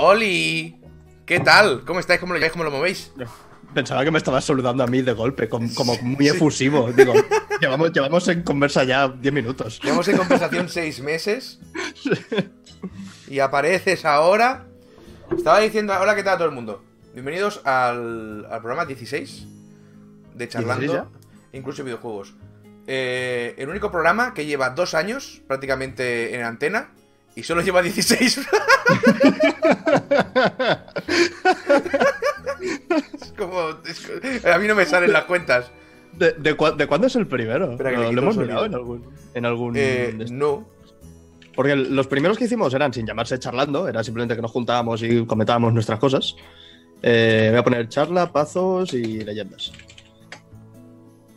¡Oli! ¿Qué tal? ¿Cómo estáis? ¿Cómo lo lleváis? ¿Cómo lo movéis? Pensaba que me estabas saludando a mí de golpe, com- como muy efusivo. Digo, llevamos, llevamos en conversa ya 10 minutos. Llevamos en conversación seis meses. Y apareces ahora. Estaba diciendo, hola, ¿qué tal a todo el mundo? Bienvenidos al, al programa 16 de Charlando, 16 incluso videojuegos. Eh, el único programa que lleva dos años prácticamente en antena y solo lleva 16. es como. es a mí no me salen las cuentas. ¿De, de, cua- de cuándo es el primero? Espera, lo, hemos mirado en algún. En algún Eh, no. Porque los primeros que hicimos eran sin llamarse charlando, era simplemente que nos juntábamos y comentábamos nuestras cosas. Eh, voy a poner charla, pazos y leyendas.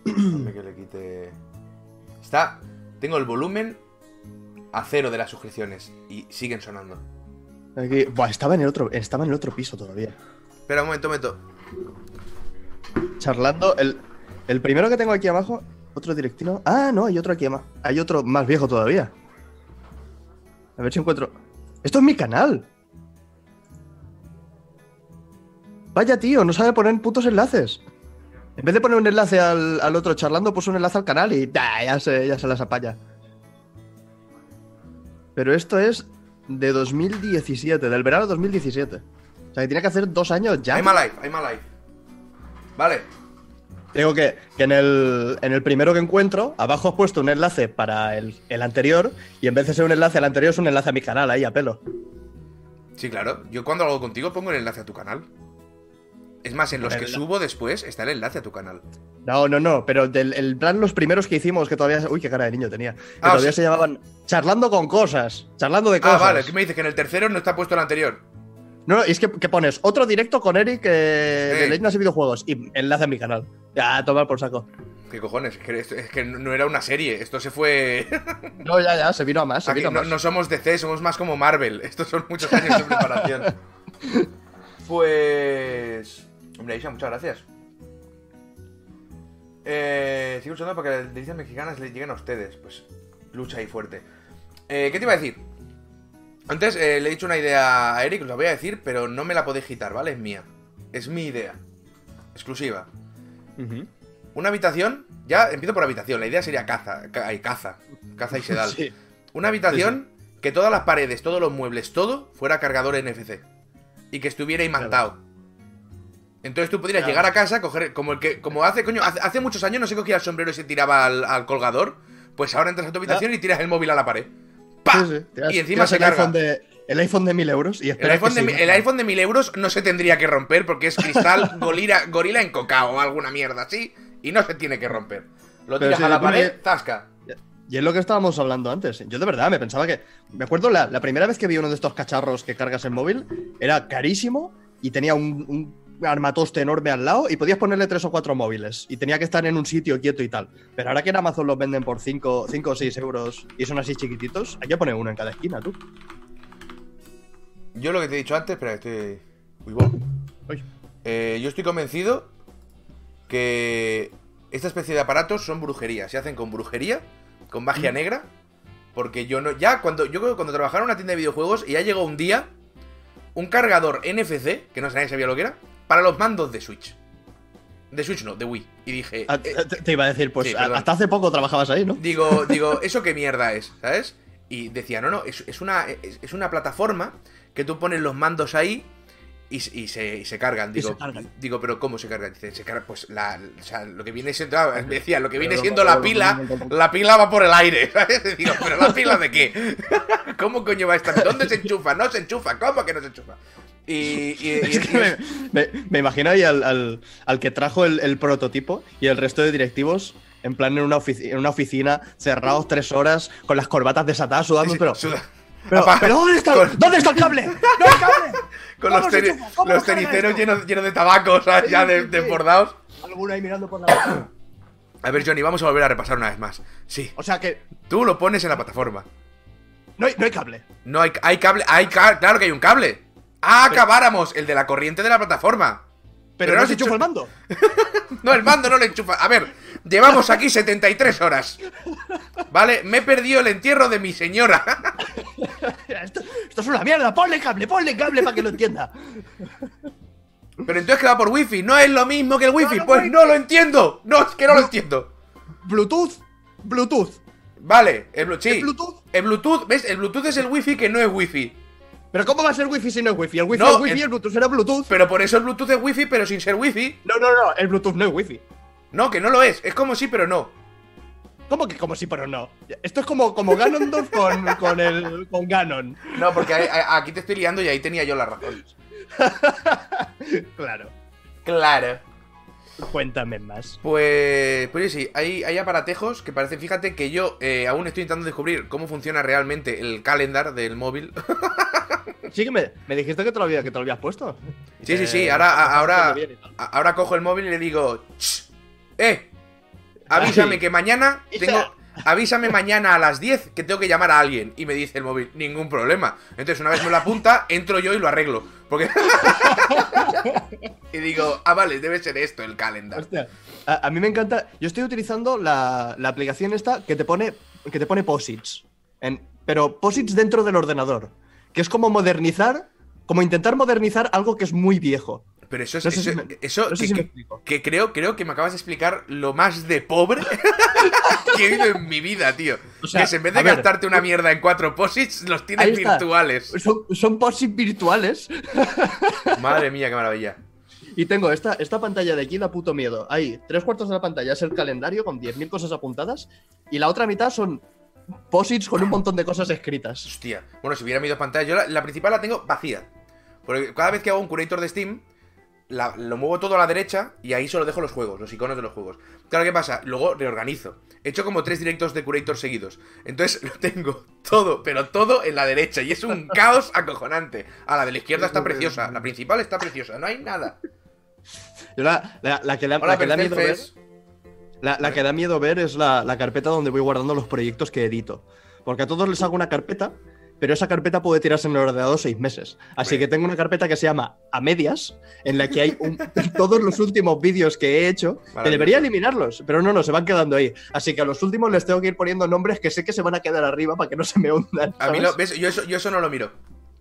Que le quite. Está. Tengo el volumen a cero de las suscripciones y siguen sonando. Aquí, buah, estaba en el otro, estaba en el otro piso todavía. Espera un momento, un momento. Charlando, el, el primero que tengo aquí abajo, otro directino. Ah, no, hay otro aquí abajo. Hay otro más viejo todavía. A ver si encuentro. Esto es mi canal. Vaya tío, no sabe poner putos enlaces. En vez de poner un enlace al, al otro charlando, puso un enlace al canal y ya, se, ya se las apaña. Pero esto es de 2017, del verano de 2017. O sea, que tiene que hacer dos años ya. I'm alive, I'm alive. Vale. Digo que, que en, el, en el primero que encuentro, abajo has puesto un enlace para el, el anterior y en vez de ser un enlace al anterior es un enlace a mi canal, ahí a pelo. Sí, claro. Yo cuando hago contigo pongo el enlace a tu canal. Es más, en los que subo después está el enlace a tu canal. No, no, no, pero del el plan, los primeros que hicimos, que todavía. Uy, qué cara de niño tenía. Que Ah, o todavía sea- se llamaban Charlando con cosas. Charlando de Ah, cosas. vale. ¿Qué me dices? Que en el tercero no está puesto el anterior. No, no, es que, que pones otro directo con Eric eh, de Eh. leyendas y videojuegos y enlace a mi canal. Ya, a tomar por saco. ¿Qué cojones? Es que, esto- es que no era una serie. Esto se fue. No, ya, ya, se vino a más. Se Aquí vino a no, más. no somos DC, somos más como Marvel. Estos son muchos años de preparación. Pues. Hombre, Aisha, muchas gracias. Eh, sigo usando para que las delicias mexicanas le lleguen a ustedes. Pues lucha ahí fuerte. Eh, ¿Qué te iba a decir? Antes eh, le he dicho una idea a Eric, os la voy a decir, pero no me la podéis quitar, ¿vale? Es mía. Es mi idea. Exclusiva. Una habitación, ya empiezo por habitación, la idea sería caza, ca- ay, caza, caza y sedal. Sí. Una habitación que todas las paredes, todos los muebles, todo fuera cargador NFC. Y que estuviera imantado. Entonces tú podrías Claro. llegar a casa, coger, como el que, como hace, coño, hace, hace muchos años no se cogía el sombrero y se tiraba al, al colgador. Pues ahora entras a tu habitación y tiras el móvil a la pared. ¡Pa! Ah. Sí, sí. Tiras- Y encima se el carga. iPhone de, el iPhone de 1000 euros y El iPhone, que de, el iPhone de 1000 euros no se tendría que romper porque es cristal gorila, gorila encocado o alguna mierda así y no se tiene que romper. Lo tiras a la pared, que- zasca. Y es lo que estábamos hablando antes. Yo de verdad me pensaba que. Me acuerdo la, la primera vez que vi uno de estos cacharros que cargas en móvil, era carísimo y tenía un, un armatoste enorme al lado y podías ponerle tres o cuatro móviles y tenía que estar en un sitio quieto y tal. Pero ahora que en Amazon los venden por 5 o 6 euros y son así chiquititos, hay que poner uno en cada esquina, tú. Yo lo que te he dicho antes, espera, estoy. Uy, bueno. Uy. Eh, yo estoy convencido que esta especie de aparatos son brujería. Se hacen con brujería, con magia negra. Porque yo no. Ya cuando. Yo creo que cuando trabajaba en una tienda de videojuegos y ya llegó un día. Un cargador NFC, que no nadie sabía lo que era, para los mandos de Switch. De Switch no, de Wii. Y dije. Ah, eh, Te, iba a decir, pues sí, hasta hace poco trabajabas ahí, ¿no? Digo, digo, ¿eso qué mierda es? ¿Sabes? Y decía, no, no, es, es una, es, es una plataforma que tú pones los mandos ahí y, se, y se cargan. Y Digo, se cargan. digo, pero ¿cómo se cargan? Dice, se carga, pues la, o sea, lo que viene siendo, ah, me decía, lo que viene siendo la pila, la pila va por el aire, ¿sabes? Digo, pero ¿la pila de qué? ¿Cómo coño va a estar? ¿Dónde se enchufa? No se enchufa, ¿cómo que no se enchufa? Y, y- y- Es y- que me, me- me imagino ahí al, al- al que trajo el, el prototipo y el resto de directivos en plan en una, ofici- en una oficina, cerrados tres horas, con las corbatas desatadas, sudando, pero... suda- Pero, ¿dónde, está, con- ¿dónde está el cable? ¡No hay cable! con ¿Cómo los? ¿Cómo los ceniceros llenos, llenos de tabaco, ¿sabes? Ya de- Sí, desbordados. Alguno ahí mirando por la ventana. A ver, Johnny, vamos a volver a repasar una vez más. Sí, O sea que tú lo pones en la plataforma. no hay, no hay cable. No hay, hay cable, hay claro que hay un cable. Ah, acabáramos, el de la corriente de la plataforma. Pero, Pero no se enchufa el mando. No, el mando no le enchufa. A ver, llevamos aquí 73 horas. ¿Vale? Me he perdido el entierro de mi señora. Esto, es una mierda, ponle cable, ponle cable para que lo entienda. Pero entonces que va por wifi, no es lo mismo que el wifi. no, pues no lo entiendo. No, es que no lo entiendo. Bluetooth, Bluetooth. Vale, el, sí. ¿Es Bluetooth? El Bluetooth, ¿ves? El Bluetooth es el wifi que no es wifi. Pero ¿cómo va a ser wifi si no es wifi? El wifi No, es wifi, el- el Bluetooth será Bluetooth. Pero por eso el Bluetooth es wifi, pero sin ser wifi. No, no, no, el Bluetooth no es wifi. No, que no lo es. Es como sí, pero no. ¿Cómo que como sí, pero no? Esto es como, como Ganondorf con, con, el, con Ganon. No, porque aquí te estoy liando y ahí tenía yo la razón. Claro. Claro. Cuéntame más. Pues, pues sí, hay, hay aparatejos que parecen, fíjate que yo eh, aún estoy intentando descubrir cómo funciona realmente el calendar del móvil. Sí que me, me dijiste que te, lo había, que te lo habías puesto. Sí, sí, sí, Eh, ahora, a- ahora, a- ahora cojo el móvil y le digo, "Ch, eh, avísame Ay. que mañana tengo, avísame mañana a las 10 que tengo que llamar a alguien. Y me dice el móvil, ningún problema. Entonces una vez me lo apunta, entro yo y lo arreglo. Porque... y digo, ah, vale, debe ser esto el calendar. Hostia, a, mí me encanta. Yo estoy utilizando la, la aplicación esta que te pone, que te pone posits. En, pero posits dentro del ordenador. Que es como modernizar, como intentar modernizar algo que es muy viejo. Pero eso es, No sé eso, si me- eso no sé que, si me que- explico. que creo, creo que me acabas de explicar lo más de pobre que he vivido en mi vida, tío. O sea, que en vez de ver. gastarte una mierda en cuatro posits, los tienes virtuales. Son, son posits virtuales. Madre mía, qué maravilla. Y tengo esta, esta pantalla de aquí, da puto miedo. Ahí, tres cuartos de la pantalla es el calendario con 10.000 cosas apuntadas. Y la otra mitad son posits con un montón de cosas escritas. Hostia. Bueno, si hubiera mis dos pantallas, yo la, la principal la tengo vacía. Porque cada vez que hago un curator de Steam, la- lo muevo todo a la derecha y ahí solo dejo los juegos, los iconos de los juegos. Claro, ¿qué pasa? Luego reorganizo. He hecho como tres directos de curator seguidos. Entonces lo tengo todo, pero todo en la derecha. Y es un caos acojonante. A la de la izquierda está preciosa. La principal está preciosa. No hay nada. Yo la, la- la que, da- Hola, la que da miedo ver, la, la que da miedo ver es la, la carpeta donde voy guardando los proyectos que edito. Porque a todos les hago una carpeta, pero esa carpeta puede tirarse en el ordenador seis meses. Así que tengo una carpeta que se llama A Medias, en la que hay un- todos los últimos vídeos que he hecho, que debería eliminarlos, pero no, no, se van quedando ahí. Así que a los últimos les tengo que ir poniendo nombres que sé que se van a quedar arriba para que no se me hundan. A mí ¿ves? Yo, eso, yo eso no lo miro.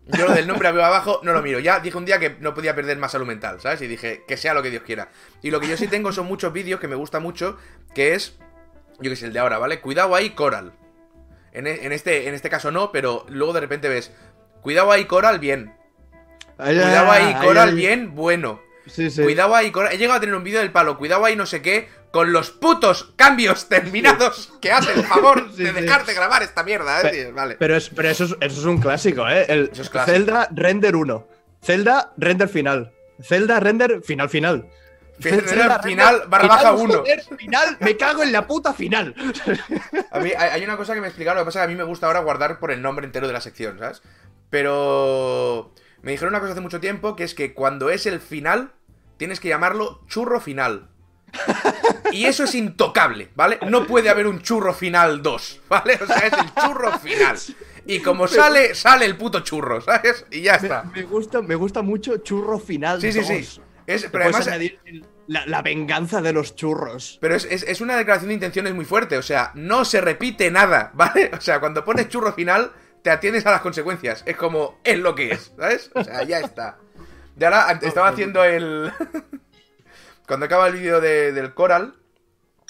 Yo lo del nombre arriba abajo no lo miro. Ya dije un día que no podía perder más salud mental, ¿sabes? Y dije que sea lo que Dios quiera. Y lo que yo sí tengo son muchos vídeos que me gusta mucho, que es, yo que sé, el de ahora, ¿vale? Cuidado ahí, Coral. En, e- en este, en este caso no, pero luego de repente ves, cuidado ahí, Coral, bien. Ay, Cuidado ahí, ay, Coral, ay. bien, bueno. Sí, sí. Cuidado ahí, Coral. He llegado a tener un vídeo del palo, cuidado ahí, no sé qué, con los putos cambios terminados que hace el favor Sí, de sí. dejarte grabar esta mierda, ¿eh? Pe- Sí, Vale. Pero, es, pero eso, es, eso es un clásico, ¿eh? El Eso es clásico. Zelda render 1. Zelda render final. Zelda render final final. Final barra baja 1. joder, final, me cago en la puta final. A mí hay, una cosa que me explicaron, lo que pasa es que a mí me gusta ahora guardar por el nombre entero de la sección, ¿sabes? Pero me dijeron una cosa hace mucho tiempo, que es que cuando es el final, tienes que llamarlo churro final. Y eso es intocable, ¿vale? No puede haber un churro final 2, ¿vale? O sea, es el churro final. Y como sale, sale el puto churro, ¿sabes? Y ya está. me gusta, me gusta mucho churro final. Sí, sí, sí. 2. Es, Le pero además, añadir el- la, la venganza de los churros. Pero es, es- es una declaración de intenciones muy fuerte, o sea, no se repite nada, ¿vale? O sea, cuando pones churro final, te atiendes a las consecuencias. Es como, es lo que es, ¿sabes? O sea, ya está. De ahora, estaba haciendo el... cuando acaba el vídeo de- del Coral,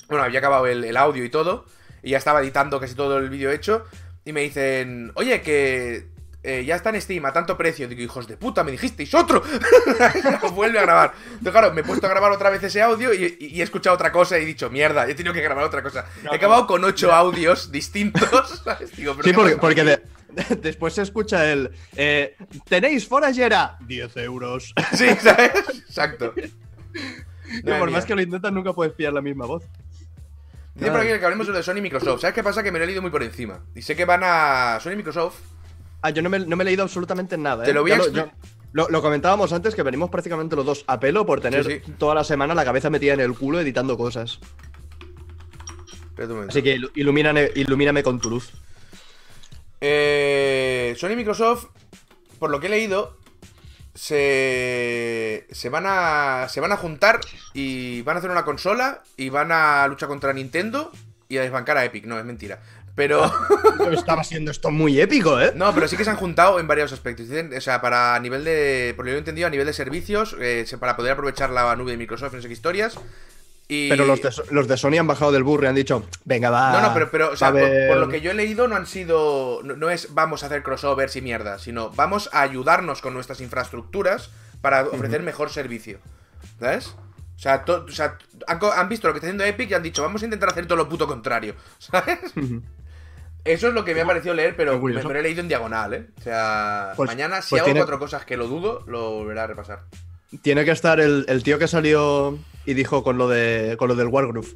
bueno, había acabado el, el audio y todo, y ya estaba editando casi todo el vídeo hecho, y me dicen, oye, que eh, ya está en Steam a tanto precio. Digo, hijos de puta, me dijisteis otro. Vuelve a grabar. Entonces, claro, me he puesto a grabar otra vez ese audio y, y- y he escuchado otra cosa y he dicho, mierda, he tenido que grabar otra cosa. No, he acabado con ocho audios distintos. ¿sabes? Digo, ¿pero Sí, porque, pasa? porque de- después se escucha el. eh, ¿Tenéis foragera? 10 euros. Sí, ¿sabes? Exacto. Madre por mía. más que lo intentas, nunca puedes pillar la misma voz. Dice por aquí que hablemos de lo de Sony y Microsoft. ¿Sabes qué pasa? Que me lo he leído muy por encima. Y sé que van a. Sony y Microsoft. Ah, yo no me, no me he leído absolutamente nada. Te ¿eh? lo voy a lo, comentábamos antes que venimos prácticamente los dos a pelo por tener Sí, sí. toda la semana la cabeza metida en el culo editando cosas. Así que ilu- ilumíname, ilumíname con tu luz. Eh, Sony y Microsoft, por lo que he leído, se, se, van a, se van a juntar y van a hacer una consola y van a luchar contra Nintendo y a desbancar a Epic. No, es mentira. Pero. Estaba siendo esto muy épico, ¿eh? No, pero sí que se han juntado en varios aspectos. Dicen, O sea, para a nivel de. Por lo que he entendido, a nivel de servicios, eh, para poder aprovechar la nube de Microsoft, no sé qué historias. Y... Pero los de, los de Sony han bajado del burro y han dicho, venga, va. No, no, pero, pero o sea, por, lo que yo he leído, no han sido. No, no es vamos a hacer crossovers y mierda, sino vamos a ayudarnos con nuestras infraestructuras para ofrecer mejor servicio. ¿Sabes? O sea, to- o sea han, visto lo que está haciendo Epic y han dicho, vamos a intentar hacer todo lo puto contrario. ¿Sabes? Ujú. Eso es lo que me ha parecido leer, pero me, lo he leído en diagonal, ¿eh? O sea, Pues- mañana, si pues hago tiene- cuatro cosas que lo dudo, lo volveré a repasar. Tiene que estar el, el tío que salió y dijo con lo de con lo del Wargroove.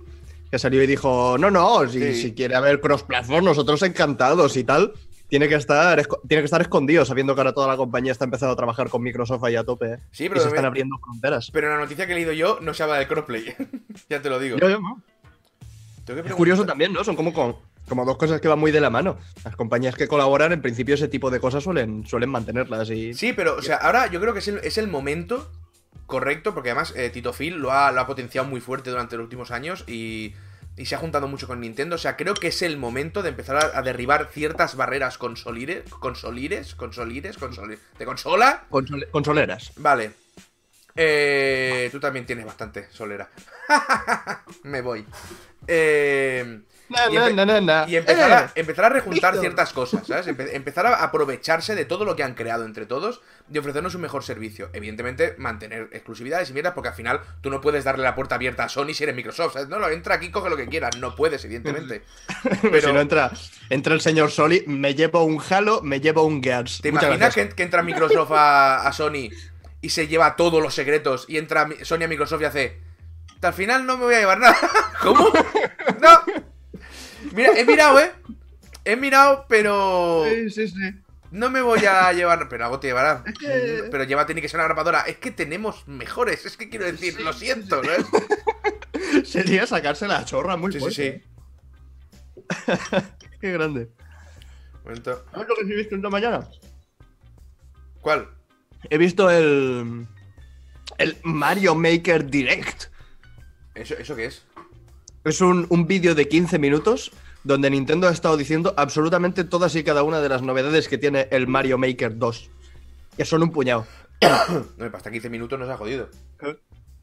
Que salió y dijo, no, no, si, Sí. si quiere haber cross-platform, nosotros encantados y tal. Tiene que, estar, tiene que estar escondido, sabiendo que ahora toda la compañía está empezando a trabajar con Microsoft ahí a tope. ¿eh? Sí, y pero se me- están abriendo fronteras. Pero la noticia que he leído yo no se habla del crossplay. ya te lo digo. Yo- yo no. Tengo que Es curioso también, ¿no? Son como, como, como dos cosas que van muy de la mano. Las compañías que colaboran, en principio, ese tipo de cosas suelen, suelen mantenerlas. Y... Sí, pero, o sea, ahora yo creo que es el, es el momento correcto, porque además eh, Tito Phil lo ha, lo ha potenciado muy fuerte durante los últimos años y, y se ha juntado mucho con Nintendo. O sea, creo que es el momento de empezar a, a derribar ciertas barreras consolires, consolires, consolires, consoli- de consola. Console- consoleras. Vale. Eh, tú también tienes bastante solera. Me voy. Eh, Na, y empe- na, na, na. y empezar, a, Eh, empezar a rejuntar ciertas cosas, ¿sabes? Empe- empezar a aprovecharse de todo lo que han creado entre todos y ofrecernos un mejor servicio. Evidentemente, mantener exclusividades y mierdas, porque al final tú no puedes darle la puerta abierta a Sony si eres Microsoft, ¿sabes? No, no, entra aquí, coge lo que quieras. No puedes, evidentemente. Si no entra, entra el señor Soli, me llevo un Halo, me llevo un Gears. ¿Te Muchas imaginas que, que entra Microsoft a, a Sony y se lleva todos los secretos y entra Sony a Microsoft y hace... Al final no me voy a llevar nada. ¿Cómo? No. Mira, he mirado, ¿eh? He mirado, pero... Sí, sí, sí. No me voy a llevar... Pero algo te llevará. que- Pero lleva tiene que ser una grabadora. Es que tenemos mejores. Es que quiero decir, lo siento, ¿sabes? Sería sacarse la chorra muy Sí, sí, fuerte. sí. Qué grande. Momento. ¿Sabes lo que he visto esta mañana? ¿Cuál? He visto el. El Mario Maker Direct. ¿Eso, ¿Eso qué es? Es un, un vídeo de 15 minutos donde Nintendo ha estado diciendo absolutamente todas y cada una de las novedades que tiene el Mario Maker 2. Que son un puñado. No, hasta 15 minutos nos ha jodido.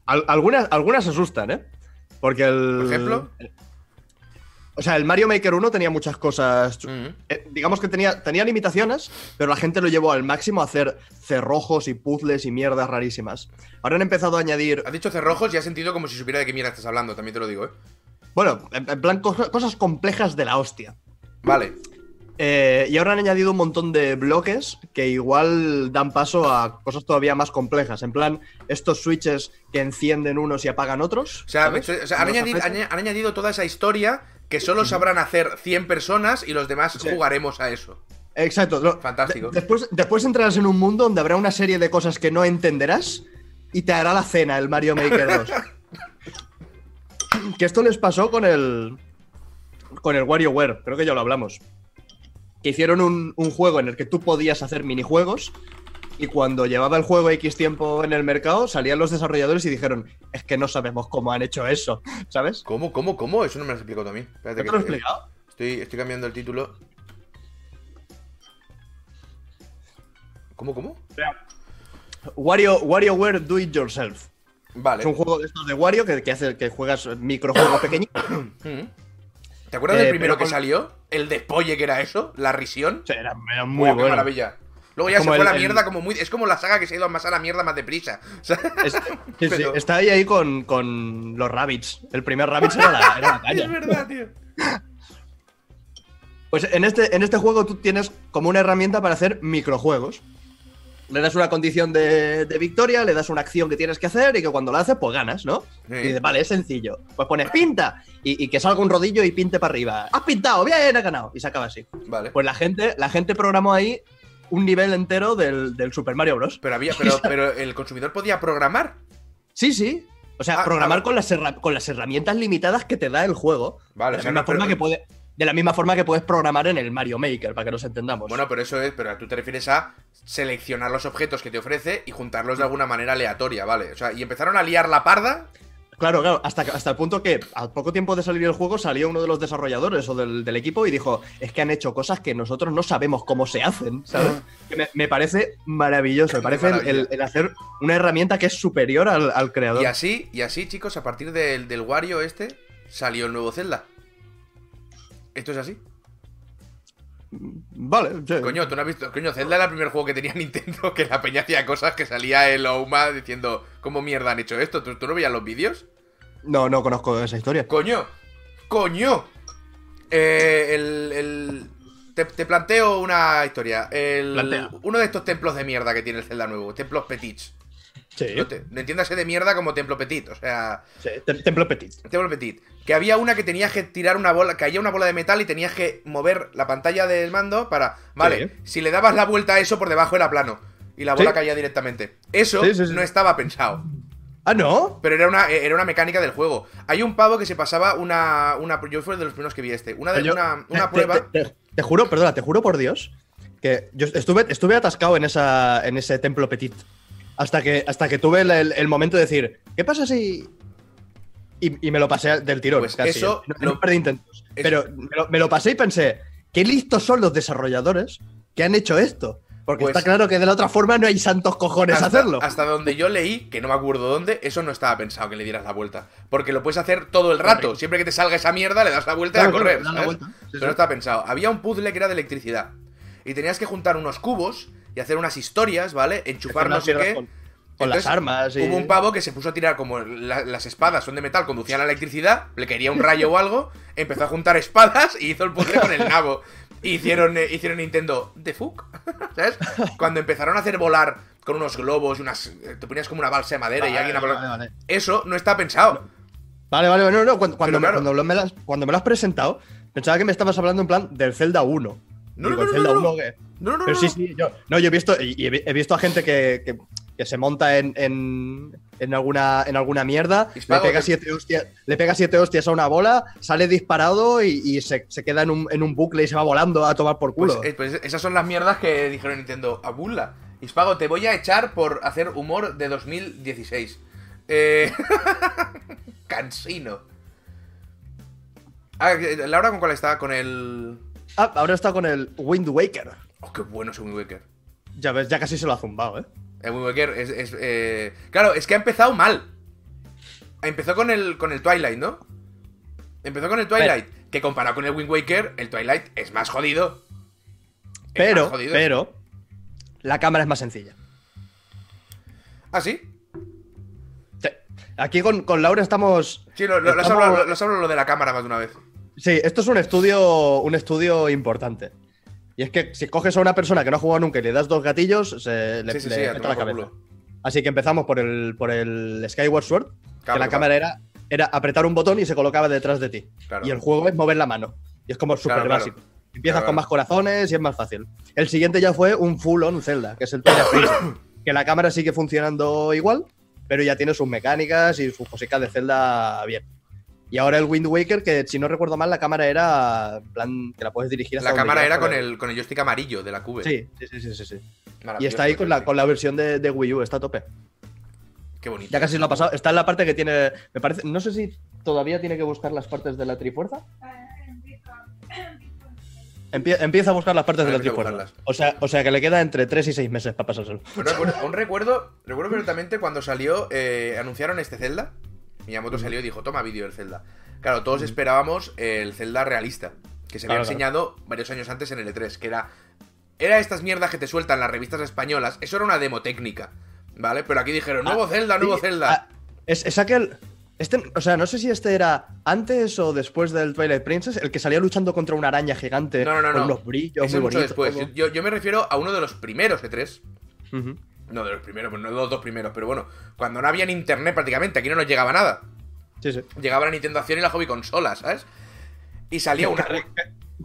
Al- algunas, algunas asustan, ¿eh? Porque el. ¿Por ejemplo? O sea, el Mario Maker 1 tenía muchas cosas. Mm. eh, digamos que tenía, tenía limitaciones, pero la gente lo llevó al máximo a hacer cerrojos y puzzles y mierdas rarísimas. Ahora han empezado a añadir. Has dicho cerrojos y has sentido como si supiera de qué mierda estás hablando, también te lo digo, ¿eh? Bueno, en, plan, cosas, complejas de la hostia. Vale. Eh, y ahora han añadido un montón de bloques que igual dan paso a cosas todavía más complejas. En plan, estos switches que encienden unos y apagan otros. O sea, ¿sabes? o sea, han, añadido, han- toda esa historia que solo sabrán hacer 100 personas y los demás Sí. jugaremos a eso. Exacto. Fantástico. de- después, después entrarás en un mundo donde habrá una serie de cosas que no entenderás y te hará la cena el Mario Maker 2. que esto les pasó con el. con el WarioWare, creo que ya lo hablamos. Que hicieron un, un juego en el que tú podías hacer minijuegos. Y cuando llevaba el juego X tiempo en el mercado, salían los desarrolladores y dijeron: Es que no sabemos cómo han hecho eso, ¿sabes? ¿Cómo, cómo, cómo? Eso no me lo has explicado a mí. Espérate ¿No te que lo he explicado? Estoy, estoy cambiando el título. ¿Cómo, cómo? Wario, WarioWare Do It Yourself. Vale. Es un juego de estos de Wario que, que hace que juegas microjuegos pequeñitos. ¿Te acuerdas Eh, del primero pero que con- salió? El despolle que era eso, la risión. Era, muy bueno. maravilla. Luego ya se fue el- la el- mierda como muy. Es como la saga que se ha ido más a la mierda más deprisa. O sea, Es- sí, sí, Pero- está ahí, ahí con, con los rabbits. El primer rabbits era la, era la caña. es verdad, tío. Pues en este, en este juego tú tienes como una herramienta para hacer microjuegos. Le das una condición de, de victoria, le das una acción que tienes que hacer y que cuando la haces, pues ganas, ¿no? Sí. Y dices, vale, es sencillo. Pues pones pinta y, y que salga un rodillo y pinte para arriba. ¡Has pintado! ¡Bien! ¡Has ganado! Y se acaba así. Vale. Pues la gente, la gente programó ahí un nivel entero del, del Super Mario Bros. Pero había, pero, pero el consumidor podía programar. Sí, sí. O sea, Ah, programar ah, con, las herra- con las herramientas limitadas que te da el juego. Vale, de, o sea, la misma no, pero- forma que puede, de la misma forma que puedes programar en el Mario Maker, para que nos entendamos. Bueno, pero eso es, pero tú te refieres a seleccionar los objetos que te ofrece y juntarlos de alguna manera aleatoria, ¿vale? O sea, y empezaron a liar la parda. Claro, claro, hasta, hasta el punto que al poco tiempo de salir el juego salió uno de los desarrolladores o del, del equipo y dijo, es que han hecho cosas que nosotros no sabemos cómo se hacen, ¿sabes? Que me, me parece maravilloso, me parece el, el- el hacer una herramienta que es superior al, al creador. Y así, y así, chicos, a partir del, del Wario este, salió el nuevo Zelda. Esto es así. Vale, sí. Coño, tú no has visto. Coño, Zelda era el primer juego que tenía Nintendo que la peña hacía cosas que salía el Ouma diciendo, ¿cómo mierda han hecho esto? ¿Tú, tú no veías los vídeos? No, no conozco esa historia. ¡Coño! ¡Coño! Eh, el, el- Te, te planteo una historia. El- Plantea. uno de estos templos de mierda que tiene el Zelda nuevo, templos petits. Sí, No, te- no entiéndase de mierda como templo petit, o sea, sí, tem- Templo Petit. templo petit. Que había una que tenías que tirar una bola, caía una bola de metal y tenías que mover la pantalla del mando para. Vale, Sí. si le dabas la vuelta a eso, por debajo era plano. Y la bola Sí. caía directamente. Eso Sí, no estaba pensado. Ah, ¿no? Pero era una, era una mecánica del juego. Hay un pavo que se pasaba una. una yo fui de los primeros que vi este. Una, de, Yo- una, una te- prueba. Te, te- te juro, perdona, te juro por Dios que yo estuve, estuve atascado en, esa, en ese templo petit. Hasta que, hasta que tuve el, el- el momento de decir, ¿qué pasa si.? Y, y me lo pasé del tirón. Pues casi, eso. No, lo- no perdí intentos. eso- Pero me lo, me lo pasé y pensé, qué listos son los desarrolladores que han hecho esto. Porque Pues- está claro que de la otra forma no hay santos cojones hasta, hacerlo. hasta donde yo leí, que no me acuerdo dónde, eso no estaba pensado que le dieras la vuelta. Porque lo puedes hacer todo el rato. Correcto. Siempre que te salga esa mierda, le das la vuelta y a correr. Pero sí. no estaba pensado. Había un puzzle que era de electricidad. Y tenías que juntar unos cubos y hacer unas historias, ¿vale? Enchufar no sé qué. Con, con las armas. Y... Hubo un pavo que se puso a tirar como la- las espadas son de metal, conducían la electricidad, le quería un rayo o algo, empezó a juntar espadas y hizo el puzzle con el nabo. Y hicieron, eh, hicieron Nintendo The Fuck, ¿sabes? Cuando empezaron a hacer volar con unos globos y unas. eh, Te ponías como una balsa de madera y Vale, alguien. vale, vale. Eso no está pensado. Vale, vale, no, no, cuando, cuando, me, claro. cuando, lo, me, las- cuando me lo has presentado, pensaba que me estabas hablando en plan del Zelda 1. No, Digo, no, el no, Zelda no, no. 1 que- No, no, no. Pero no, sí, sí, yo, no, yo he visto, y y he he visto a gente que, que- que se monta en, en, en alguna, en alguna mierda, le pega, siete hostias, le pega siete hostias a una bola, sale disparado y, y se, se queda en un, en un bucle y se va volando a tomar por Pues, culo. eh, pues esas son las mierdas que dijeron Nintendo. Abulla. Hispago, te voy a echar por hacer humor de 2016. Eh... Cansino. Ah, eh, Laura, ¿con cuál está? Con el. Ah, ahora está con el Wind Waker. Oh, qué bueno es Wind Waker. Ya ves, ya casi se lo ha zumbado, ¿eh? El Wind Waker es. es, eh, Claro, es que ha empezado mal. Empezó con el, con el Twilight, ¿no? Empezó con el Twilight. Que comparado con el Wind Waker, el Twilight es más jodido. Es Pero, más jodido. pero, la cámara es más sencilla. ¿Ah, sí? Aquí con, con Laura estamos. Sí, lo, lo, lo has Estamos- hablado, lo- lo has hablado lo de la cámara más de una vez. Sí, esto es un estudio, un estudio importante. Y es que si coges a una persona que no ha jugado nunca y le das dos gatillos, se le, sí, sí, le sí, a mete tomar la cabeza. Así que empezamos por el, por el Skyward Sword, que la claro. cámara era, era apretar un botón y se colocaba detrás de ti. Claro. Y el juego es mover la mano. Y es como súper básico. Empiezas con más corazones y es más fácil. El siguiente ya fue un full on Zelda, que es el que la cámara sigue funcionando igual, pero ya tiene sus mecánicas y sus cositas de Zelda bien. Y ahora el Wind Waker, que si no recuerdo mal, la cámara era en plan que la puedes dirigir hasta La cámara quieras era con el- con el joystick amarillo de la cube. Sí, sí, sí, sí, sí. Y está ahí con la, con la versión de, de Wii U, está a tope. Qué bonito. Ya casi lo ha pasado. Está en la parte que tiene. Me parece. No sé si todavía tiene que buscar las partes de la Trifuerza. Empie- empieza a buscar las partes de la Trifuerza. O sea, o sea que le queda entre 3 y 6 meses para pasárselo. Recuerdo- aún recuerdo, recuerdo perfectamente cuando salió, eh, anunciaron este Zelda. Miyamoto salió y dijo, toma vídeo del Zelda. Claro, todos esperábamos el Zelda realista, que se había claro. enseñado varios años antes en el E3, que era... Era estas mierdas que te sueltan las revistas españolas, eso era una demo técnica, ¿vale? Pero aquí dijeron, nuevo Ah, Zelda, nuevo sí, Zelda. ah, es, es aquel. Este, o sea, no sé si este era antes o después del Twilight Princess, el que salía luchando contra una araña gigante No, no, no, con no. unos brillos Eso muy mucho después. Yo, yo me refiero a uno de los primeros E3. Ujú. No de los primeros, pues no de los dos primeros, pero bueno, cuando no había ni internet prácticamente, aquí no nos llegaba nada. Sí, sí. Llegaba la Nintendo Acción y la Hobby Consola, ¿sabes? Y salía una... Qué,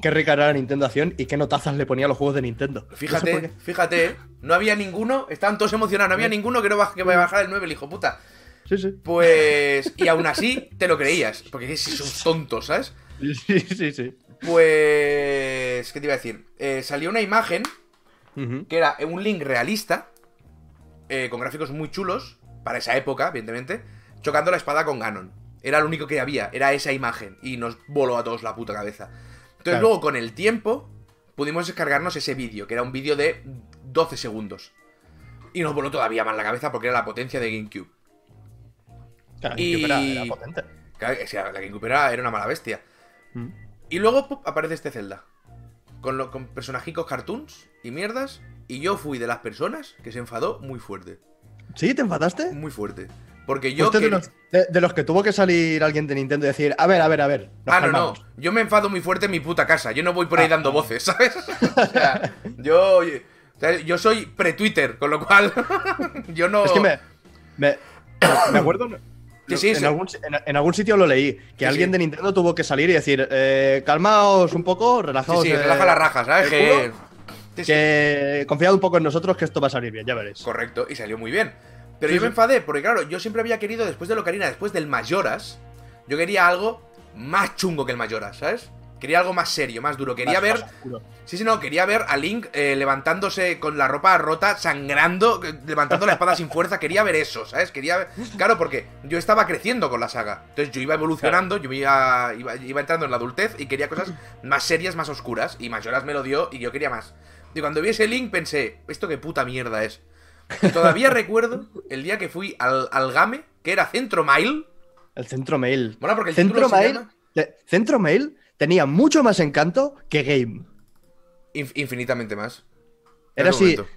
qué rica era la Nintendo Acción y qué notazas le ponía a los juegos de Nintendo. No sé Fíjate, qué. fíjate, no había ninguno, estaban todos emocionados, no había ninguno que no baj- que vaya a bajar el 9, el hijo puta. Sí, sí. Pues. Y aún así te lo creías, porque si son tontos, ¿sabes? Sí, sí, sí. Pues. ¿Qué te iba a decir? Eh, salió una imagen que era un link realista, eh, con gráficos muy chulos, para esa época, evidentemente, chocando la espada con Ganon. Era lo único que había, era esa imagen. Y nos voló a todos la puta cabeza. Entonces Claro. luego con el tiempo pudimos descargarnos ese vídeo, que era un vídeo de 12 segundos. Y nos voló todavía más la cabeza porque era la potencia de GameCube. Claro, Y- era, era potente. Claro, o sea, la GameCube era, era una mala bestia. Mm. Y luego aparece este Zelda. Con, lo- con personajicos cartoons y mierdas. Y yo fui de las personas que se enfadó muy fuerte. ¿Sí? ¿Te enfadaste? Muy fuerte. Porque yo. Fuiste de, los, de- de los que tuvo que salir alguien de Nintendo y decir, a ver, a ver, a ver. Ah, no, no. calmamos". Yo me enfado muy fuerte en mi puta casa. Yo no voy por ahí Ah, dando voces, ¿sabes? o sea, yo. o sea, yo soy pre-Twitter, con lo cual. yo no. Es que me. Me, me acuerdo. Sí, sí, en, sí. algún, en- en algún sitio lo leí. Que alguien de Nintendo tuvo que salir y decir, eh, calmaos un poco, relajaos. sí, eh, relaja la raja, ¿sabes? Que. confiad un poco en nosotros que esto va a salir bien, ya veréis. Correcto, y salió muy bien. Pero Sí, yo me enfadé, porque claro, yo siempre había querido, después de Locarina, después del Mayoras, yo quería algo más chungo que el Mayoras, ¿sabes? Quería algo más serio, más duro. Quería ver. Sí, sí, no, quería ver a Link eh, levantándose con la ropa rota, sangrando, eh, levantando la espada sin fuerza. Quería ver eso, ¿sabes? Quería ver. Claro, porque yo estaba creciendo con la saga. Entonces yo iba evolucionando, yo iba, iba, iba entrando en la adultez y quería cosas más serias, más oscuras. Y Mayoras me lo dio y yo quería más. Y cuando vi ese Link pensé, ¿esto qué puta mierda es? Y todavía recuerdo el día que fui al, al Game, que era Centro Mail. El Centro Mail. Bueno, porque el Centro Mail, llama Centro Mail tenía mucho más encanto que Game. Inf- infinitamente más. Era así. momento.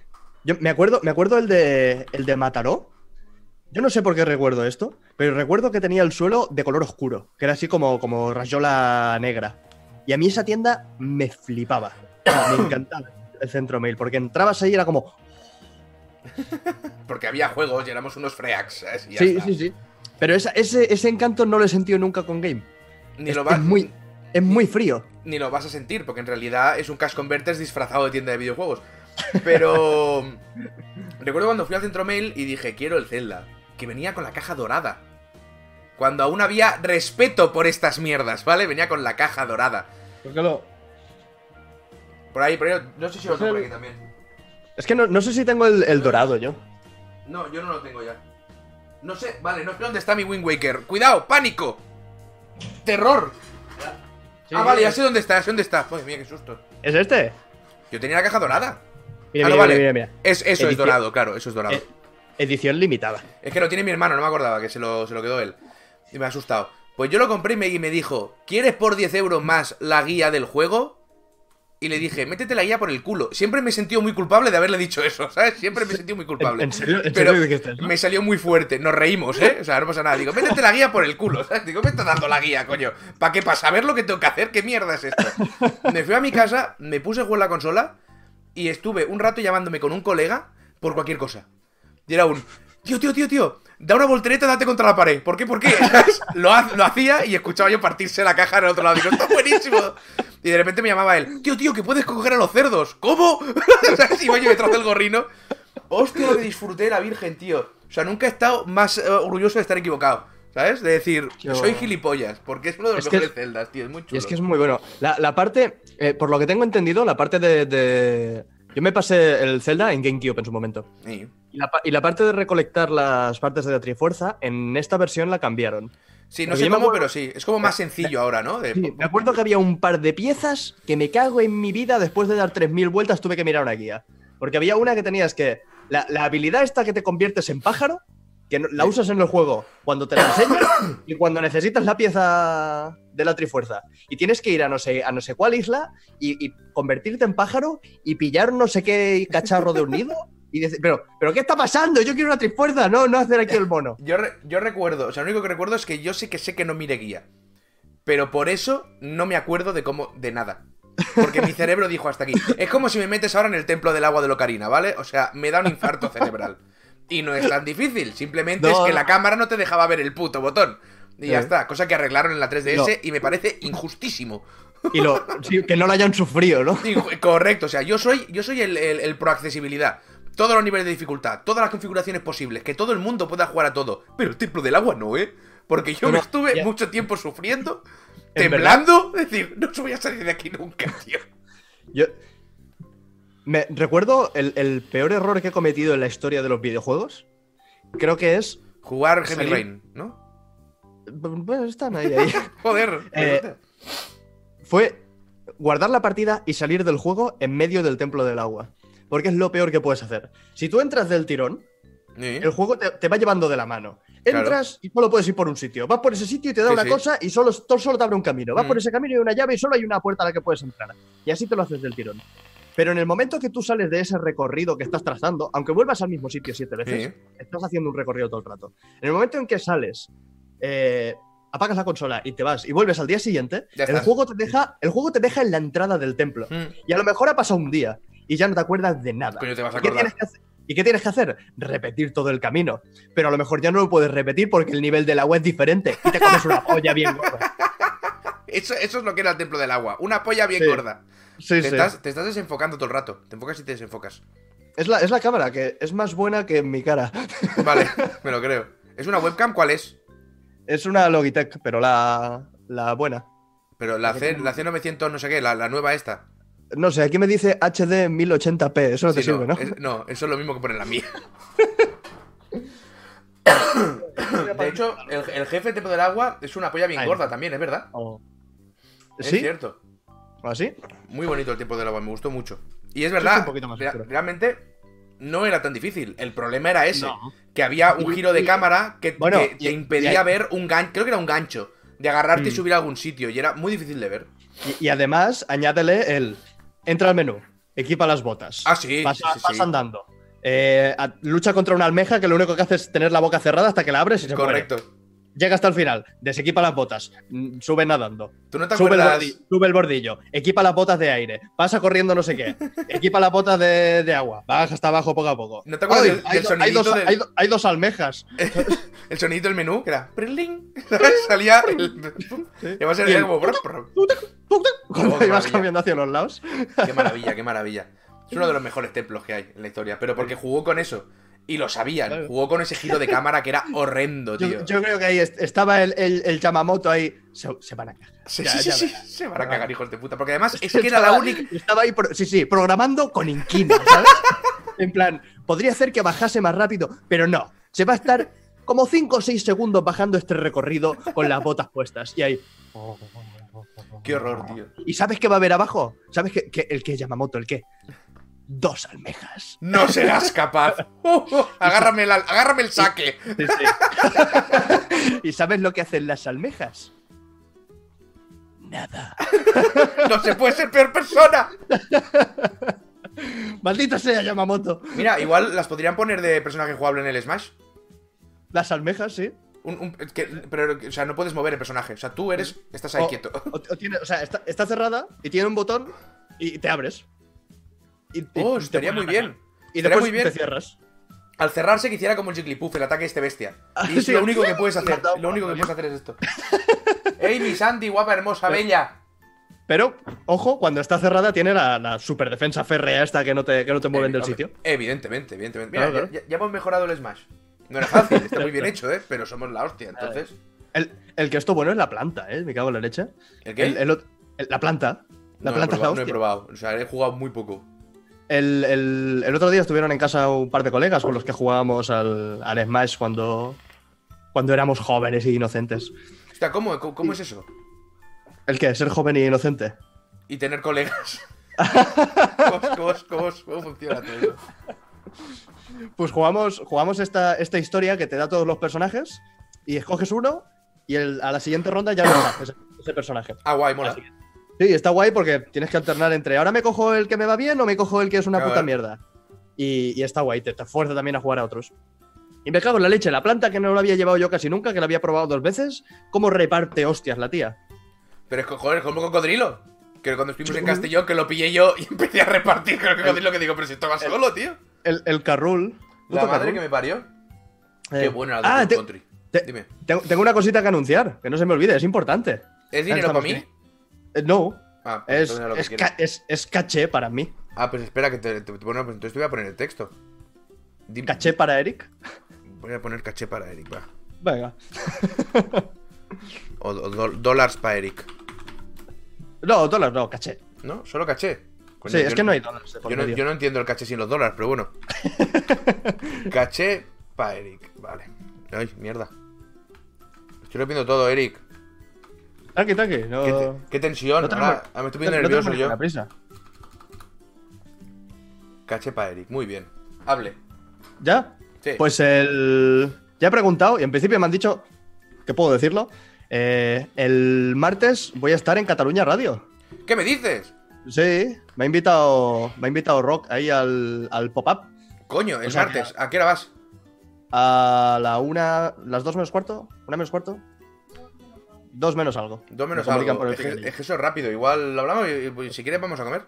Yo me acuerdo, me acuerdo el de el de Mataró. Yo no sé por qué recuerdo esto, pero recuerdo que tenía el suelo de color oscuro, que era así como, como rayola negra. Y a mí esa tienda me flipaba. Me encantaba el centro mail, porque entrabas ahí y era como. Porque había juegos y éramos unos freaks, ¿sabes? Y ya Sí, está. sí, sí. Pero esa- ese, ese encanto no lo he sentido nunca con Game. Ni es, lo vas, es muy, es muy frío. ni lo vas a sentir, porque en realidad es un Cash Converters disfrazado de tienda de videojuegos. Pero. recuerdo cuando fui al centro mail y dije, quiero el Zelda, que venía con la caja dorada. Cuando aún había respeto por estas mierdas, ¿vale? Venía con la caja dorada. Por ahí, por ahí, no sé si lo tengo por aquí también. Es que no, no sé si tengo el, el dorado yo. No, yo no lo tengo ya. No sé, vale, no sé dónde está mi Wind Waker. ¡Cuidado! ¡Pánico! ¡Terror! ah, vale, ya sé dónde está, ya sé dónde está. Madre mía, qué susto. ¿Es este? Yo tenía la caja dorada. Mira, Ah, no, mira, vale. mira, mira, mira. Es, eso es Edición- dorado, claro, eso es dorado. Eh, edición limitada. Es que lo tiene mi hermano, no me acordaba que se lo, se lo quedó él. Y me ha asustado. Pues yo lo compré y me, y me dijo, ¿quieres por 10 euros más la guía del juego? Y le dije, métete la guía por el culo. Siempre me he sentido muy culpable de haberle dicho eso, ¿sabes? Siempre me he sentido muy culpable. ¿En, en serio? ¿En Pero serio dijiste eso? me salió muy fuerte. Nos reímos, ¿eh? O sea, no pasa nada. Digo, métete la guía por el culo, ¿sabes? Digo, me está dando la guía, coño. ¿Para qué? ¿Para saber lo que tengo que hacer? ¿Qué mierda es esto? Me fui a mi casa, me puse a jugar la consola y estuve un rato llamándome con un colega por cualquier cosa. Y era un, tío, tío, tío, tío, da una voltereta, date contra la pared. ¿Por qué? ¿Por qué? Lo, ha- lo hacía y escuchaba yo partirse la caja en el otro lado. Digo, esto es buenísimo. Y de repente me llamaba él, tío, tío, que puedes coger a los cerdos. ¿Cómo? ¿Sabes? Iba yo detrás del gorrino. Hostia, lo que disfruté de la Virgen, tío. O sea, nunca he estado más eh, orgulloso de estar equivocado. ¿Sabes? De decir, Yo- soy gilipollas, porque es uno de los Es mejores es- celdas, tío. Es muy chulo. Y es que es muy bueno. La, la parte, eh, por lo que tengo entendido, la parte de, de- Yo me pasé el Zelda en GameCube en su momento. Sí. Y la, pa- y la parte de recolectar las partes de la Trifuerza, en esta versión la cambiaron. Sí, no sé cómo, acuerdo- pero sí. Es como más sencillo ahora, ¿no? De- Sí, me acuerdo que había un par de piezas que me cago en mi vida, después de dar 3.000 vueltas tuve que mirar una guía. Porque había una que tenías que... La, la habilidad esta que te conviertes en pájaro, que no- la usas en el juego cuando te la enseñas y cuando necesitas la pieza de la trifuerza. Y tienes que ir a no sé, a no sé cuál isla y, y convertirte en pájaro y pillar no sé qué cacharro de un nido. Y decir, pero, pero ¿qué está pasando? Yo quiero una trifuerza, no, no hacer aquí el mono. Yo, re- yo recuerdo, o sea, lo único que recuerdo es que yo sé que sé que no mire guía. Pero por eso no me acuerdo de cómo, de nada. Porque mi cerebro dijo hasta aquí. Es como si me metes ahora en el templo del agua de Locarina, ¿vale? O sea, me da un infarto cerebral. Y no es tan difícil, simplemente No, es que la cámara no te dejaba ver el puto botón. Y ya Eh. está, cosa que arreglaron en la 3DS No. y me parece injustísimo. Y lo, sí, que no lo hayan sufrido, ¿no? Correcto, o sea, yo soy, yo soy el, el, el pro accesibilidad. Todos los niveles de dificultad, todas las configuraciones posibles, que todo el mundo pueda jugar a todo. Pero el templo del agua no, ¿eh? Porque yo No, me estuve ya. mucho tiempo sufriendo, ¿En temblando, es decir, no voy a salir de aquí nunca, tío. Yo me recuerdo el, el peor error que he cometido en la historia de los videojuegos. Creo que es Jugar Heavy Salir- Rain, ¿no? Bueno, están ahí, ahí. Joder. Eh. Fue guardar la partida y salir del juego en medio del templo del agua. Porque es lo peor que puedes hacer. Si tú entras del tirón, Sí. el juego te, te va llevando de la mano. Claro. Entras y solo puedes ir por un sitio. Vas por ese sitio y te da Sí, una sí. cosa y solo, solo te abre un camino. Vas Mm. por ese camino y hay una llave y solo hay una puerta a la que puedes entrar. Y así te lo haces del tirón. Pero en el momento que tú sales de ese recorrido que estás trazando, aunque vuelvas al mismo sitio siete veces, estás haciendo un recorrido todo el rato. En el momento en que sales, eh, apagas la consola y te vas y vuelves al día siguiente, el juego, te deja, el juego te deja en la entrada del templo. Mm. Y a lo mejor ha pasado un día y ya no te acuerdas de nada. Coño, te vas a ¿Y qué, tienes que hacer? ¿Y qué tienes que hacer? Repetir todo el camino. Pero a lo mejor ya no lo puedes repetir porque el nivel del agua es diferente y te comes una polla bien gorda. Eso, eso es lo que era el templo del agua. Una polla bien Sí. gorda. Sí, Te, sí. estás, te estás desenfocando todo el rato. Te enfocas y te desenfocas. Es, la, es la cámara, que es más buena que mi cara. Vale, me lo creo. ¿Es una webcam? ¿Cuál es? Es una Logitech, pero la, la buena. Pero la, C, la C900 no sé qué, la, la nueva esta. No sé, aquí me dice HD 1080p, eso no te Sí, sirve, ¿no? es- no, eso es lo mismo que poner la mía. De hecho, el, el jefe templo del agua es una polla bien Ay. gorda también, es verdad. Oh. Es ¿Sí? cierto. ¿Así? Muy bonito el tiempo del agua, me gustó mucho. Y es verdad, sí, un poquito más rea- oscuro. realmente no era tan difícil. El problema era ese, No. que había un giro de y- cámara que, Bueno, que y- te impedía y hay- ver un gancho, creo que era un gancho, de agarrarte y Mm. subir a algún sitio, y era muy difícil de ver. Y, y además, añádele el. Entra al menú, equipa las botas. Ah, sí, sí, sí, andando. Eh, lucha contra una almeja que lo único que hace es tener la boca cerrada hasta que la abres y se muere. Llega hasta el final, desequipa las botas, mm, sube nadando, ¿Tú no te sube el, acuerdas? bordi- sube el bordillo, equipa las botas de aire, pasa corriendo no sé qué, equipa las botas de, de agua, baja hasta abajo poco a poco. ¿No te acuerdas Ay, del- hay, del do- hay dos, del- hay do- hay dos almejas. El sonidito del menú, que era. Salía el. Y el- como. Cuando Oh, ibas cambiando hacia los lados. Qué maravilla, qué maravilla. Es uno de los mejores templos que hay en la historia, pero porque jugó con eso. Y lo sabían. Claro. Jugó con ese giro de cámara que era horrendo, tío. Yo, yo creo que ahí est- estaba el, el, el Yamamoto ahí. Se, se van a cagar. Sí, Ya, sí, sí, ya sí, verás. Se van a cagar, hijos de puta. Porque además es que era la única. Estaba ahí, pro- sí, sí, programando con inquina, ¿sabes? en plan, podría hacer que bajase más rápido, pero no. Se va a estar como 5 o 6 segundos bajando este recorrido con las botas puestas. Y ahí. Qué horror, tío. ¿Y sabes qué va a haber abajo? ¿Sabes qué? qué- el es Yamamoto? ¿El qué? Dos almejas. No serás capaz. Uh, uh, agárrame, la- agárrame el saque. Sí, sí. ¿Y sabes lo que hacen las almejas? Nada. No se puede ser peor persona. Maldito sea Yamamoto. Mira, igual las podrían poner de personaje jugable en el Smash. Las almejas, sí. Un- un- que- pero, o sea, no puedes mover el personaje. O sea, tú eres. Estás ahí O- quieto. O, o tiene, o sea, está, está cerrada y tiene un botón y te abres. Y, Oh, estaría muy bien. Y Estaría muy bien. te cierras. Al cerrarse que hiciera como el Jigglypuff, el ataque de este bestia. Ah, Y es lo único que puedes hacer. Lo único que puedes hacer es esto. ¡Ey, mi Sandy, guapa, hermosa, bella! Pero, ojo, cuando está cerrada tiene la, la super defensa férrea esta que no te, que no te mueven del Evi- sitio. Evidentemente, evidentemente. Mira, Claro, ya- claro. Ya, ya hemos mejorado el Smash. No era fácil, está muy bien hecho, ¿eh? Pero somos la hostia, entonces. El, el que esto bueno es la planta, ¿eh? Me cago en la leche. ¿El qué? El- la planta. La no, planta he es la probado, no he hostia. probado. O sea, he jugado muy poco. El, el- el otro día estuvieron en casa un par de colegas con los que jugábamos al, al Smash cuando, cuando éramos jóvenes e inocentes. Hostia, ¿cómo, cómo, cómo es eso? ¿El qué? ¿Ser joven e inocente? Y tener colegas. ¿Cómo, cómo- cómo- cómo funciona todo eso? Pues jugamos, jugamos esta, esta historia que te da todos los personajes y escoges uno y el- a la siguiente ronda ya está ese, ese personaje. Ah, guay, mola. Sí, está guay porque tienes que alternar entre ahora me cojo el que me va bien o me cojo el que es una puta mierda. Y, y está guay, te, te fuerza también a jugar a otros. Y me cago en la leche, la planta que no la había llevado yo casi nunca, que la había probado dos veces, ¿cómo reparte hostias la tía? Pero es que, joder, como cocodrilo. Que cuando estuvimos en Castellón, que lo pillé yo y empecé a repartir con el cocodrilo que digo, pero si esto va solo, tío. El, el Carrul. La madre Carrul. que me parió. Eh, Qué bueno el ah, te- Country. te- Dime. tengo, tengo una cosita que anunciar, que no se me olvide, es importante. ¿Es dinero para mí? Eh, no, Ah, pues es, que es, quiero. ca- es- es caché para mí. Ah, pues espera, que te, te- bueno, pues entonces te voy a poner el texto. Caché para Eric. Voy a poner caché para Eric, va. Venga. O, o do- dólares para Eric. No, dólar, no, caché. ¿No? Solo caché. Coño, sí, yo es que no hay dólares. Yo no, medio. yo no entiendo el caché sin los dólares, pero bueno. caché para Eric, vale. Ay, mierda. Estoy rompiendo todo, Eric. Tranqui, tranqui. No, Qué, te- qué tensión. no Ahora, ah, me estoy poniendo no nervioso yo. ninguna prisa. Caché para Eric. Muy bien. Hable. ¿Ya? Sí. Pues el. Ya he preguntado y en principio me han dicho. que puedo decirlo? Eh, el martes voy a estar en Cataluña Radio. ¿Qué me dices? Sí, me ha invitado. Me ha invitado Rock ahí al, al pop-up. Coño, el O sea, martes. ¿A qué hora vas? A la una. ¿Las dos menos cuarto? ¿Una menos cuarto? Dos menos algo. Dos menos Me algo. Es que, Twitter. es que eso es rápido. Igual lo hablamos y, y si quieres vamos a comer.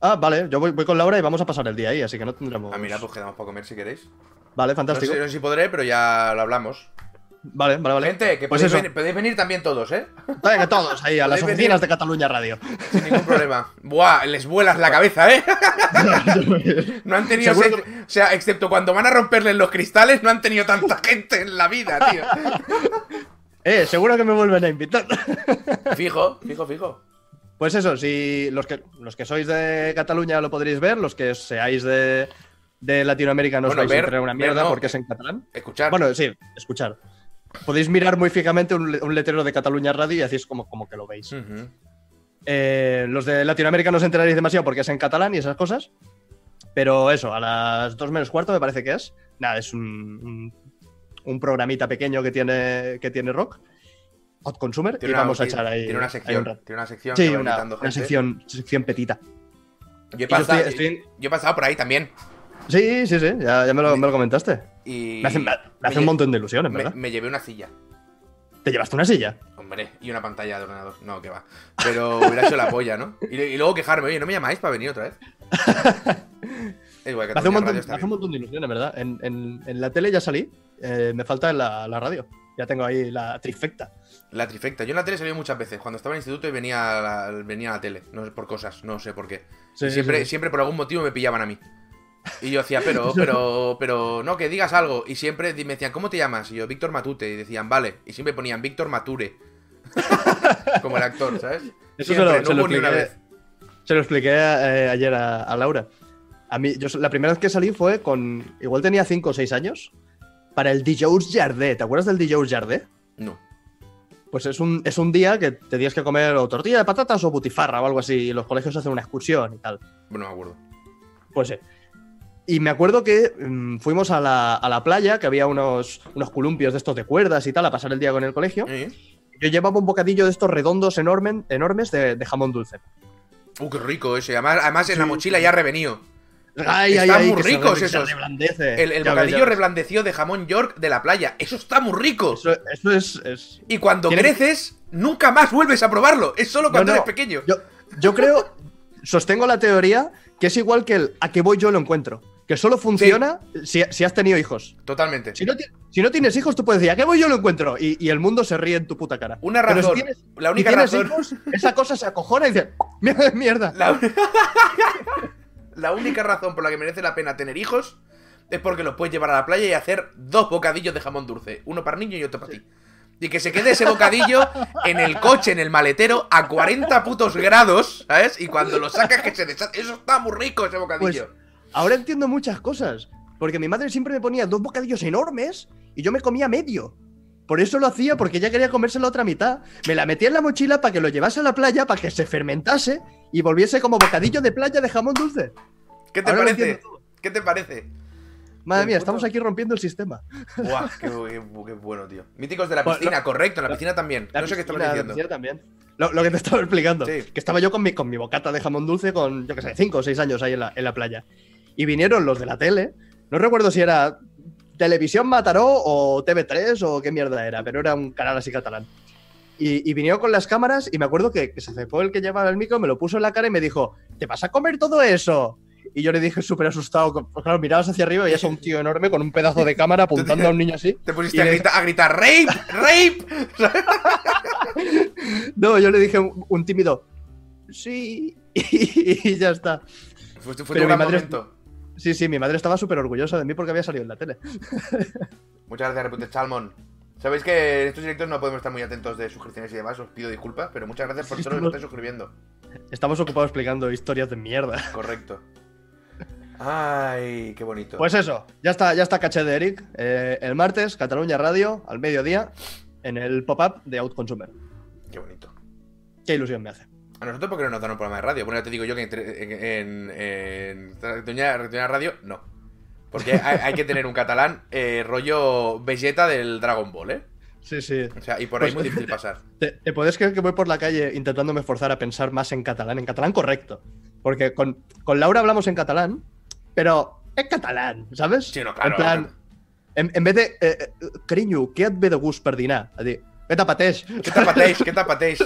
Ah, vale, yo voy, voy con Laura y vamos a pasar el día ahí, así que no tendremos. Ah, mira, pues quedamos para comer si queréis. Vale, No fantástico. sé, no sé si podré, pero ya lo hablamos. Vale, vale, vale. Gente, que Pues podéis, venir, podéis venir también todos, ¿eh? Venga, todos ahí, a las oficinas venir. de Cataluña Radio. Sin ningún problema. Buah, les vuelas la cabeza, ¿eh? No han tenido. O sea, excepto cuando van a romperles los cristales, no han tenido tanta gente en la vida, tío. eh, seguro que me vuelven a invitar. Fijo, fijo, fijo. Pues eso, si los que, los que sois de Cataluña lo podréis ver, los que seáis de, de Latinoamérica no os Bueno, vais ver- a una mierda no. porque es en catalán. Escuchar. Bueno, sí, escuchar. Podéis mirar muy fijamente un, le- un letrero de Cataluña Radio y hacéis como, como que lo veis. Eh, los de Latinoamérica no os enteraréis demasiado porque es en catalán y esas cosas. Pero eso, a las 2 menos cuarto me parece que es. Nada, es un, un, un programita pequeño que tiene, que tiene Rock. Hot Consumer. Tiene y una- vamos a echar ahí. Tiene una sección. un. Tiene una sección Sí, que una, una gente. sección, sección petita. Yo he, yo pasado, estoy- estoy en- yo he pasado por ahí también. Sí, sí, sí, ya, ya me, lo, me lo comentaste. Y. Me hace, me- hace un montón de me, verdad. me llevé una silla. ¿Te llevaste una silla? Hombre, y una pantalla de ordenador. No, que va. Pero hubiera sido la polla, ¿no? Y, y luego quejarme, oye, ¿no me llamáis para venir otra vez? Es igual, Me hace, un montón, me hace un montón de ilusión, en verdad. En, en- en la tele ya salí. Eh, me falta la, la radio. Ya tengo ahí la trifecta. La trifecta. Yo en la tele salí muchas veces. Cuando estaba en el instituto y venía a la, venía a la tele. No sé por cosas, no sé por qué. Sí, Y sí, siempre, sí. siempre por algún motivo me pillaban a mí. Y yo hacía, pero, pero, pero, no, que digas algo. Y siempre me decían, ¿cómo te llamas? Y yo, Víctor Matute. Y decían, vale. Y siempre ponían Víctor Mature. Como el actor, ¿sabes? Eso se Siempre, lo- se no lo hubo ni una expliqué. vez. Se lo expliqué eh, ayer a, a Laura. A mí, yo la primera vez que salí fue con. Igual tenía 5 o 6 años. Para el Dijous Jardé. ¿Te acuerdas del Dijous Jardé? No. Pues es un, es un día que tenías que comer o tortilla de patatas o butifarra o algo así. Y los colegios hacen una excursión y tal. Bueno, me acuerdo. Pues sí. Y me acuerdo que mm, fuimos a la, a la playa, que había unos, unos columpios de estos de cuerdas y tal, a pasar el día con el colegio. ¿Eh? Yo llevaba un bocadillo de estos redondos enormes, enormes de, de jamón dulce. Uh, qué rico ese. Además, además en la mochila ya revenido. Ay, Están ay, muy que ricos se esos. El, el bocadillo ves. reblandecido de jamón York de la playa. Eso está muy rico. Eso, eso es, es- Y cuando creces, nunca más vuelves a probarlo. Es solo cuando No, no, eres pequeño. Yo, yo creo, sostengo la teoría que es igual que el a qué voy yo lo encuentro. Que solo funciona si, si has tenido hijos. Totalmente. Si no, ti- si no tienes hijos, tú puedes decir, ¿a qué voy yo lo encuentro? Y, y el mundo se ríe en tu puta cara. Una si razón. tienes- la si única tienes razón. hijos, esa cosa se acojona y dice, mierda, mierda. La, la única razón por la que merece la pena tener hijos es porque los puedes llevar a la playa y hacer dos bocadillos de jamón dulce. Uno para niño y otro para ti. Y que se quede ese bocadillo en el coche, en el maletero, a 40 putos grados, ¿sabes? Y cuando lo sacas que se deshace. Eso está muy rico, ese bocadillo. Ahora entiendo muchas cosas. Porque mi madre siempre me ponía dos bocadillos enormes y yo me comía medio. Por eso lo hacía, porque ella quería comerse la otra mitad. Me la metía en la mochila para que lo llevase a la playa, para que se fermentase y volviese como bocadillo de playa de jamón dulce. ¿Qué te Ahora parece? ¿Qué te parece? Madre mía, puto- estamos aquí rompiendo el sistema. Buah, qué, qué- qué bueno, tío. Míticos de la Bueno, piscina, correcto, en la piscina también. La no sé qué estabas piscina- la diciendo. piscina también. Lo, lo que te estaba explicando. Sí. Que estaba yo con mi, con mi bocata de jamón dulce con, yo qué sé, 5 o 6 años ahí en la, en la playa. Y vinieron los de la tele. No recuerdo si era Televisión Mataró o TV3 o qué mierda era, pero era un canal así catalán. Y, y vinieron con las cámaras y me acuerdo que, que se acercó el que llevaba el micro, me lo puso en la cara y me dijo, ¿te vas a comer todo eso? Y yo le dije súper asustado, pues claro, mirabas hacia arriba y veías a un tío enorme con un pedazo de cámara apuntando a un niño así. Te pusiste a le- gritar, a gritar ¡Rape! ¡Rape! No, yo le dije un, un tímido, sí, y, ya está. Fue, fue Pero tu mi madre- momento. Sí, sí, mi madre estaba súper orgullosa de mí porque había salido en la tele. Muchas gracias, Repute Salmon. Sabéis que en estos directos no podemos estar muy atentos de suscripciones y demás, os pido disculpas, pero muchas gracias por todos los que estáis suscribiendo. Estamos ocupados explicando historias de mierda. Correcto. Ay, qué bonito. Pues eso, ya está, ya está caché de Eric. Eh, el martes, Cataluña Radio, al mediodía, en el pop-up de Outconsumer. Qué bonito. Qué ilusión me hace. A nosotros porque no nos dan un programa de radio. Bueno, ya te digo yo que en, en, en Cataluña Radio, no. Porque hay, hay que tener un catalán eh, rollo Vegeta del Dragon Ball, ¿eh? Sí, sí. O sea, y por ahí es Pues- muy difícil pasar. ¿Te, te puedes creer que voy por la calle intentándome esforzar a pensar más en catalán? En catalán correcto. Porque con, con Laura hablamos en catalán, pero en catalán, ¿sabes? Sí, no, claro. En plan, en, en vez de... Eh, eh, carinyo, què et ve de gust per dinar? A dir, què t'apeteix? ¿Qué tapatéis? ¿Qué tapatéis?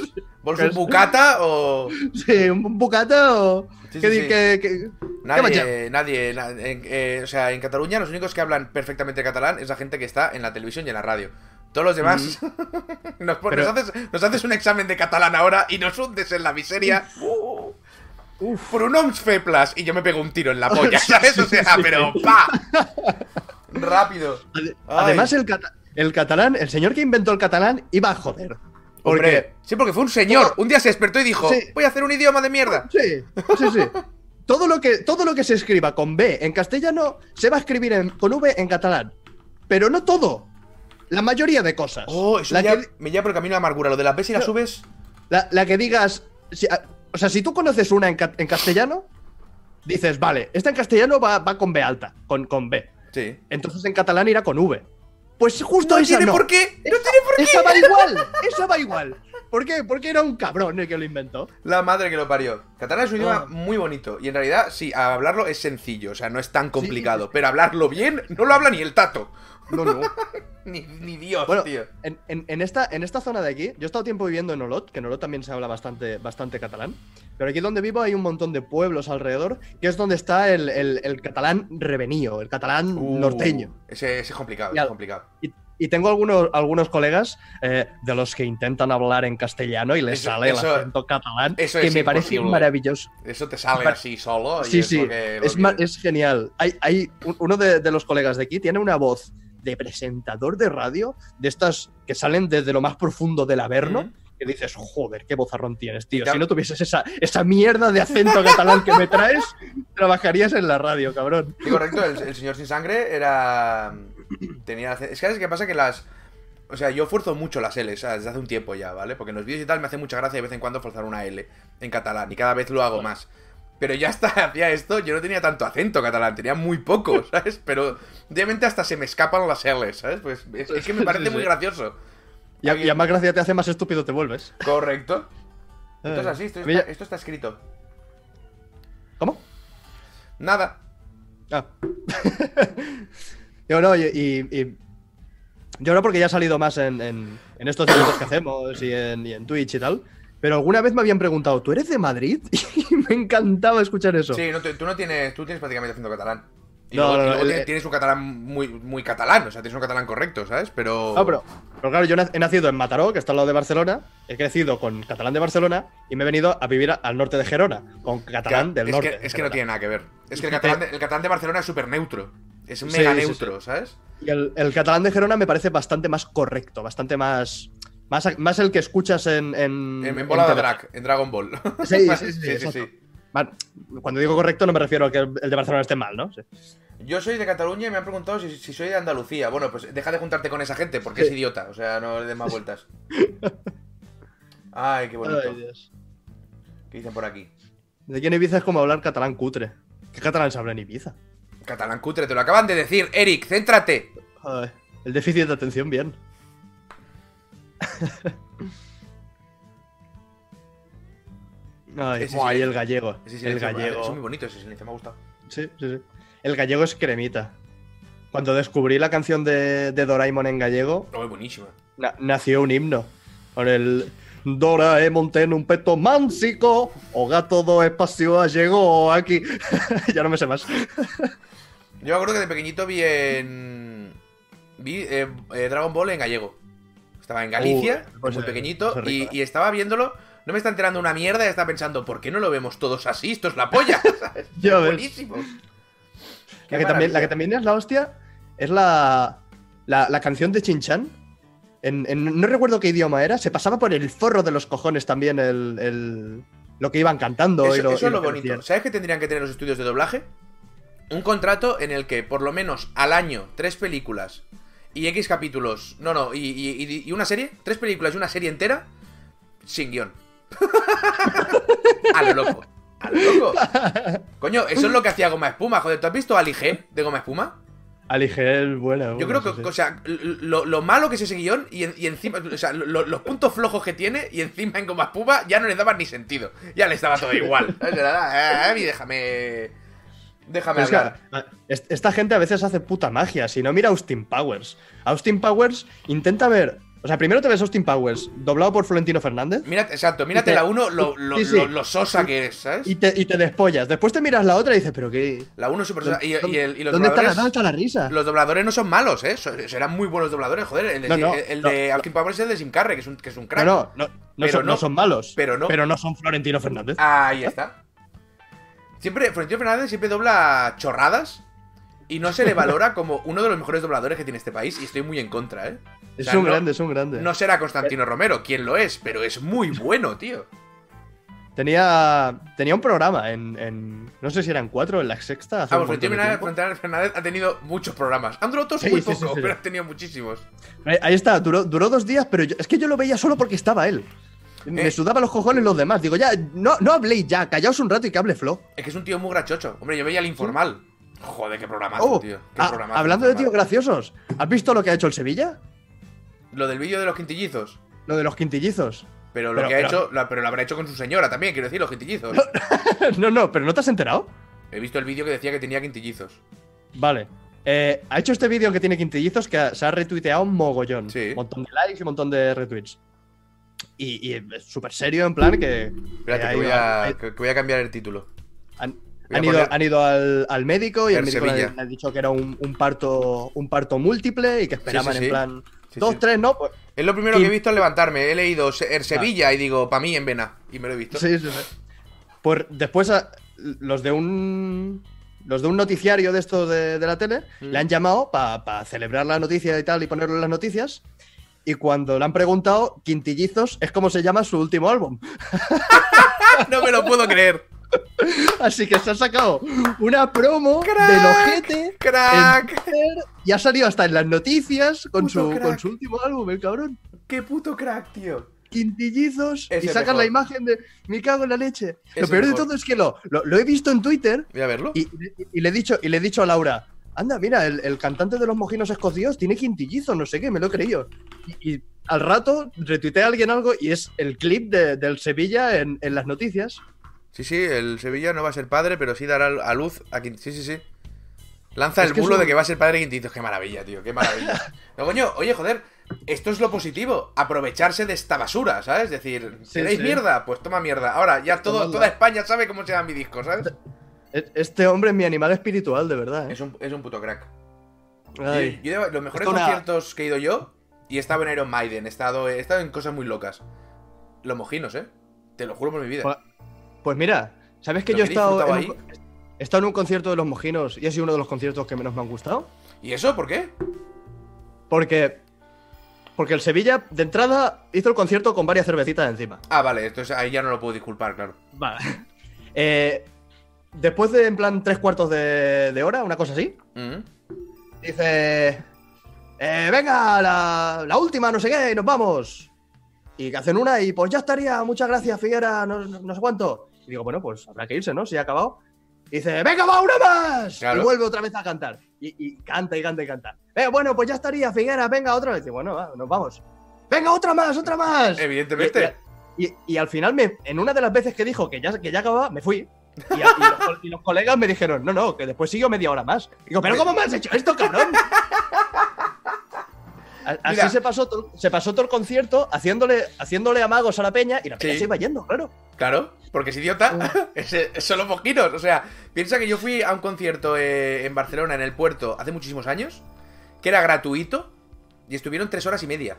¿Vols un bucata o...? Sí, un bocata o... Sí, què sí, que, que... Nadie, nadie, na- eh, o sea, en Cataluña los únicos que hablan perfectamente catalán es la gente que está en la televisión y en la radio. Todos los demás nos, pon- Pero- nos haces, nos haces un examen de catalán ahora y nos hundes en la miseria. Uh, pronoms febles y yo me pego un tiro en la polla, ¿sabes? O sea, pero pa. Rápido. Ay. Además, el, cata- el catalán, el señor que inventó el catalán iba a joder. Porque... Hombre, sí, porque fue un señor. Un día se despertó y dijo, Sí. voy a hacer un idioma de mierda. Sí, sí, sí. Todo lo, que, todo lo que se escriba con B en castellano se va a escribir en- con V en catalán. Pero no todo. La mayoría de cosas. Oh, eso la, me, que, lleva, me lleva por el camino de la amargura. Lo de las B si las subes. la- la que digas. si- a- o sea, si tú conoces una en castellano, dices, vale, esta en castellano va, va con B alta, con, con B. Sí. Entonces en catalán irá con V. Pues justo No esa tiene no. por qué. No Esa- tiene por qué. Esa va igual, esa va igual. ¿Por qué? Porque era un cabrón el que lo inventó. La madre que lo parió. Catalán es un idioma Oh. muy bonito. Y en realidad, sí, hablarlo es sencillo. O sea, no es tan complicado. Pero hablarlo bien, no lo habla ni el tato. No, no. Ni, ni Dios, Bueno, tío. en, en- en esta, en esta zona de aquí, yo he estado tiempo viviendo en Olot, que en Olot también se habla bastante, bastante catalán, pero aquí donde vivo hay un montón de pueblos alrededor, que es donde está el, el- el catalán revenío, el catalán Uh, norteño. Ese, ese es complicado, ese es complicado. Y, y tengo algunos, algunos colegas eh, de los que intentan hablar en castellano y les Eso- sale eso- el acento catalán, eso que me parece imposible. maravilloso. Eso te sale así solo. y Sí, es sí, lo que- lo es, que- es genial. Hay, hay un- uno de, de los colegas de aquí tiene una voz de presentador de radio, de estas que salen desde lo más profundo del Averno, que dices, joder, qué vozarrón tienes, tío. Si no tuvieses esa, esa mierda de acento catalán que me traes, trabajarías en la radio, cabrón. Sí, correcto, el, el señor sin sangre era. Tenía. Es que ¿sabes qué pasa? Que las. O sea, yo fuerzo mucho las L, desde hace un tiempo ya, ¿vale? Porque en los vídeos y tal me hace mucha gracia de vez en cuando forzar una L en catalán y cada vez lo hago más. Pero ya hasta hacía esto, yo no tenía tanto acento catalán, tenía muy poco, ¿sabes? Pero obviamente hasta se me escapan las L's, ¿sabes? Pues es, es que me parece Sí, muy gracioso. Y a, y a más gracia te hace, más estúpido te vuelves. Correcto. Esto es así, esto está, esto está escrito. ¿Cómo? Nada. Ah. yo no, y, y- y- Yo no, porque ya he salido más en, en- en estos directos que hacemos y en, y en Twitch y tal. Pero alguna vez me habían preguntado, ¿tú eres de Madrid? Y me encantaba escuchar eso. Sí, no tú no tienes. Tú tienes prácticamente acento catalán. Y No, luego, no, y no, luego el- tienes- un catalán muy, muy catalán, o sea, tienes un catalán correcto, ¿sabes? Pero. No, pero, pero claro, yo he nacido en Mataró, que está al lado de Barcelona, he crecido con catalán de Barcelona y me he venido a vivir al norte de Gerona, con catalán del es norte. Que, es que no tiene nada que ver. Es que el catalán, de, el catalán de Barcelona es súper neutro. Es mega sí, sí. neutro, ¿sabes? Y el, el catalán de Gerona me parece bastante más correcto, bastante más. Más, más el que escuchas en. En, En, en bola de drag, en Dragon Ball. Sí, sí, sí, Cuando digo correcto no me refiero a que el de Barcelona esté mal, ¿no? Yo soy de Cataluña y me han preguntado si, si soy de Andalucía. Bueno, pues deja de juntarte con esa gente porque es idiota. O sea, no le des más vueltas. Ay, qué bonito. Ay, Dios. ¿Qué dicen por aquí? De aquí en Ibiza es como hablar catalán cutre. ¿Qué catalán se habla en Ibiza? Catalán cutre, te lo acaban de decir. Eric, céntrate. Ay, el déficit de atención, bien. Ay, Ese sí- y el gallego. Ese el gallego. Es muy bonito ese silencio, me ha gustado. Sí, sí, sí. El gallego es cremita. Cuando descubrí la canción de, de Doraemon en gallego, Oh, buenísima. na- nació un himno. Con el Doraemon ten un peto mansico, o gato do espacio llegó aquí. ya no me sé más. Yo me acuerdo que de pequeñito vi en. Vi eh, eh, Dragon Ball en gallego. Estaba en Galicia, Uh, pues, muy pequeñito, es y, estaba viéndolo. No me está enterando una mierda y estaba pensando, ¿por qué no lo vemos todos así? Esto es la polla. ves. Buenísimo. La que, también, la que también es la hostia es la, la, la canción de Chinchan. En, en- no recuerdo qué idioma era. Se pasaba por el forro de los cojones también el, el- lo que iban cantando. Eso, y lo, eso y es lo bonito. decían. ¿Sabes qué tendrían que tener los estudios de doblaje? un contrato en el que por lo menos al año tres películas y X capítulos, no, no, y, y- y una serie, tres películas y una serie entera sin guion. a lo loco. A lo loco. Coño, eso es lo que hacía Goma Espuma, joder. ¿Tú has visto Ali G de Goma Espuma? Aligel, buena. Yo buena, creo que, sí, o sea, lo, lo malo que es ese guion y, en- y encima, o sea, lo- los puntos flojos que tiene y encima en Goma Espuma ya no le daban ni sentido. Ya le estaba todo igual. "Ah, A mí déjame. Déjame Pero es que, hablar. esta gente a veces hace puta magia. Si no, mira Austin Powers. Austin Powers intenta ver. O sea, primero te ves Austin Powers doblado por Florentino Fernández Mira, exacto, mírate te- la uno, lo, lo, sí, sí. lo- lo sosa que es, ¿sabes? y te, y te despollas. Después te miras la otra y dices, ¿pero qué? La 1 es súper sosa. Y, y el- y los ¿Dónde está la, está risa? Los dobladores no son malos, ¿eh? Serán muy buenos dobladores, joder. El de, No, no, el, el no, de no. Austin Powers es el de Jim Carrey, que es un, que es un crack. No, no, no, Pero son, no no- son malos. pero no- Pero no son Florentino Fernández. Ahí está. Siempre, Florentino Fernández siempre dobla chorradas y no se le valora como uno de los mejores dobladores que tiene este país y estoy muy en contra, ¿eh? O es sea, un no- grande, es un grande. No será Constantino Romero, quien lo es, pero es muy bueno, tío. Tenía, tenía un programa en, en- No sé si eran cuatro, en la sexta. hace Ah, un Florentino Fernández, ha tenido muchos programas. Han durado todos Sí, muy sí, poco, sí. pero ha tenido muchísimos. Ahí, ahí está, duró, duró dos días, pero yo- es que yo lo veía solo porque estaba él. Me Eh. sudaba los cojones los demás. Digo, ya, no, no habléis ya, callaos un rato y que hable Flo. Es que es un tío muy grachocho. Hombre, yo veía el informal. Joder, qué programazo, Oh, tío. Qué ah, programazo, hablando de tíos graciosos, ¿has visto lo que ha hecho el Sevilla? Lo del vídeo de los quintillizos. Lo de los quintillizos. Pero lo Pero- que ha pero- hecho, la- pero lo habrá hecho con su señora también, quiero decir, los quintillizos. no, no, pero ¿no te has enterado? He visto el vídeo que decía que tenía quintillizos. Vale. Eh, ha hecho este vídeo que tiene quintillizos que se ha retuiteado un mogollón. Sí. Un montón de likes y un montón de retweets. Y, y es súper serio, en plan que. Espérate, que voy, a, que- voy a cambiar el título. Han, han ido, poner- han ido al, al médico y el médico le, ha dicho que era un, un parto un parto múltiple y que esperaban sí, sí. en plan Sí, dos, tres, ¿no? Pues, Es lo primero Y- que he visto al levantarme. He leído el Sevilla y digo, pa' mí en vena. Y me lo he visto. sí, sí, sí. Pues después a- los de un los de un noticiario de estos de, de la tele Mm. le han llamado para celebrar la noticia y tal y ponerlo en las noticias. Y cuando le han preguntado, Quintillizos es como se llama su último álbum. no me lo puedo creer. Así que se ha sacado una promo ¡Crack! del ojete ¡Crack! en Twitter y ha salido hasta en las noticias con Puto su, crack. con su último álbum, el cabrón. ¡Qué puto crack, tío! Quintillizos y sacan mejor. la imagen de me cago en la leche. Lo peor de todo es que lo, lo, lo he visto en Twitter Voy a verlo. y, y- y le he dicho, y le he dicho a Laura, anda, mira, el, el cantante de los mojinos escocíos tiene quintillizos, no sé qué, me lo he creído. Y, y al rato retuitea a alguien algo y es el clip de- del Sevilla en, en las noticias. Sí, sí, el Sevilla no va a ser padre, pero sí dará a luz a Quint- Sí, sí, sí. Lanza Es el bulo un- de que va a ser padre Quintillizos. Qué maravilla, tío, qué maravilla. no, coño, oye, joder, esto es lo positivo. Aprovecharse de esta basura, ¿sabes? Es decir, Sí, ¿queréis sí. mierda? Pues toma mierda. Ahora, ya todo, Tomadla. toda España sabe cómo se llama mi disco, ¿sabes? E- Este hombre es mi animal espiritual, de verdad. ¿eh? Es un, es un puto crack. Ay. Yo, yo- los mejores Esto una- conciertos que he ido yo, y he estado en Iron Maiden, he estado, he estado en cosas muy locas. Los mojinos, ¿eh? Te lo juro por mi vida. Pues- Pues mira, ¿sabes que yo he estado, en un, he estado en un concierto de los mojinos y ha sido uno de los conciertos que menos me han gustado? ¿Y eso por qué? Porque, porque el Sevilla, de entrada, hizo el concierto con varias cervecitas encima. Ah, vale, entonces ahí ya no lo puedo disculpar, claro. Vale. Eh, después de, en plan, tres cuartos de, de hora, una cosa así, Mm. dice: eh, Venga, la, la última, no sé qué, y nos vamos. Y que hacen una, y pues ya estaría, muchas gracias, Figuera, no, no- no sé cuánto. Y digo, bueno, pues habrá que irse, ¿no? Si ha acabado. Y dice, venga, va, una más. Claro. Y vuelve otra vez a cantar. Y, y canta y canta y canta. "Eh, bueno, pues ya estaría, Figuera, venga, otra vez. Y bueno, va, nos vamos. Venga, otra más, otra más. Evidentemente. Y, y- y al final, me, en una de las veces que dijo que ya, que ya acababa, me fui. Y, a- y los, co- y los colegas me dijeron, no, no, que después siguió media hora más. Digo, ¿pero cómo me has hecho esto, cabrón? A- Así Mira. se pasó, todo, se pasó todo el concierto haciéndole, haciéndole amagos a la peña y la peña Sí. se iba yendo, claro. Claro, porque es idiota. Ese- son los mojinos. O sea, piensa que yo fui a un concierto eh, en Barcelona, en el puerto, hace muchísimos años, que era gratuito y estuvieron tres horas y media.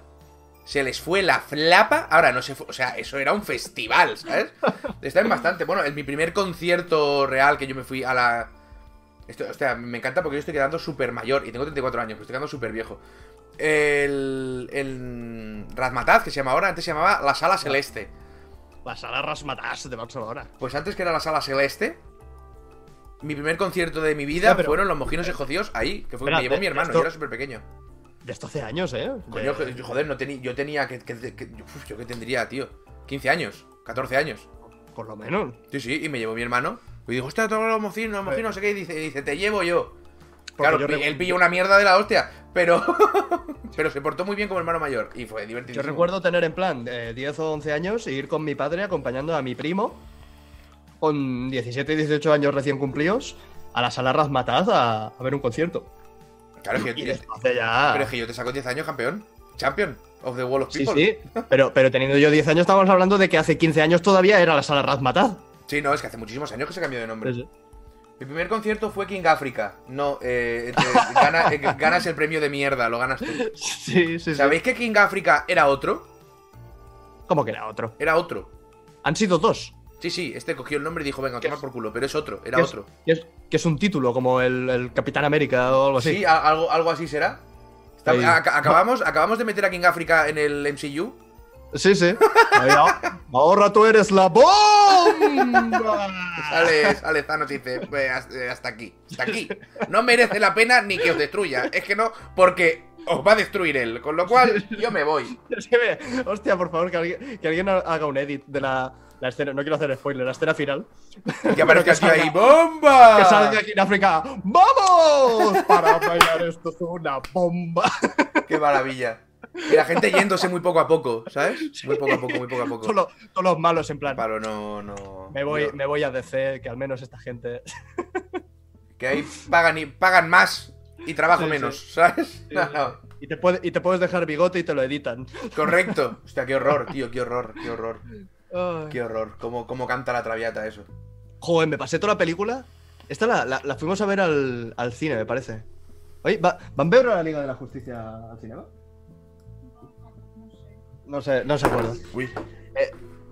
Se les fue la flapa. Ahora no se fue. O sea, eso era un festival, ¿sabes? Está en bastante. Bueno, en mi primer concierto real que yo me fui a la. Esto, hostia, me encanta porque yo estoy quedando súper mayor y tengo 34 años, pero estoy quedando súper viejo. El. El. Razmataz, que se llama ahora, antes se llamaba La Sala Celeste. La rasmatas de Barcelona. Pues antes que era la sala celeste, mi primer concierto de mi vida pero- fueron los mojinos escocidos ahí, que fue Espera, me llevó mi hermano, esto- yo era súper pequeño. De esto hace años, ¿eh? Coño, De- joder, no tenía, yo tenía que, que- que- uf, yo qué tendría, tío, 15 años, 14 años. Por lo menos. Sí, sí, y me llevó mi hermano. Y dijo, hostia, todos los mojinos, los mojinos, no sé qué, y dice, y dice, te llevo yo. Claro, yo recu- él pilló una mierda de la hostia, pero pero se portó muy bien como hermano mayor y fue divertido. Yo recuerdo tener en plan eh, 10 o 11 años e ir con mi padre acompañando a mi primo con 17 y 18 años recién cumplidos a la sala Razmataz a, a ver un concierto. Claro, es que, ya... pero es que yo te saco 10 años campeón. Champion of the Wall of Sí, People. sí, pero, pero teniendo yo 10 años estamos hablando de que hace 15 años todavía era la sala Razmataz. Sí, no, es que hace muchísimos años que se cambió de nombre. Sí, sí. Mi primer concierto fue King Africa. No, eh, te- gana- eh, ganas el premio de mierda, lo ganas tú. Sí, sí, sí. ¿Sabéis que King Africa era otro? ¿Cómo que era otro? Era otro. Han sido dos. Sí, sí, este cogió el nombre y dijo, venga, toma por culo, pero es otro, era Que es- otro. Que es, un título como el, el Capitán América o algo así. Sí, a- algo, algo así será. Está- acabamos, acabamos de meter a King Africa en el MCU. Sí, sí. Ah, Ahora tú eres la bomba. Sale, sale Thanos y dice, "Pues, hasta aquí, hasta aquí. No merece la pena ni que os destruya. Es que no, porque os va a destruir él. Con lo cual, yo me voy. Hostia, por favor, que alguien, que alguien haga un edit de la, la escena. No quiero hacer spoiler, la escena final. Que aparezca que aquí ahí, ¡bomba! Que salga aquí en África. ¡Vamos! Para bailar esto es una bomba. ¡Qué maravilla! Y la gente yéndose muy poco a poco, ¿sabes? Muy poco a poco, muy poco a poco. Todos los malos en plan. Palo, no, no. Me voy, no. me voy a DC, que al menos esta gente. Que ahí pagan, y, pagan más y trabajo Sí, menos, ¿sabes? No. Y te, puede- y te puedes dejar bigote y te lo editan. Correcto. Hostia, qué horror, tío, qué horror, qué horror. Ay. Qué horror. Cómo, cómo canta la traviata eso. Joder, me pasé toda la película. Esta la, la- la fuimos a ver al, al cine, me parece. Oye, ¿va- ¿van a ver la Liga de la Justicia al cinema? No sé, no se acuerda. Uy.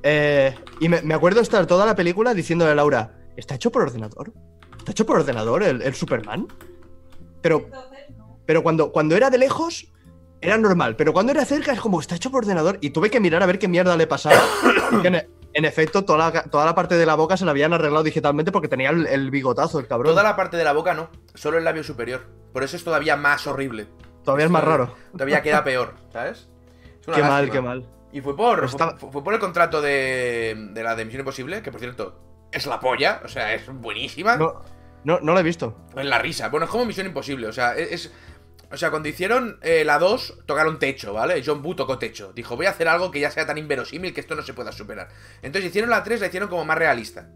Eh, y me, me acuerdo estar toda la película diciéndole a Laura, ¿está hecho por ordenador? ¿Está hecho por ordenador el, el Superman? Pero, pero cuando, cuando era de lejos, era normal. Pero cuando era cerca, es como, está hecho por ordenador. Y tuve que mirar a ver qué mierda le pasaba. En, en efecto, toda la, toda la parte de la boca se la habían arreglado digitalmente porque tenía el, el bigotazo, el cabrón. Toda la parte de la boca no, solo el labio superior. Por eso es todavía más horrible. Todavía es más raro. Todavía queda peor, ¿sabes? Qué mal, qué mal. Y fue por, Pues fue, por el contrato de, de la de Misión Imposible, que por cierto, es la polla, o sea, es buenísima. No, no, no lo he visto. Es la risa. Bueno, es como Misión Imposible, o sea, es. O sea, cuando hicieron eh, la 2, tocaron techo, ¿vale? John Boo tocó techo. Dijo, voy a hacer algo que ya sea tan inverosímil que esto no se pueda superar. Entonces hicieron la 3, la hicieron como más realista.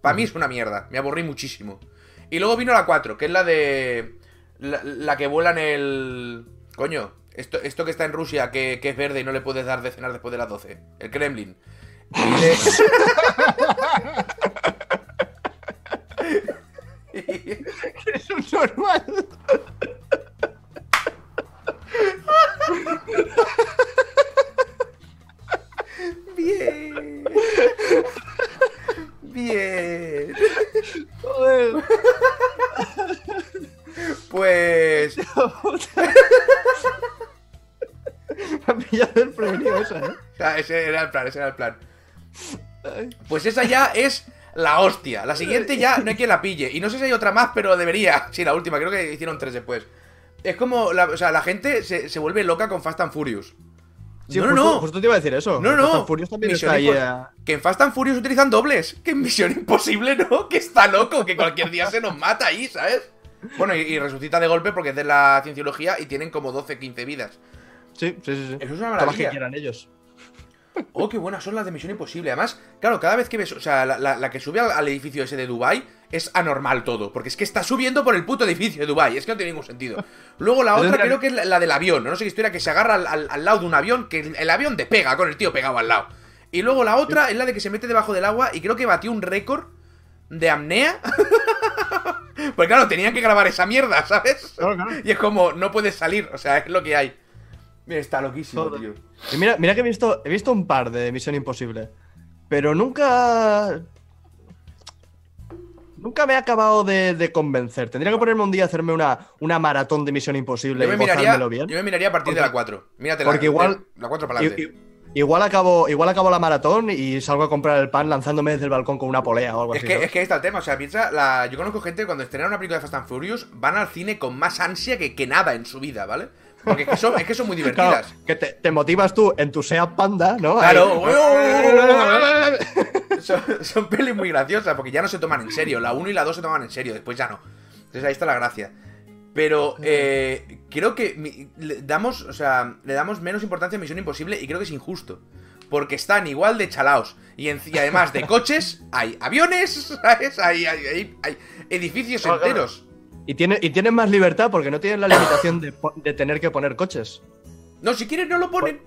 Para mí es una mierda, me aburrí muchísimo. Y luego vino la 4, que es la de. La, la que vuela en el. Coño, esto, esto que está en Rusia, que, que es verde y no le puedes dar de cenar después de las 12. El Kremlin. Y de- Es un normal. Bien. Bien. Joder. Pues. Me ha pillado el prevenido esa, ¿eh? ese era el plan, ese era el plan. Pues esa ya es la hostia. La siguiente ya no hay quien la pille. Y no sé si hay otra más, pero debería. Sí, la última, creo que hicieron tres después. Es como. La, o sea, la gente se, se vuelve loca con Fast and Furious. Sí, no, justo, no, justo te iba a decir eso. No, Fast no. and Furious también Misión está ahí. Eh, Que en Fast and Furious utilizan dobles. Que en Misión Imposible no, que está loco, que cualquier día se nos mata ahí, ¿sabes? Bueno, y, y resucita de golpe porque es de la cienciología y tienen como 12, 15 vidas. Sí, sí, sí. sí. Eso es una las que maravilla. quieran ellos. Oh, qué buenas son las de Misión Imposible. Además, claro, cada vez que ves, o sea, la, la- la que sube al, al edificio ese de Dubai es anormal todo, porque es que está subiendo por el puto edificio de Dubai, es que no tiene ningún sentido. Luego la otra creo que es la, la del avión, no sé qué historia, que se agarra al, al- al lado de un avión, que el, el avión despega con el tío pegado al lado. Y luego la otra es la de que se mete debajo del agua y creo que batió un récord de apnea. pues claro, tenían que grabar esa mierda, ¿sabes? Claro, claro. Y es como, no puedes salir, o sea, es lo que hay. Mira, está loquísimo, tío. Y mira, mira que he visto, he visto un par de Misión Imposible. Pero nunca. Nunca me ha acabado de, de convencer. Tendría que ponerme un día a hacerme una, una maratón de Misión Imposible Yo y me, miraría, gozármelo bien. yo me miraría a partir de la 4. Mírate la, porque igual- La 4 para adelante. igual acabo, igual acabo la maratón y salgo a comprar el pan lanzándome desde el balcón con una polea o algo Es así. que, es que ahí está el tema, o sea, piensa, la... yo conozco gente que cuando estrenan una película de Fast and Furious van al cine con más ansia que, que nada en su vida, ¿vale? Porque es que son, es que son muy Claro, divertidas. que te, te motivas tú en tu Seat Panda, ¿no? Claro. Son, son pelis muy graciosas porque ya no se toman en serio. La 1 y la 2 se toman en serio, después ya no. Entonces ahí está la gracia. Pero eh, creo que mi- le damos, o sea, le damos menos importancia a Misión Imposible y creo que es injusto. Porque están igual de chalaos. Y, en- y además de coches, hay aviones, ¿sabes? Hay, hay- hay- hay edificios enteros. Y, tiene, y tienen más libertad porque no tienen la limitación de tener que poner coches. No, si quieren no lo ponen.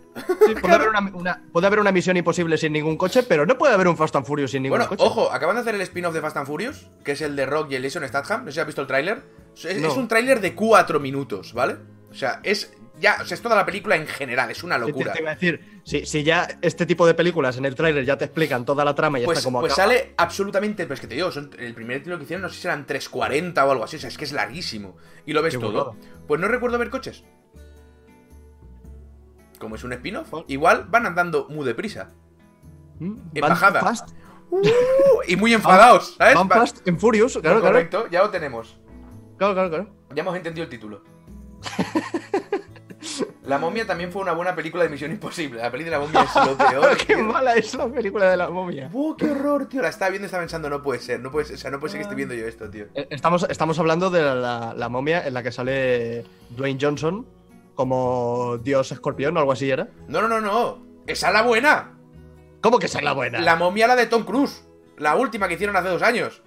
Sí, puede, haber una, una- puede haber una misión imposible sin ningún coche, pero no puede haber un Fast and Furious sin ningún Bueno, coche. ojo, acaban de hacer el spin-off de Fast and Furious, que es el de Rock y el Jason Statham. No sé si has visto el tráiler. Es, No. es un tráiler de 4 minutos, ¿vale? O sea, es ya, o sea, es toda la película en general, es una Sí, te- locura. te iba a decir, si, si ya este tipo de películas en el tráiler ya te explican toda la trama y Pues, está como pues acaba. sale absolutamente. Pues que te digo, son- el primer título que hicieron, no sé si eran 3.40 o algo así. O sea, es que es larguísimo. Y lo ves Qué todo. Pues no recuerdo ver coches. Como es un spin-off, igual van andando muy deprisa. Mm, en van bajada. Fast, Uh, y muy enfadados, ¿sabes? van fast en Furious, claro, claro, Correcto, ya lo tenemos. claro, claro, claro. Ya hemos entendido el título. La momia también fue una buena película de Misión Imposible. La peli de la momia es lo peor. Qué tío. mala es la película de la momia. ¡Buah, qué horror, tío! La estaba viendo y estaba pensando, no puede ser, no puede ser, o sea, no puede ser que esté viendo yo esto, tío. Eh, Estamos, estamos hablando de la, la momia en la que sale Dwayne Johnson como Dios escorpión o algo así era. No, no, no, no. Esa es la buena. ¿Cómo que esa es la buena? La momia la de Tom Cruise. La última que hicieron hace dos años.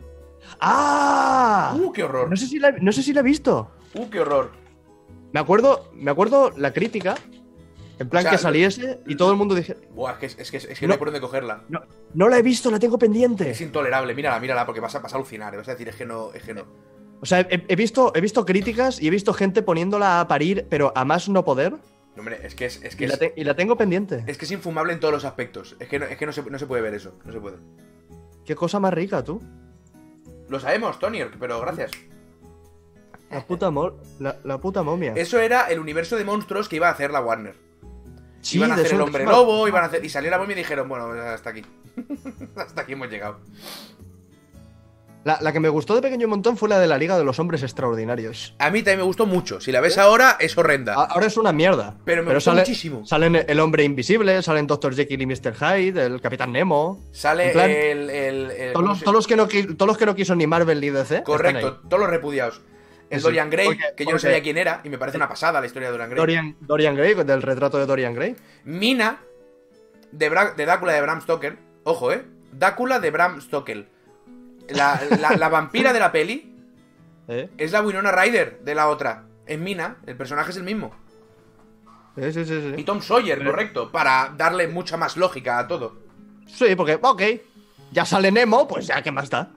¡Ah! ¡Uh, qué horror! No sé si la, no sé si la he visto. ¡Uh, qué horror! Me acuerdo, me acuerdo la crítica, en plan O sea, que saliese y todo el mundo dije, Buah, es que, es que, es que no. No. hay por dónde cogerla. no, no la he visto, la tengo pendiente. Es intolerable, mírala, mírala, porque vas a, vas a alucinar. ¿eh? Vas a decir, es que no, es que no. O sea, he, he visto, he visto críticas y he visto gente poniéndola a parir, pero a más no poder, No, Hombre, es que es, es que y la, es, te- y la tengo pendiente. es que es infumable en todos los aspectos. Es que no, es que no, se, no se puede ver eso. No se puede. Qué cosa más rica, tú. Lo sabemos, Tony, pero gracias. La puta, mo- la, la puta momia. Eso era el universo de monstruos que iba a hacer la Warner. Sí, iban a hacer el hombre lobo, iban a hacer. Y salió la momia y dijeron, bueno, hasta aquí. hasta aquí hemos llegado. La, la que me gustó de pequeño un montón fue la de la Liga de los Hombres Extraordinarios. A mí también me gustó mucho. Si la ves ahora, es horrenda. A- Ahora es una mierda. Pero me gustó sale- muchísimo. Salen el hombre invisible, salen Dr. Jekyll y Mr. Hyde, el Capitán Nemo. Sale plan, el. el- el- Todos ¿cómo los, se- todos los que no, todos los que no quiso ni Marvel ni DC. Correcto, todos los repudiados. El Sí, Dorian Gray, porque- que yo no sabía quién era, y me parece una pasada la historia de Dorian Gray. Dorian, Dorian Gray, del retrato de Dorian Gray. Mina, de, Bra- de Drácula de Bram Stoker. Ojo, eh. Drácula de Bram Stoker. La, la- la vampira de la peli ¿Eh? es la Winona Ryder de la otra. Es Mina, el personaje es el mismo. Sí, sí, sí, Y. Tom Sawyer, Pero- correcto, para darle mucha más lógica a todo. Sí, porque, ok, ya sale Nemo, pues ya, ¿qué más da?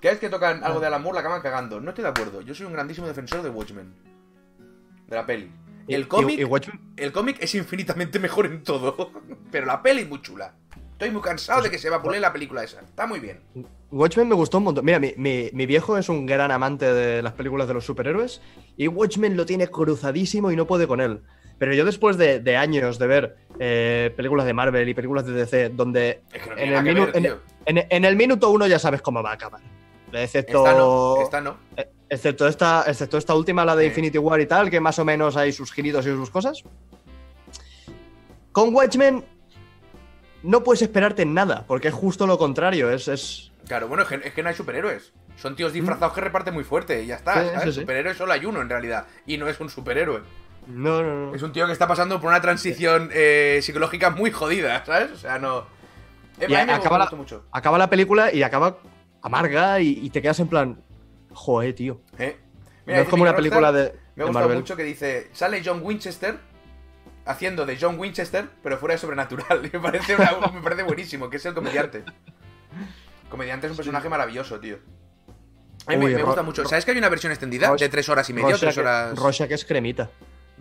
Cada vez que tocan algo de Alan Moore la acaban cagando. No estoy de acuerdo. Yo soy un grandísimo defensor de Watchmen. De la peli. El cómic, y- y Watchmen- el cómic es infinitamente mejor en todo. Pero la peli es muy chula. Estoy muy cansado de que se vapule la película esa. Está muy bien. Watchmen me gustó un montón. Mira, mi, mi- mi viejo es un gran amante de las películas de los superhéroes y Watchmen lo tiene cruzadísimo y no puede con él. Pero yo después de, de años de ver eh, películas de Marvel y películas de DC, donde Es que no en, el minu- ver, en- tío. en- en el minuto uno ya sabes cómo va a acabar. Excepto, Esta no, esta no. eh, excepto, esta, excepto esta última, la de Sí. Infinity War y tal, que más o menos hay sus giritos y sus cosas. Con Watchmen no puedes esperarte nada, porque es justo lo contrario. Es, es, Claro, bueno, es que, es que no hay superhéroes. Son tíos disfrazados que reparten muy fuerte y ya está. Sí, ¿sabes? sí, sí. Superhéroe solo hay uno en realidad. Y no es un superhéroe. No, no, no. Es un tío que está pasando por una transición eh, psicológica muy jodida, ¿sabes? O sea, no. Eh, Y acaba la- mucho. Acaba la película y acaba amarga y, y te quedas en plan. Joder, tío. ¿eh? no es como una película de, Me ha gustado mucho que dice, sale John Winchester haciendo de John Winchester, pero fuera de sobrenatural. me, parece una- me parece buenísimo, que es el comediante. Comediante es un personaje maravilloso, tío. A mí me- gusta mucho. ¿Sabes que hay una versión extendida de tres horas y media tres horas? Rorschach es cremita.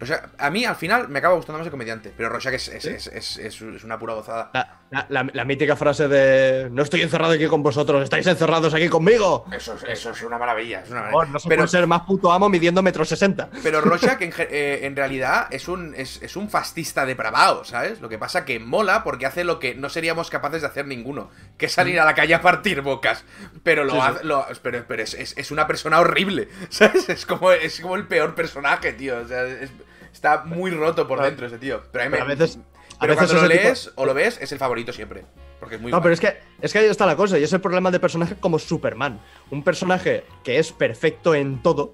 Rorschach- a mí al final me acaba gustando más el comediante, pero Rorschach es, es, ¿Sí? es, es- es- es una pura gozada. La, La, la- la mítica frase de no estoy encerrado aquí con vosotros, estáis encerrados aquí conmigo. Eso, es- eso es una maravilla. Es una maravilla. no se pero, puede ser más puto amo midiendo metro sesenta. pero Rorschach en, eh, en realidad es un, es, es un fascista depravado, ¿sabes? Lo que pasa que mola porque hace lo que no seríamos capaces de hacer ninguno, que es salir a la calle a partir bocas. Pero lo Sí, lo- pero, pero es, es- es una persona horrible, ¿sabes? Es como, es como el peor personaje, tío. O sea, es- está muy roto por dentro ese tío. Pero a mí Pero a me- veces. A pero veces cuando lo tipo- lees o lo ves, es el favorito siempre. Porque es muy No, pero es que, es que ahí está la cosa, y es el problema de personajes como Superman. Un personaje que es perfecto en todo,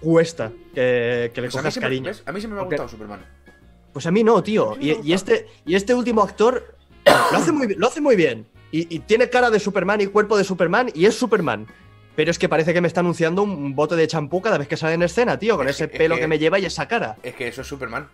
cuesta que, que le Pues a, cojas cariño. ¿ves? a mí siempre me ha Porque- gustado Superman. Pues a mí no, tío. Mí me Y, este, y este último actor lo hace muy, lo hace muy bien. Y, y tiene cara de Superman y cuerpo de Superman, y es Superman. Pero es que parece que me está anunciando un bote de champú cada vez que sale en escena, tío, con Es que- ese es pelo que- que me lleva y esa cara. Es que eso es Superman.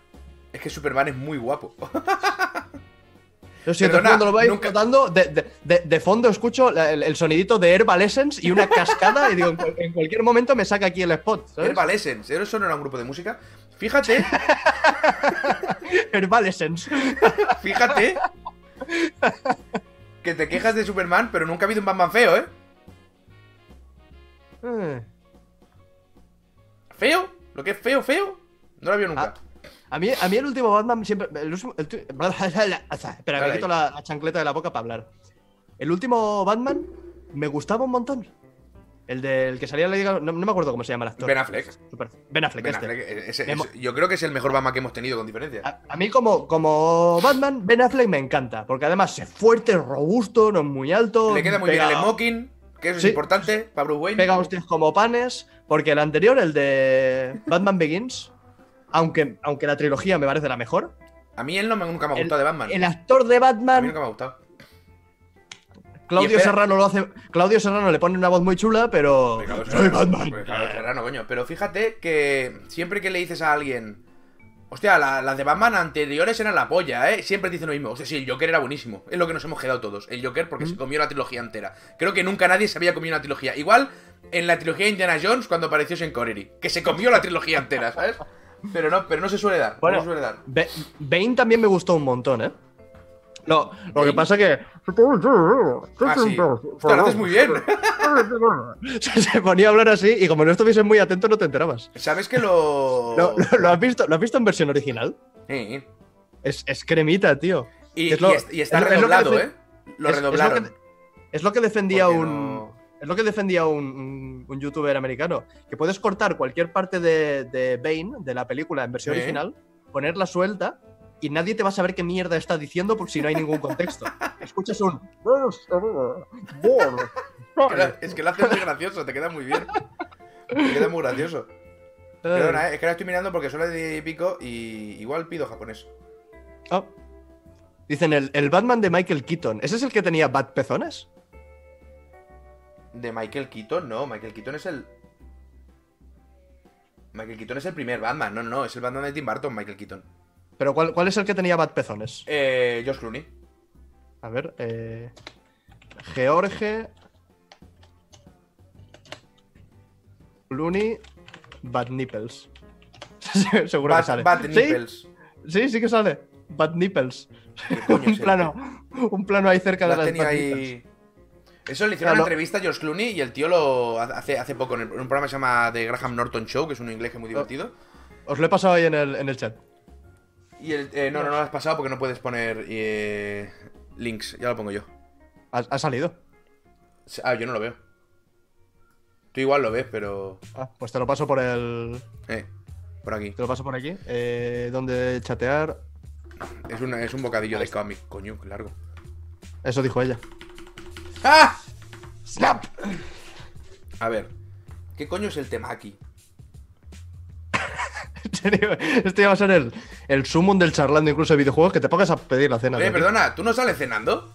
Es que Superman es muy guapo. Yo siento Perdona, cuando lo vais nunca- notando, de, de- de- de fondo escucho el, el sonidito de Herbal Essence y una cascada, y digo, en, cual- en cualquier momento me saca aquí el spot, ¿sabes? Herbal Essence, ¿eso no era un grupo de música? Fíjate, Herbal Essence. fíjate que te quejas de Superman, pero nunca ha habido un Batman feo, ¿eh? Eh. ¿Feo? ¿Lo que es feo, feo? No lo había nunca. A mí, a mí el último Batman siempre. El último, el tu- Espera, Dale me quito la, la chancleta de la boca para hablar. El último Batman me gustaba un montón. El del que salía la. No, no me acuerdo cómo se llama el actor. Ben Affleck. Super- Ben Affleck, Ben este. Affleck, mo- ese- yo creo que es el mejor Batman que hemos tenido con diferencia. A, a mí, como, como Batman, Ben Affleck me encanta. Porque además es fuerte, robusto, no es muy alto. Le queda muy bien el smoking, que eso Sí. es importante para Bruce Wayne. Pega hostias como panes. Porque el anterior, el de Batman Begins, aunque, aunque la trilogía me parece la mejor, A mí él no me, nunca me ha el, gustado de Batman. el actor de A mí Batman nunca me ha gustado. Claudio Serrano lo hace. Claudio Serrano le pone una voz muy chula, pero. Soy Batman. Serrano, coño. Pero fíjate que siempre que le dices a alguien. Hostia, la- las de Batman anteriores eran la polla, ¿eh? Siempre dicen lo mismo. Hostia, sí, el Joker era buenísimo. Es lo que nos hemos quedado todos. El Joker porque se comió la trilogía entera. Creo que nunca nadie se había comido una trilogía. Igual en la trilogía de Indiana Jones cuando apareció Sean Connery. Que se comió la trilogía entera, ¿sabes? Pero no, pero no se suele dar. Bueno. no se suele dar. Ba- Bane también me gustó un montón, ¿eh? Lo, lo que Bane. pasa que. Ah, sí. Hostia, lo haces muy bien. Se ponía a hablar así y como no estuviese muy atento no te enterabas. ¿Sabes que lo. ¿Lo, lo- lo has, visto, ¿Lo has visto en versión original? Sí. Es, es cremita, tío. Y, Es lo- y est- y está es lo- es lo que redoblado, ¿eh? Lo es- es lo que redoblaron. Es lo que defendía Porque un. no- Es lo que defendía un, un- un youtuber americano. Que puedes cortar cualquier parte de, de Bane, de la película en versión original, ponerla suelta y nadie te va a saber qué mierda está diciendo porque si no hay ningún contexto. Escuchas un. Es que lo haces muy gracioso, te queda muy bien. Te queda muy gracioso. Perdona, eh, es que ahora estoy mirando porque son las de pico y igual pido japonés. Ah. Dicen el, el Batman de Michael Keaton. ¿Ese es el que tenía bat pezones? De Michael Keaton, no, Michael Keaton es el. Michael Keaton es el primer Batman, no, no, es el Batman de Tim Burton, Michael Keaton. Pero ¿cuál, cuál es el que tenía bat pezones? Eh, Josh Clooney. A ver, eh. George. Clooney. Bad Nipples. Seguro que sale. ¿Sí? Nipples. Sí, sí que sale. Bad Nipples. ¿Qué coño es un este? plano. Un plano ahí cerca Lo de las Bad ahí. Eso le hicieron una entrevista a George Clooney y el tío lo hace, hace poco en, el- en un programa que se llama The Graham Norton Show, que es un inglés que es muy divertido. Os lo he pasado ahí en el, en el chat. Y el, eh, no, no, no lo has pasado porque no puedes poner eh, links, ya lo pongo yo. Ha, ha salido. Ah, yo no lo veo. Tú igual lo ves, pero. Ah, pues te lo paso por el. Eh, por aquí. Te lo paso por aquí. Eh, donde chatear. Es, una- es un bocadillo de cómic, coño, qué largo. Eso dijo ella. ¡Ah! ¡Snap! A ver, ¿qué coño es el temaki? En serio, Este ya va a ser el, el sumum del charlando incluso de videojuegos que te pongas a pedir la cena. Eh, perdona, ¿tú no sales cenando?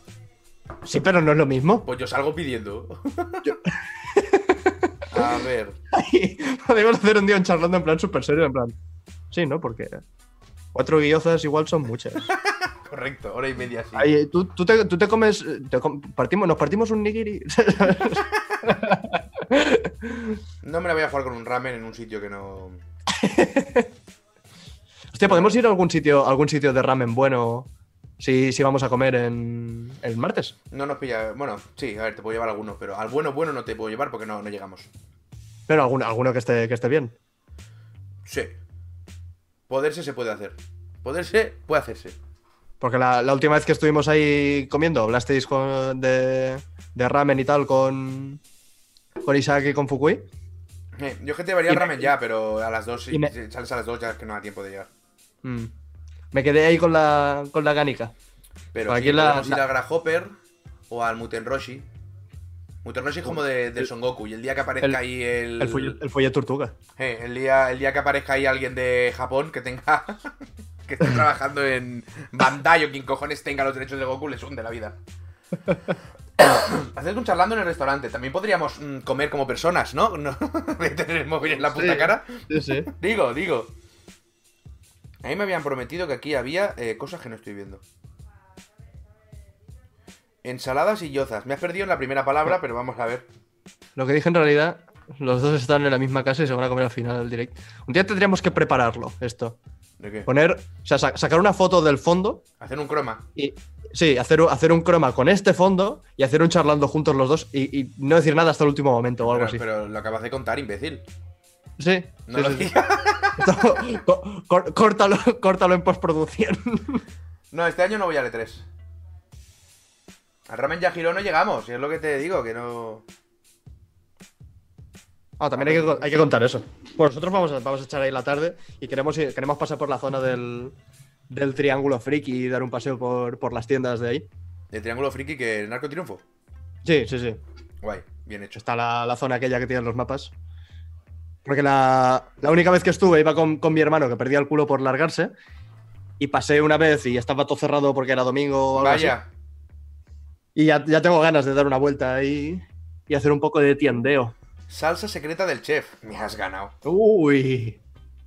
Sí, pero no es lo mismo. Pues yo salgo pidiendo. A ver. Podemos hacer un día un charlando en plan súper serio, en plan. Sí, ¿no? Porque cuatro guiozas igual son muchas. Correcto, hora y media sí. Ay, ¿tú, tú te, tú te comes. te com- partimos, nos partimos un nigiri. No me la voy a jugar con un ramen en un sitio que no. Hostia, podemos ir a algún sitio, algún sitio de ramen bueno. Si, si vamos a comer en, el martes. No nos pilla. Bueno, sí, a ver, te puedo llevar alguno, pero al bueno, bueno no te puedo llevar porque no, no llegamos. Pero alguno, alguno que esté, que esté bien. Sí. Poderse se puede hacer. Poderse puede hacerse. Porque la, la última vez que estuvimos ahí comiendo, hablasteis con, de, de ramen y tal con, con Isaac y con Fukui. Eh, yo que te llevaría me- ramen ya, pero a las dos, si y me- sales a las dos ya es que no da tiempo de llegar. Mm. Me quedé ahí con la, con la ganica. Pero Por sí, aquí la- podemos ir la- al Grasshopper o al Mutenroshi. Mutenroshi es como de, de Son Goku. Y el día que aparezca el- ahí el. El follet, el tortuga. Eh, el, día, el día que aparezca ahí alguien de Japón que tenga. que esté trabajando en Bandai o quien cojones tenga los derechos de Goku, les hunde la vida. Hacer un charlando en el restaurante. También podríamos mm, comer como personas, ¿no? No tener el móvil en la puta Sí. cara. Sí, sí. Digo, digo. A mí me habían prometido que aquí había eh, cosas que no estoy viendo. Ensaladas y yozas. Me has perdido en la primera palabra, pero vamos a ver. Lo que dije en realidad, los dos están en la misma casa y se van a comer al final del direct. Un día tendríamos que prepararlo, esto. ¿De qué? Poner, o sea, sa- sacar una foto del fondo Hacer un croma. y, sí, hacer, un- hacer un croma con este fondo y hacer un charlando juntos los dos y, y no decir nada hasta el último momento o algo Pero, así. pero lo acabas de contar, imbécil. Sí, No sí, lo sí, córtalo, córtalo en postproducción. No, este año no voy al E3. Al Ramen Yajiro no llegamos, y es lo que te digo, que no. Ah, también hay que, hay que contar eso. Pues nosotros vamos a, vamos a echar ahí la tarde y queremos, ir- queremos pasar por la zona del, del Triángulo Friki y dar un paseo por, por las tiendas de ahí. El triángulo friki que el narco triunfo. Sí, sí, sí. Guay, bien hecho. Está la, la zona aquella que tienen los mapas. Porque la, la única vez que estuve iba con, con mi hermano que perdía el culo por largarse. Y pasé una vez y estaba todo cerrado porque era domingo o algo así. Vaya, Y ya, ya tengo ganas de dar una vuelta ahí y hacer un poco de tiendeo. Salsa secreta del chef. Me has ganado. Uy.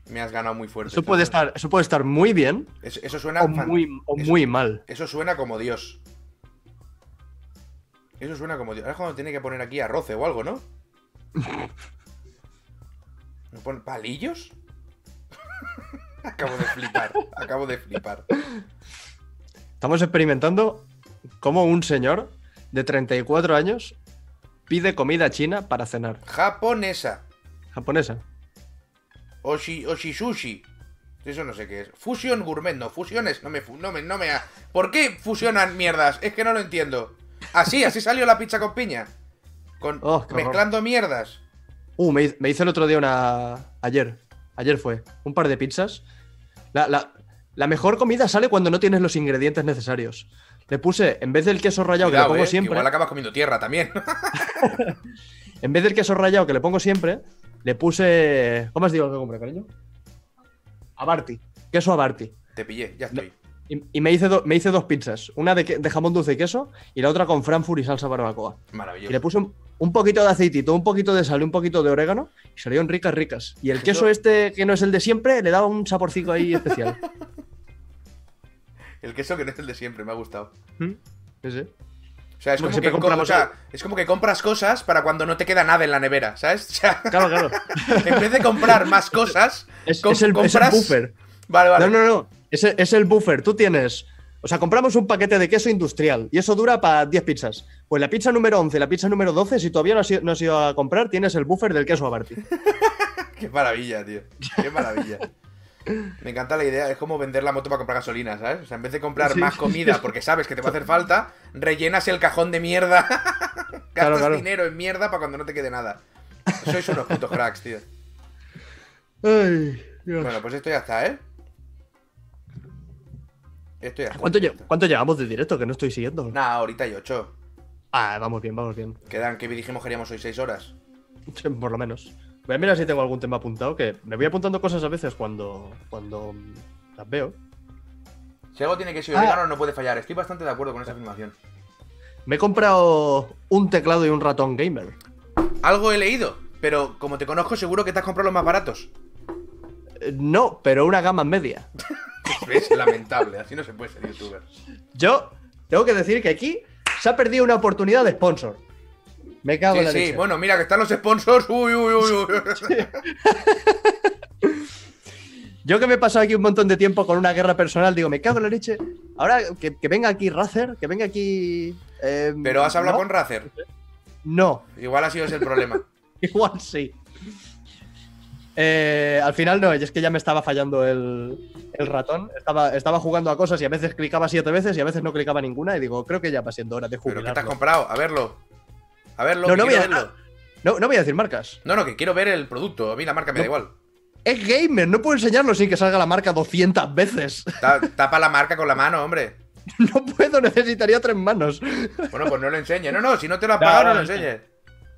Me has ganado muy fuerte. Eso puede estar, eso puede estar muy bien Eso, eso suena. o fan- muy, o eso- muy mal. Eso suena como Dios. Eso suena como Dios. Ahora es cuando tiene que poner aquí arroce o algo, ¿no? ¿No pone palillos? acabo de flipar. Acabo de flipar. Estamos experimentando cómo un señor de 34 años pide comida china para cenar. Japonesa. Japonesa. Oshi, Oshisushi. Eso no sé qué es. Fusión gourmet, no. Fusiones. No me, no me, no me. ¿Por qué fusionan mierdas? Es que no lo entiendo. Así, así salió la pizza con piña. Con, Oh, mezclando mierdas. Uh, me hice el otro día una. Ayer. Ayer fue. Un par de pizzas. La, la- la mejor comida sale cuando no tienes los ingredientes necesarios. Le puse, en vez del queso rallado que le Cuidado, pongo eh, que siempre. igual acabas comiendo tierra también. En vez del queso rallado que le pongo siempre, le puse. ¿Cómo os digo que compré, cariño? Abarti. Queso Abarti. Te pillé, ya estoy. Y, y me, hice do- me hice dos pizzas. Una de, jamón dulce y queso y la otra con Frankfurt y salsa barbacoa. Y le Maravilloso. puse un, un poquito de aceitito, un poquito de sal y un poquito de orégano y salieron ricas, ricas. Y el Eso- queso este, que no es el de siempre, le daba un saborcico ahí especial. El queso que no es el de siempre, me ha gustado. ¿Mm? Sí, sí. O sea, es como, que siempre co- compramos o sea, es como que compras cosas para cuando no te queda nada en la nevera, ¿sabes? O sea, Claro, claro. en vez de comprar más cosas, Es, com- es el, es el compras- buffer. Vale, vale. No, no, no. Es el, es el buffer. Tú tienes. O sea, compramos un paquete de queso industrial y eso dura para 10 pizzas. Pues la pizza número 11 y la pizza número 12, si todavía no has, ido, no has ido a comprar, tienes el buffer del queso Abarti. Qué maravilla, tío. Qué maravilla. Me encanta la idea, es como vender la moto para comprar gasolina, ¿sabes? O sea, en vez de comprar Sí. más comida porque sabes que te va a hacer falta, rellenas el cajón de mierda. Gastas Claro, claro. dinero en mierda para cuando no te quede nada. Sois unos putos cracks, tío. Ay, Dios. Bueno, pues esto ya está, ¿eh? Esto ya está. ¿Cuánto, lle- ¿Cuánto llevamos de directo? Que no estoy siguiendo. Nah, ahorita y ocho. Ah, vamos bien, vamos bien. Quedan, que dijimos que haríamos hoy seis horas. Sí, Por lo menos. Voy a mirar si tengo algún tema apuntado, que me voy apuntando cosas a veces cuando, cuando las veo. Si algo tiene que ser Ah. no puede fallar. Estoy bastante de acuerdo con esa afirmación. Me he comprado un teclado y un ratón gamer. Algo he leído, pero como te conozco, seguro que te has comprado los más baratos. Eh, No, pero una gama media. Es lamentable, así no se puede ser youtuber. Yo tengo que decir que aquí se ha perdido una oportunidad de sponsor. Me cago en la sí, leche. bueno, mira que están los sponsors. Uy, uy, uy, uy. Yo que me he pasado aquí un montón de tiempo con una guerra personal, digo, me cago en la leche. Ahora que, que venga aquí Razer, que venga aquí. eh, Pero has hablado ¿no? con Razer. No, Igual ha sido ese el problema. igual sí. Eh, al final no, es que ya me estaba fallando el, el ratón. Estaba, estaba jugando a cosas y a veces clicaba siete veces y a veces no clicaba ninguna. Y digo, creo que ya va siendo hora de ¿Pero qué te has comprado? A verlo. A verlo, No, que no voy a- verlo. No, no voy a decir marcas. No, no, que quiero ver el producto. A mí la marca me da igual. Es gamer, no puedo enseñarlo sin que salga la marca 200 veces. Ta- tapa la marca con la mano, hombre. No puedo, necesitaría tres manos. Bueno, pues no lo enseñes. No, no, si no te lo has pagado, no, no, lo enseñes.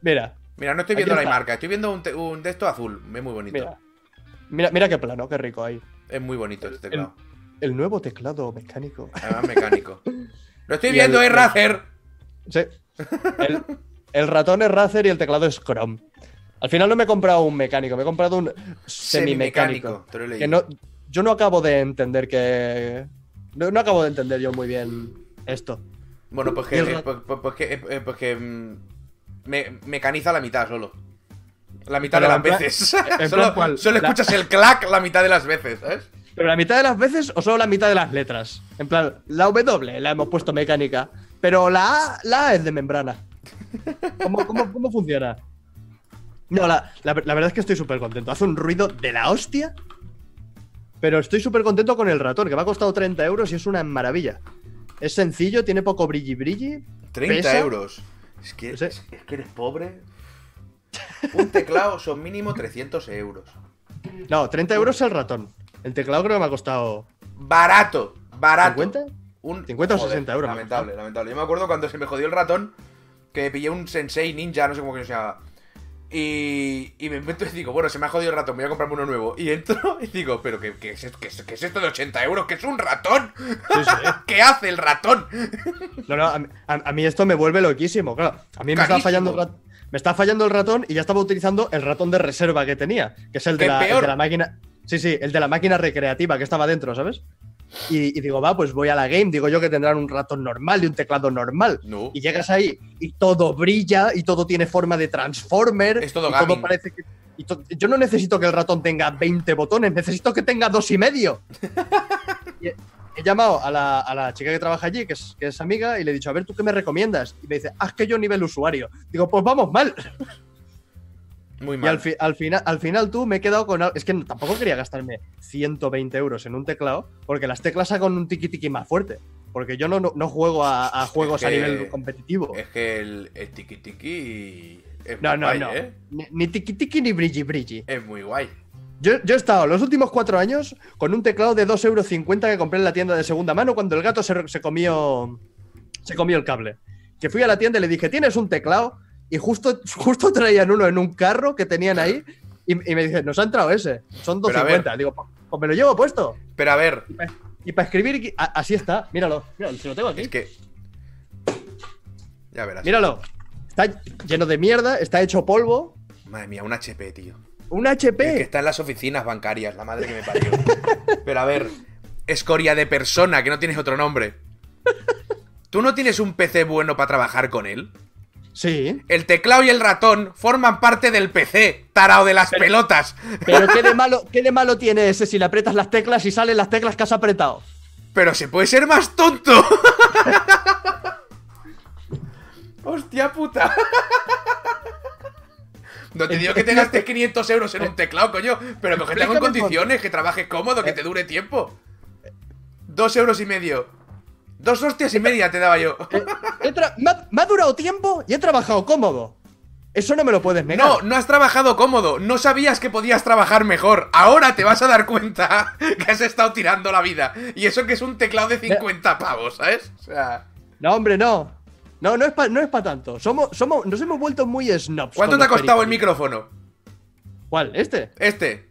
Mira, Mira, no estoy viendo la marca, estoy viendo un, un de esto azul. Es muy bonito. mira. Mira, mira qué plano, qué rico ahí. Es muy bonito este teclado. El nuevo teclado mecánico. Además mecánico. Lo estoy Y viendo, el- es Razer. Sí. El, el ratón es Razer y el teclado es Chrome. Al final no me he comprado un mecánico, me he comprado un semimecánico. Que no, yo no acabo de entender que. No, no acabo de entender yo muy bien esto. Bueno, pues que, eh, pues, pues- pues que, eh, pues que, mm, me, mecaniza la mitad solo. La mitad Pero de las plan- veces. plan, solo escuchas el clac la mitad de las veces, ¿sabes? ¿Pero la mitad de las veces o solo la mitad de las letras? En plan, la W la hemos puesto mecánica, pero la A, la A es de membrana. ¿Cómo, cómo, cómo funciona? No, la, la- la verdad es que estoy súper contento. Hace un ruido de la hostia, pero estoy súper contento con el ratón, que me ha costado 30 euros y es una maravilla. Es sencillo, tiene poco brilli brilli. 30 Pesa. euros. Es que, es, es que eres pobre. Un teclado son mínimo 300 euros. No, 30 euros el ratón. El teclado creo que me ha costado Barato, barato. ¿50? Un, 50 o 60 euros, Lamentable, lamentable. Yo me acuerdo cuando se me jodió el ratón, que pillé un Sensei Ninja, no sé cómo que se llama. Y, y me meto y digo, bueno, se me ha jodido el ratón, voy a comprarme uno nuevo. Y entro y digo, pero ¿qué, qué es, esto- qué es- qué es esto de 80 euros? ¿Qué es un ratón? Sí, sí. ¿Qué hace el ratón? No, no, a, mí- a- a mí esto me vuelve loquísimo. Claro, a mí me está fallando el rat- me está fallando el ratón y ya estaba utilizando el ratón de reserva que tenía, que es el de, ¡Qué la, el de la máquina. Sí, sí, el de la máquina recreativa que estaba dentro, ¿sabes? Y, y digo, va, pues voy a la game, digo yo que tendrán un ratón normal y un teclado normal. No. Y llegas ahí y todo brilla y todo tiene forma de transformer. Es todo y parece que. y to- yo no necesito que el ratón tenga 20 botones, necesito que tenga dos y medio. Y he, he llamado a la, a la chica que trabaja allí, que es, que es amiga, y le he dicho, a ver, ¿tú qué me recomiendas? Y me dice, haz que yo nivel usuario. Digo, pues vamos mal. Muy Y mal. al, fi- al, final, al final tú me he quedado con... Es que tampoco quería gastarme 120 euros en un teclado, porque las teclas hagan un tiki tiki más fuerte. Porque yo no, no, no juego a, a juegos a que- nivel competitivo. Es que el, el tiki tiki es No, muy no, guay, no. ¿eh? Ni, ni tiki tiki ni brilli brilli. Es muy guay. Yo, yo he estado los últimos cuatro años con un teclado de 2,50 euros que compré en la tienda de segunda mano cuando el gato se, se comió se comió el cable. Que fui a la tienda y le dije, ¿tienes un teclado? Y justo, justo traían uno en un carro que tenían ahí y, y me dice, nos ha entrado ese, son Pero a ver. 2,50. Digo, "Pues- pues me lo llevo puesto. Pero a ver, Y para escribir, a- así está, míralo, míralo, si lo tengo aquí. es que. Ya verás. Míralo, está lleno de mierda, está hecho polvo. Madre mía, un HP, tío. Un El que HP. está en las oficinas bancarias, la madre que me parió. Pero a ver, escoria de persona, que no tienes otro nombre. ¿Tú no tienes un PC bueno para trabajar con él? Sí, El teclado y el ratón forman parte del PC, tarao de las pelotas. pero ¿qué de, malo, ¿qué de malo tiene ese si le aprietas las teclas y salen las teclas que has apretado? Pero se puede ser más tonto. Hostia puta. No te digo que te gastes 500 euros en un teclado, coño, pero que tenga en condiciones, que trabajes cómodo, que te dure tiempo. Dos euros y medio. Dos hostias y media te daba yo. He tra- me, ha, durado tiempo y he trabajado cómodo. Eso no me lo puedes negar. No, no has trabajado cómodo. No sabías que podías trabajar mejor. Ahora te vas a dar cuenta que has estado tirando la vida. Y eso que es un teclado de 50 pavos, ¿sabes? O sea. No, hombre, no. No, no es para no pa tanto. Somos, somos, nos hemos vuelto muy snobs. ¿Cuánto te ha costado el micrófono? ¿Cuál? ¿Este? Este.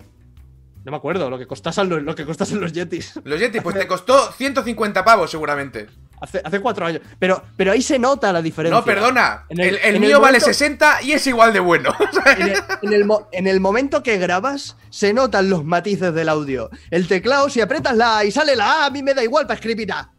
No me acuerdo, lo que costasen los, lo que costasen los Yetis. Los Yeti, pues te costó 150 pavos seguramente. Hace, hace cuatro años. Pero, pero ahí se nota la diferencia. No, perdona. En El, el- el en mío el vale momento- 60 y es igual de bueno. En el, en en el momento que grabas, se notan los matices del audio. El teclado, si aprietas la A y sale la A, a mí me da igual para escribir A.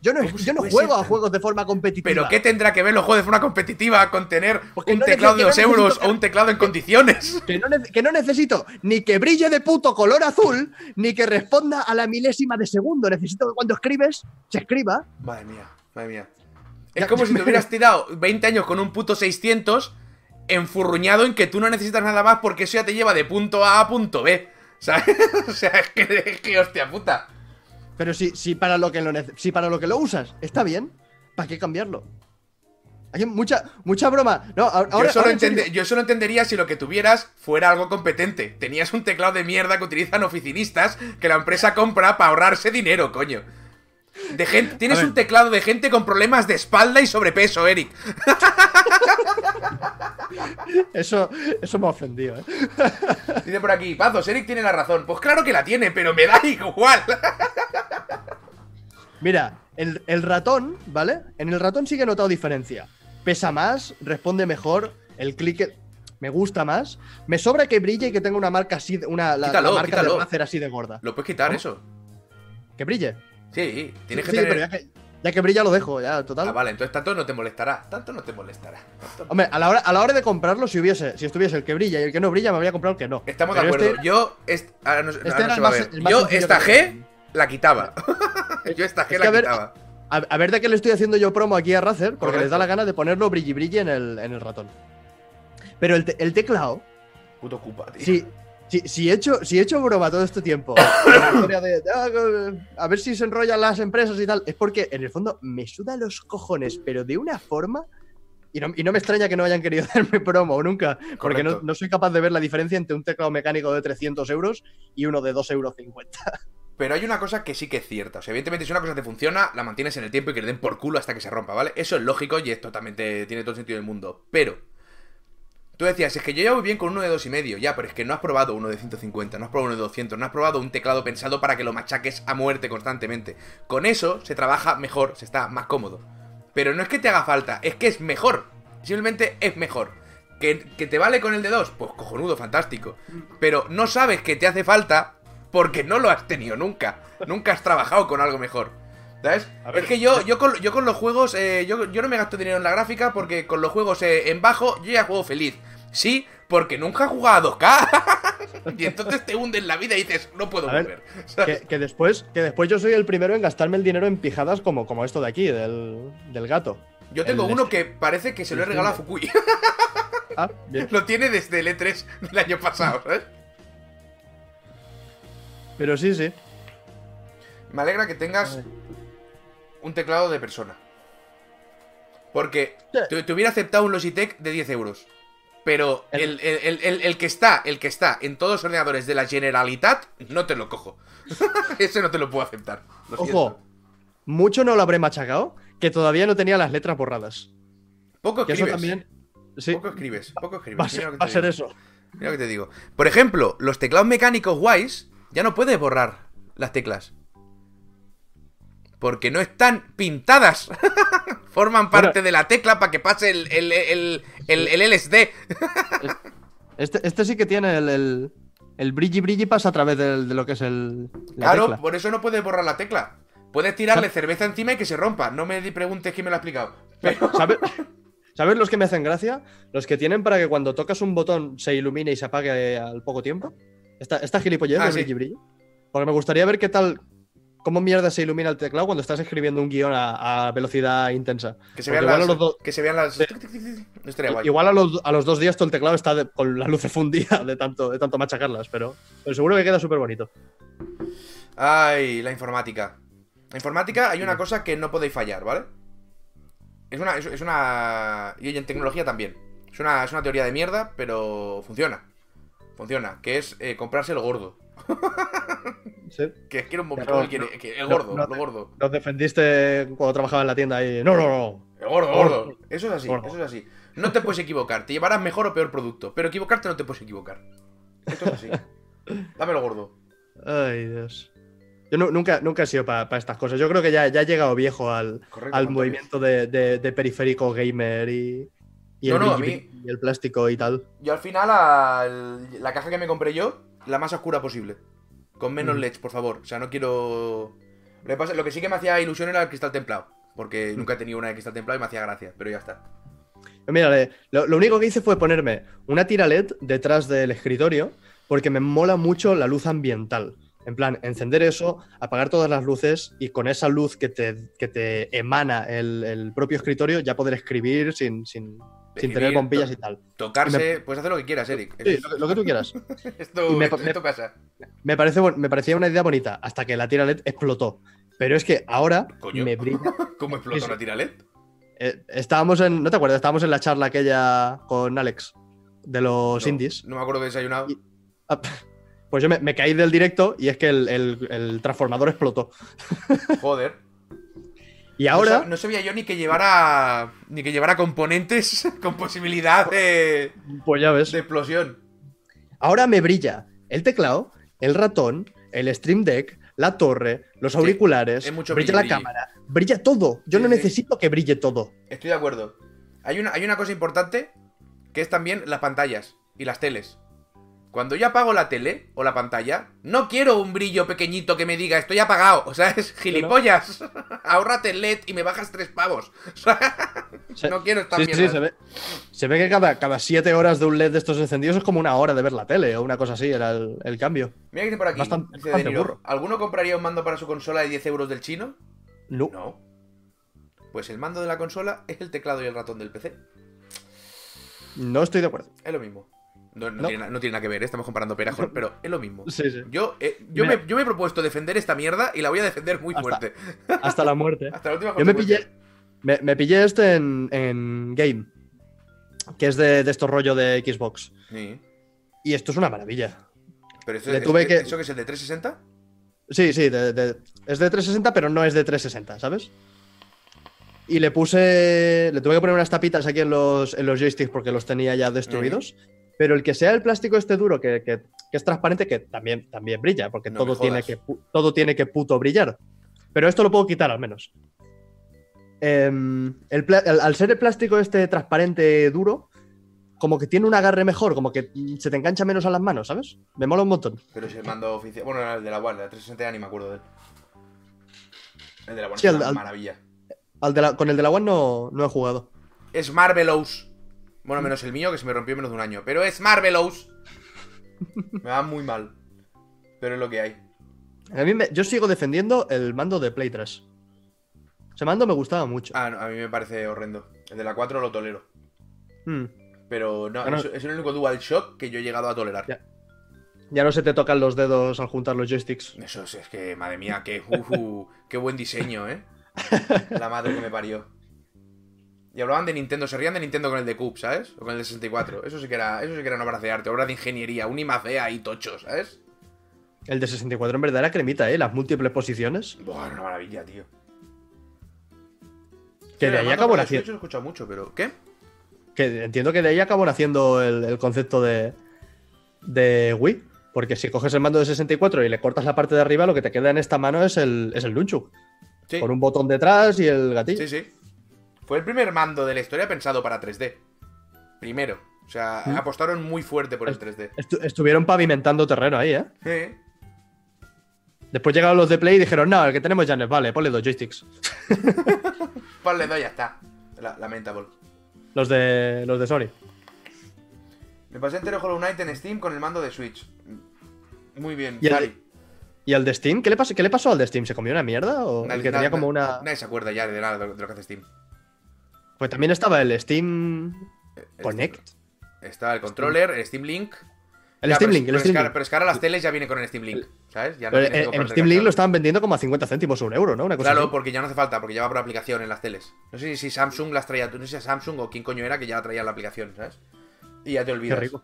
Yo no, ¿Cómo se yo no puede juego ser a juegos de forma competitiva. ¿Pero qué tendrá que ver los juegos de forma competitiva con tener Porque un no teclado de neces- 2 que no euros o un teclado en condiciones? Que no, nece- que no necesito ni que brille de puto color azul, ni que responda a la milésima de segundo. Necesito que cuando escribes, se escriba. Madre mía, madre mía. Es Ya, como si me- te hubieras tirado 20 años con un puto 600 enfurruñado en que tú no necesitas nada más porque eso ya te lleva de punto A a punto B. ¿Sabes? o sea, es que, es que hostia puta. Pero si, si, para lo que lo si para lo que lo usas está bien, ¿para qué cambiarlo? Hay mucha, mucha broma. No, ahora, yo, solo entende- yo solo entendería si lo que tuvieras fuera algo competente. Tenías un teclado de mierda que utilizan oficinistas que la empresa compra para ahorrarse dinero, coño. De gente, tienes un teclado de gente con problemas de espalda y sobrepeso, Eric. Eso, eso me ha ofendido, ¿eh? Dice por aquí, Pazos, Eric tiene la razón. Pues claro que la tiene, pero me da igual. Mira, el, el ratón, ¿vale? En el ratón sí que he notado diferencia. Pesa más, responde mejor, el clic me gusta más. Me sobra que brille y que tenga una marca así, de- una, la, Quítalo, la marca quítalo. de así de gorda. Lo puedes quitar, ¿Cómo? eso. Que brille. Sí, tienes Sí, que sí, tener. pero ya que, ya que brilla lo dejo, ya, total. Ah, vale, entonces tanto no te molestará. Tanto no te molestará. Tanto. Hombre, a la, hora, a la hora de comprarlo, si hubiese, si estuviese el que brilla y el que no brilla, me habría comprado el que no. Estamos de acuerdo. este- Yo. est- ahora no, ahora este no se a ver. Yo esta G la quitaba. Yo esta G Es la ver, quitaba. A, ver de qué le estoy haciendo yo promo aquí a Razer, porque Correcto. les da la gana de ponerlo brilli brilli en el, en el ratón. Pero el, te- el teclado, Puto ocupa, tío. si, si, si he hecho, si he hecho broma todo este tiempo, con la historia de, ah, a ver si se enrollan las empresas y tal, es porque en el fondo me suda los cojones, pero de una forma. Y no, y no me extraña que no hayan querido hacerme promo nunca, porque no, no soy capaz de ver la diferencia entre un teclado mecánico de 300 euros y uno de 2,50 euros. Pero hay una cosa que sí que es cierta. O sea, evidentemente, si una cosa te funciona, la mantienes en el tiempo y que le den por culo hasta que se rompa, ¿vale? Eso es lógico y es totalmente. tiene todo el sentido del mundo. Pero. Tú decías, es que yo ya voy bien con uno de dos y medio, ya, pero es que no has probado uno de 150, no has probado uno de 200, no has probado un teclado pensado para que lo machaques a muerte constantemente. Con eso se trabaja mejor, se está más cómodo. Pero no es que te haga falta, es que es mejor. Simplemente es mejor. ¿Que, que te vale con el de dos? Pues cojonudo, fantástico. Pero no sabes que te hace falta porque no lo has tenido nunca. Nunca has trabajado con algo mejor. ¿Sabes? Ver, es que yo, yo, con, yo con los juegos, eh, yo, yo no me gasto dinero en la gráfica porque con los juegos eh, en bajo yo ya juego feliz. Sí, porque nunca he jugado a 2K. y entonces te hundes la vida y dices, no puedo A ver, volver. ¿sabes? que, que después, que después yo soy el primero en gastarme el dinero en pijadas como, como esto de aquí, del, del gato. Yo tengo el uno este- que parece que se lo he regalado a Fukui. Ah, bien. lo tiene desde el E3 del año pasado, ¿sabes? Pero sí, sí. Me alegra que tengas un teclado de persona. Porque te, te hubiera aceptado un Logitech de 10 euros. Pero el, El- el- el- que está, el que está en todos los ordenadores de la Generalitat, no te lo cojo. Ese no te lo puedo aceptar. Lo siento. Ojo, mucho no lo habré machacado, que todavía no tenía las letras borradas. Poco Que eso escribes. también. Sí, Poco escribes, poco escribes. va a Mira ser, lo que va a te ser digo. eso. Mira lo que te digo. Por ejemplo, los teclados mecánicos guays ya no puedes borrar las teclas. Porque no están pintadas. Forman parte Bueno. de la tecla para que pase el, el, el, el- el LSD. Este, este sí que tiene el, el, el brilli brilli pasa a través del- de, lo que es el. La Claro, tecla. por eso no puedes borrar la tecla. Puedes tirarle cerveza encima y que se rompa. No me di- preguntes quién me lo ha explicado. Pero... ¿Sabes? ¿Sabes los que me hacen gracia? Los que tienen para que cuando tocas un botón se ilumine y se apague al poco tiempo. Esta, esta gilipollez Ah, de sí. brilli brilli. Porque me gustaría ver qué tal. ¿Cómo mierda se ilumina el teclado cuando estás escribiendo un guion a, a velocidad intensa? Que se vean las... los do- Que se vean las... Sí. No estaría guay. igual a los, a los dos días todo el teclado está de- con las luces fundidas de tanto, de tanto machacarlas, pero, pero seguro que queda súper bonito. Ay, la informática. La informática hay una cosa que no podéis fallar, ¿vale? Es una. Es, es una. Y en tecnología también. Es una, es una teoría de mierda, pero funciona. Funciona. Que es eh, comprarse lo gordo. Sí. Que quiero un móvil. Pero ¿cómo quiere? no- Que el gordo, no lo gordo. Nos defendiste cuando trabajaba en la tienda y. No, no, no. El gordo, Gordo. gordo. Eso es así, Gordo. eso es así. No te puedes equivocar. Te llevarás mejor o peor producto. Pero equivocarte no te puedes equivocar. Esto es así. Dámelo gordo. Ay, Dios. Yo nu- nunca, nunca he sido para estas cosas. Yo creo que ya, ya he llegado viejo al, Correcto. al movimiento de, de- de periférico gamer y, y el, mí- y plástico y tal. Yo al final, al- la caja que me compré yo, la más oscura posible. Con menos Mm. LEDs, por favor. O sea, no quiero. Lo que, pasa- lo que sí que me hacía ilusión era el cristal templado. Porque nunca he tenido una de cristal templado y me hacía gracia, pero ya está. Mira, le- lo, lo único que hice fue ponerme una tira LED detrás del escritorio porque me mola mucho la luz ambiental. En plan, encender eso, apagar todas las luces y con esa luz que te, que te emana el, el propio escritorio ya poder escribir sin, sin, sin tener bombillas to- y tal. Tocarse, puedes hacer lo que quieras, Eric. Sí, Es- lo, que- lo que tú quieras. esto, me- esto me- es tu casa. Me, parece, me parecía una idea bonita hasta que la tira LED explotó. Pero es que ahora Coño. me brilla. ¿Cómo sí. una tira LED? Eh, estábamos en. ¿No te acuerdas? Estábamos en la charla aquella con Alex de los No, indies. No me acuerdo que desayunado. Y- Ah, Pues yo me, me caí del directo y es que el, el- el transformador explotó. Joder. Y ahora, No, sab- no sabía yo ni que llevara. Ni que llevara componentes con posibilidad de. pues ya ves. de explosión. Ahora me brilla el teclado, el ratón, el Stream Deck, la torre, los auriculares, mucho brilla la cámara, brilla todo. Yo Sí, no sí. necesito que brille todo. Estoy de acuerdo. Hay una, hay una cosa importante que es también las pantallas y las teles. Cuando yo apago la tele o la pantalla, no quiero un brillo pequeñito que me diga estoy apagado. O sea, es gilipollas. Ahórrate el LED y me bajas tres pavos. Se- no quiero estar Sí, sí, sí, se ve, se ve que cada, cada siete horas de un LED de estos encendidos es como una hora de ver la tele o una cosa así, era el, el cambio. Mira que dice por aquí. Bastante- dice bastante De Niro, burro. ¿Alguno compraría un mando para su consola de 10 euros del chino? No. No. Pues el mando de la consola es el teclado y el ratón del PC. No estoy de acuerdo. Es lo mismo. No, no No. Tiene, na- no tiene nada que ver, ¿eh? estamos comparando peras con- pero es lo mismo. Sí, sí. Yo, eh, yo, me, yo me he propuesto defender esta mierda y la voy a defender muy Hasta- fuerte. Hasta la muerte. Hasta la última Yo me pillé, me, me pillé este en, en Game, que es de, de estos rollo de Xbox. Sí. Y esto es una maravilla. Pero eso, es- tuve es- que- ¿eso que es el de 360? Sí, sí, de- de- es de 360, pero no es de 360, ¿sabes? Y le puse. Le tuve que poner unas tapitas aquí en los, en los joysticks porque los tenía ya destruidos. Pero el que sea el plástico este duro, que, que- que es transparente, que también, también brilla, porque No todo, tiene que, todo tiene que puto brillar. Pero esto lo puedo quitar al menos. Em, el al, ser el plástico este transparente duro, como que tiene un agarre mejor, como que se te engancha menos a las manos, ¿sabes? Me mola un montón. Pero es el mando oficial. Bueno, era el de la One, el de 360 ya ni me acuerdo de él. El de la One Sí, es una al- maravilla. Al de la- con el de la One no, no he jugado. Es Marvelous. Bueno, menos el mío, que se me rompió en menos de un año. Pero es Marvelous. Me va muy mal. Pero es lo que hay. A mí me- yo sigo defendiendo el mando de Play 3. Ese mando me gustaba mucho. Ah, no, a mí me parece horrendo. El de la 4 lo tolero. Hmm. Pero no, Bueno. es, es el único Dual Shock que yo he llegado a tolerar. Ya. Ya no se te tocan los dedos al juntar los joysticks. Eso es, es que, madre mía, qué, ujú, qué buen diseño, ¿eh? La madre que me parió. Y hablaban de Nintendo, se rían de Nintendo con el de Cube, ¿sabes? O con el de 64. Eso sí que era, eso sí que era una obra de arte, obra de ingeniería, un imacea y tocho, ¿sabes? El de 64 en verdad era cremita, ¿eh? Las múltiples posiciones. Buah, era una maravilla, tío. Que Sí, de ahí acabó naciendo. Lo he escuchado mucho, pero... ¿Qué? Que entiendo que de ahí acabó naciendo el, el concepto de, de Wii. Porque si coges el mando de 64 y le cortas la parte de arriba, lo que te queda en esta mano es el, es el Nunchuk. Sí, Con un botón detrás y el gatillo. sí, sí. Fue el primer mando de la historia pensado para 3D. Primero. O sea, Mm. apostaron muy fuerte por el 3D. Estu- estuvieron pavimentando terreno ahí, ¿eh? Sí. Después llegaron los de Play y dijeron, no, el que tenemos ya no es, vale, ponle dos joysticks. Ponle dos y ya está. La- lamentable. Los de, los de Sony. Me pasé entero Hollow Knight en Steam con el mando de Switch. Muy bien, ¿Y el. ¿Y el de Steam? ¿Qué le, pasó, ¿Qué le pasó al de Steam? ¿Se comió una mierda? ¿O Nadie- el que tenía como na- una. Nadie se acuerda ya de nada de lo que hace Steam. Pues también estaba el Steam El Connect. Está el controller, el Steam Link. El Ya, Steam Link, el pero Steam es Link. pero es que ahora las teles ya vienen con el Steam Link, ¿sabes? Ya no comprarte Steam Link lo estaban vendiendo como a 50 céntimos un euro, ¿no? Una cosa Claro, así. porque ya no hace falta, porque ya va por aplicación en las teles. No sé si Samsung las traía, no sé si a Samsung o quién coño era que ya traía la aplicación, ¿sabes? Y ya te Qué olvidas. rico.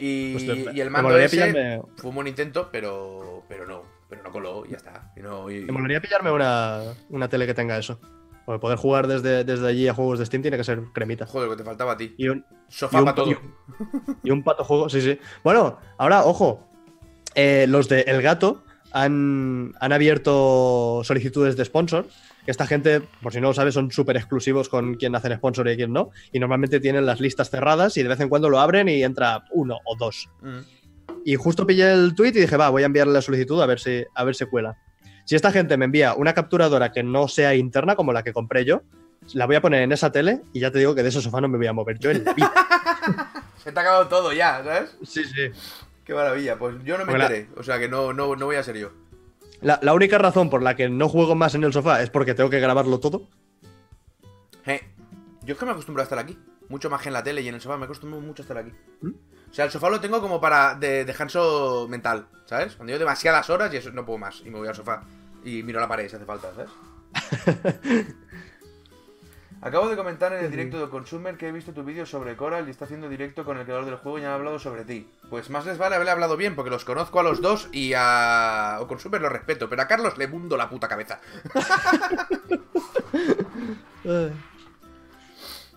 Y, Pues y el mando ese pillarme- fue un buen intento, pero, pero no, pero no coló y ya está. Y no, y- Me molaría pillarme una, una tele que tenga eso. Porque poder jugar desde, desde allí a juegos de Steam tiene que ser cremita. Joder, que te faltaba a ti. Y un, Sofá y un- para todo. y un- y un pato juego, sí, sí. Bueno, ahora, ojo. eh, los de El Gato han, han abierto solicitudes de sponsor. Que esta gente, por si no lo sabes, son súper exclusivos con quién hacen sponsor y quién no. Y normalmente tienen las listas cerradas y de vez en cuando lo abren y entra uno o dos. Mm. Y justo pillé el tweet y dije, va, voy a enviarle la solicitud a ver si, a ver si cuela. Si esta gente me envía una capturadora que no sea interna, como la que compré yo, la voy a poner en esa tele y ya te digo que de ese sofá no me voy a mover yo en la vida. Se te ha acabado todo ya, ¿sabes? Sí, sí. Qué maravilla. Pues yo no me enteré. O sea que no, no, no voy a ser yo. La, la única razón por la que no juego más en el sofá es porque tengo que grabarlo todo. Eh, Yo es que me acostumbro a estar aquí. Mucho más que en la tele y en el sofá. Me acostumbro mucho a estar aquí. ¿Mm? O sea, el sofá lo tengo como para de descanso mental, ¿sabes? Cuando yo demasiadas horas y eso no puedo más. Y me voy al sofá. Y miro la pared si hace falta, ¿sabes? Acabo de comentar en el directo de Consumer que he visto tu vídeo sobre Coral y está haciendo directo con el creador del juego y han hablado sobre ti. Pues más les vale haberle hablado bien, porque los conozco a los dos y a o Consumer lo respeto, pero a Carlos le mundo la puta cabeza.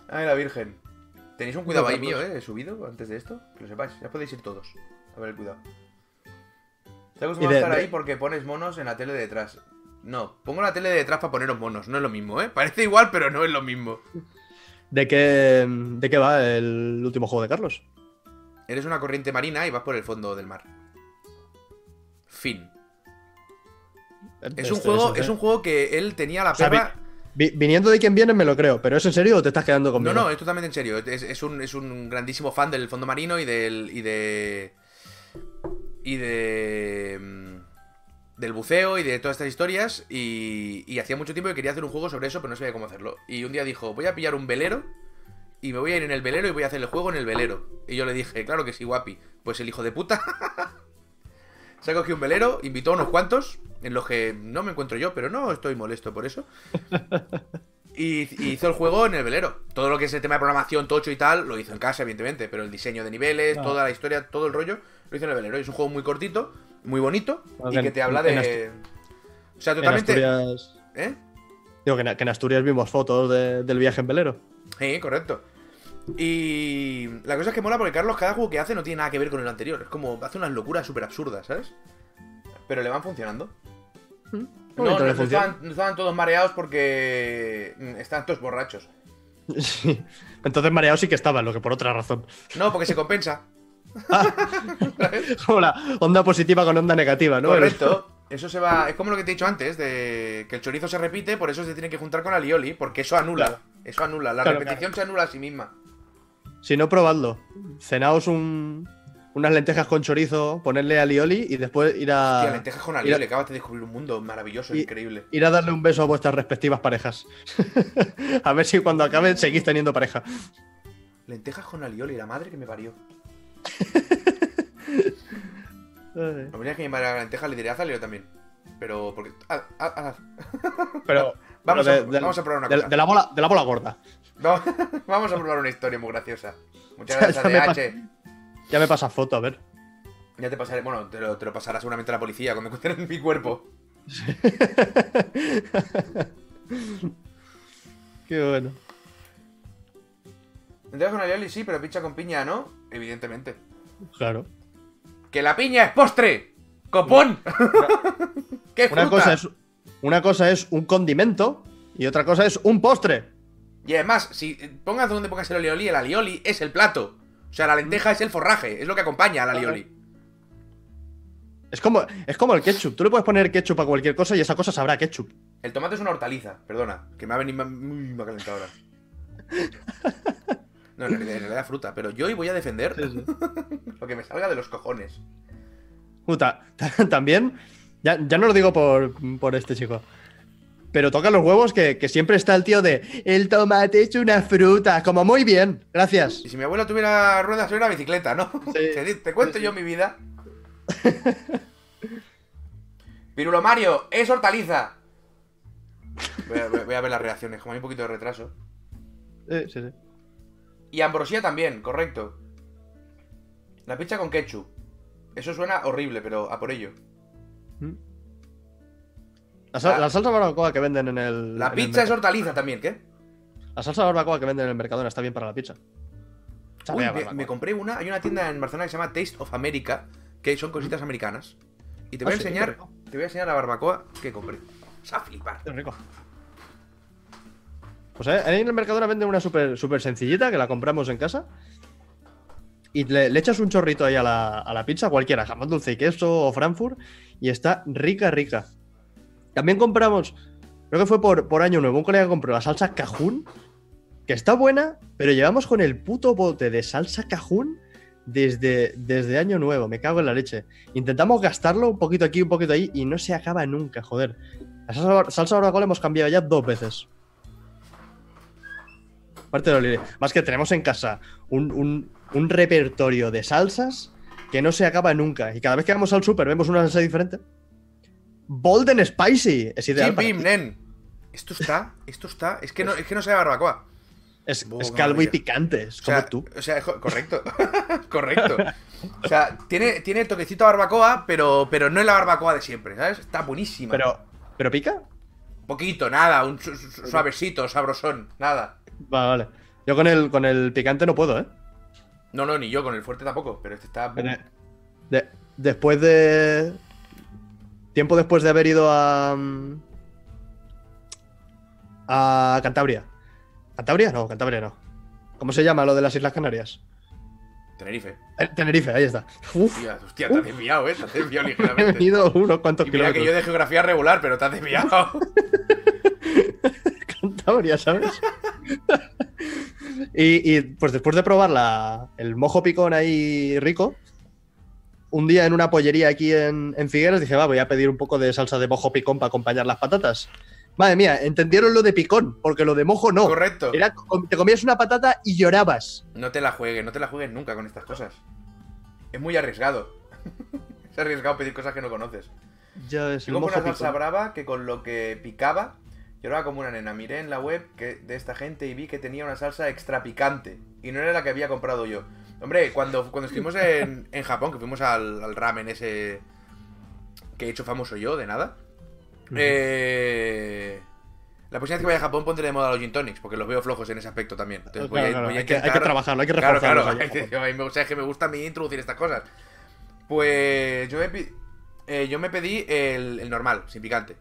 Ay, la Virgen. Tenéis un cuidado No, ahí mío, ¿eh? He subido antes de esto. Que lo sepáis. Ya podéis ir todos. A ver el cuidado. Te acostumbrado a estar ahí porque pones monos en la tele de detrás. No, pongo la tele de detrás para poneros monos. No es lo mismo, ¿eh? Parece igual, pero no es lo mismo. ¿De qué, ¿De qué va el último juego de Carlos? Eres una corriente marina y vas por el fondo del mar. Fin. Es Esto- un juego, eso, es ¿eh? un juego que él tenía la perra. Vi- viniendo de quien viene me lo creo, pero ¿es en serio o te estás quedando No, conmigo? no, es totalmente en serio. Es, es un, es un grandísimo fan del fondo marino y del. y de. y de. del buceo y de todas estas historias. Y, y hacía mucho tiempo que quería hacer un juego sobre eso, pero no sabía cómo hacerlo. Y un día dijo: Voy a pillar un velero. Y me voy a ir en el velero y voy a hacer el juego en el velero. Y yo le dije: Claro que sí, guapi. Pues el hijo de puta. Se ha cogido un velero, invitó a unos cuantos, en los que no me encuentro yo, pero no estoy molesto por eso. Y, y hizo el juego en el velero. Todo lo que es el tema de programación, tocho y tal, lo hizo en casa, evidentemente. Pero el diseño de niveles, Ah. toda la historia, todo el rollo, lo hizo en el velero. Y es un juego muy cortito, muy bonito, y en- que te habla en de. O sea, En totalmente. Asturias... ¿Eh? Digo que en, que en Asturias vimos fotos de- del viaje en velero. Sí, correcto. Y la cosa es que mola porque Carlos cada juego que hace no tiene nada que ver con el anterior. Es como hace unas locuras súper absurdas, ¿sabes? Pero le van funcionando. No, Bonito, no, no estaban, no estaban todos mareados porque mm, estaban todos borrachos. Sí. Entonces mareado sí que estaba, lo que por otra razón. No, porque se compensa. Como la onda positiva con onda negativa, ¿no? Correcto. Eso se va. Es como lo que te he dicho antes, de que el chorizo se repite, por eso se tiene que juntar con alioli, porque eso anula. Claro. Eso anula. La Claro, repetición se anula a sí misma. Si no, probadlo. Cenaos un, unas lentejas con chorizo, ponerle alioli y después ir a, Tía, lentejas con alioli, acabas de descubrir un mundo maravilloso, Y- increíble. ir a darle un beso a vuestras respectivas parejas. a ver si cuando acaben seguís teniendo pareja. Lentejas con alioli, la madre que me parió. No venía que mi madre haga lentejas, le diré a Zaleo también. Pero, porque. ah, ah, ah. Pero Vamos, pero a, de- vamos a probar una de, cosa. de la bola, de la bola gorda. Vamos, vamos a probar una historia muy graciosa. Muchas Ya gracias, me DH. pasa- Ya me pasa foto, a ver. Ya te pasaré. Bueno, te lo, te lo pasará seguramente la policía cuando encuentren mi cuerpo. Qué bueno. Lentejas con alioli sí, pero picha con piña no. Evidentemente. Claro. ¡Que la piña es postre! ¡Copón! ¡Qué fruta! Una cosa, es, una cosa es un condimento y otra cosa es un postre. Y además, si pongas donde pongas el alioli, el alioli es el plato. O sea, la lenteja es el forraje, es lo que acompaña al alioli. Es como, es como el ketchup. Tú le puedes poner ketchup a cualquier cosa y esa cosa sabrá ketchup. El tomate es una hortaliza, perdona, que me ha venido muy calentado ahora. No, en realidad, en realidad fruta, pero yo hoy voy a defender lo que me salga de los cojones. Puta, también, ya, ya no lo digo por, por este chico, pero toca los huevos que, que siempre está el tío de el tomate es una fruta, como muy bien, gracias. Y si mi abuela tuviera ruedas, sería una bicicleta, ¿no? Sí. Te, te cuento Sí, yo mi vida. Pirulo Mario, es hortaliza. Voy a, voy a ver las reacciones, como hay un poquito de retraso. Sí, sí, sí. Y ambrosía también, correcto. La pizza con ketchup. Eso suena horrible, pero a por ello. La, sal- La- salsa barbacoa que venden en el. La en el pizza es hortaliza también, ¿qué? La salsa barbacoa que venden en el Mercadona está bien para la pizza. Uy, me, compré una. Hay una tienda en Barcelona que se llama Taste of America, que son cositas americanas. Y te voy Ah, a sí, enseñar. Te voy a enseñar la barbacoa que compré. Vas a flipar. Qué rico. Pues eh, ahí en el Mercadona venden una súper super sencillita que la compramos en casa. Y le, le echas un chorrito ahí a la, a la pizza, cualquiera, jamón dulce y queso o Frankfurt, y está rica, rica. También compramos, creo que fue por, por año nuevo, un colega compró la salsa cajún, que está buena, pero llevamos con el puto bote de salsa cajún desde, desde año nuevo, me cago en la leche. Intentamos gastarlo un poquito aquí, un poquito ahí, y no se acaba nunca, joder. La salsa, salsa barbacoa la hemos cambiado ya dos veces. Aparte de lo. Más que tenemos en casa un, un- un repertorio de salsas que no se acaba nunca. Y cada vez que vamos al super vemos una salsa diferente. Bolden Spicy es ideal. Para ti. nen. Esto está, esto está. Es que no, es que no sabe barbacoa. Es, es calvo y picante, es O como sea, tú. o sea, correcto. correcto. O sea, tiene, tiene toquecito a barbacoa, pero, pero no es la barbacoa de siempre, ¿sabes? Está buenísima. Pero, ¿pero pica? Poquito, nada, un su- su- suavecito, sabrosón, nada. Vale, vale. Yo con el, con el picante no puedo, ¿eh? No, no, ni yo con el fuerte tampoco, pero este está. De- después de. Tiempo después de haber ido a. A Cantabria. ¿Cantabria? No, Cantabria no. ¿Cómo se llama lo de las Islas Canarias? Tenerife. Eh, Tenerife, ahí está. Uf, Hostia, hostia, te has desviado, eh. Te has desviado he ligeramente. venido unos cuantos Y mira que kilómetros. yo de geografía regular, pero te has desviado. Cantabria, ¿sabes? y, y, pues después de probar la- el mojo picón ahí rico, un día en una pollería aquí en, en Figueras dije, va, voy a pedir un poco de salsa de mojo picón para acompañar las patatas. Madre mía, entendieron lo de picón, porque lo de mojo no. Correcto. Era, te comías una patata y llorabas. No te la juegues, no te la juegues nunca con estas cosas. Es muy arriesgado. es arriesgado pedir cosas que no conoces. Ya es Yo como una salsa picón. brava que con lo que picaba, lloraba como una nena. Miré en la web que, de esta gente y vi que tenía una salsa extra picante. Y no era la que había comprado yo. Hombre, cuando, cuando estuvimos en, en Japón, que fuimos al, al ramen ese que he hecho famoso yo, de nada. eh, la próxima vez que vaya a Japón pondré de moda los gin tonics, porque los veo flojos en ese aspecto también. Entonces voy a- Claro, claro, voy a hay, que, hay que trabajarlo, hay que Claro, reforzarlo. claro. me- o sea, es que me gusta a mí introducir estas cosas. Pues yo me, eh, yo me pedí el, el normal, sin picante.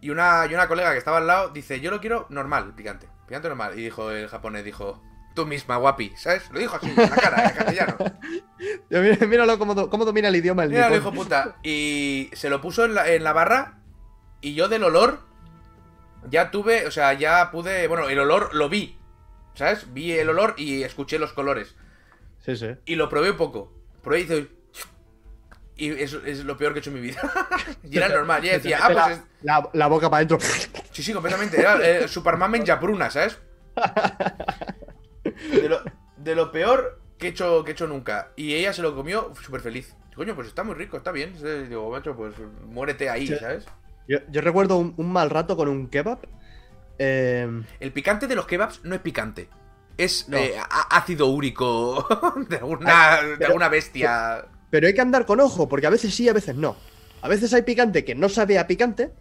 Y una, y una colega que estaba al lado dice, yo lo quiero normal, picante. Picante normal. Y dijo el japonés, dijo, tú misma, guapi, ¿sabes? Lo dijo así, en la cara, en castellano. Yo, Míralo cómo, do- cómo domina el idioma el nipón. hijo puta. Y se lo puso en la, en la barra. Y yo del olor. Ya tuve, o sea, ya pude. Bueno, el olor lo vi. ¿Sabes? Vi el olor y escuché los colores. Sí, sí. Y lo probé un poco. Probé y hice. Y es lo peor que he hecho en mi vida. y era normal. Y decía, ah, pues. la, es- la- la boca para adentro. Sí, sí, completamente. Era eh, Superman en Yapruna, ¿sabes? De lo, de lo peor que he, hecho, que he hecho nunca. Y ella se lo comió súper feliz. Coño, pues está muy rico, está bien. Entonces, Digo, macho, pues muérete ahí, Sí. ¿sabes? Yo, yo recuerdo un, un mal rato con un kebab. Eh, El picante de los kebabs no es picante. Es No. eh, ácido úrico de alguna, de pero- alguna bestia. pero hay que andar con ojo, porque a veces sí, a veces no. A veces hay picante que no sabe a picante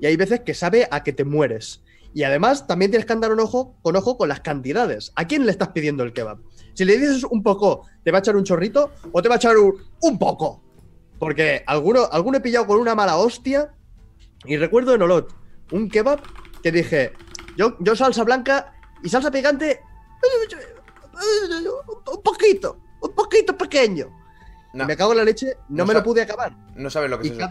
y hay veces que sabe a que te mueres. Y además también tienes que andar un ojo, con ojo con las cantidades. ¿A quién le estás pidiendo el kebab? Si le dices un poco, ¿te va a echar un chorrito o te va a echar un, un poco? Porque alguno, alguno he pillado con una mala hostia y recuerdo en Olot un kebab que dije, yo, yo salsa blanca y salsa picante un poquito, un poquito pequeño. No, Me cago en la leche, no, No me lo pude acabar. no sabes lo que Y es eso.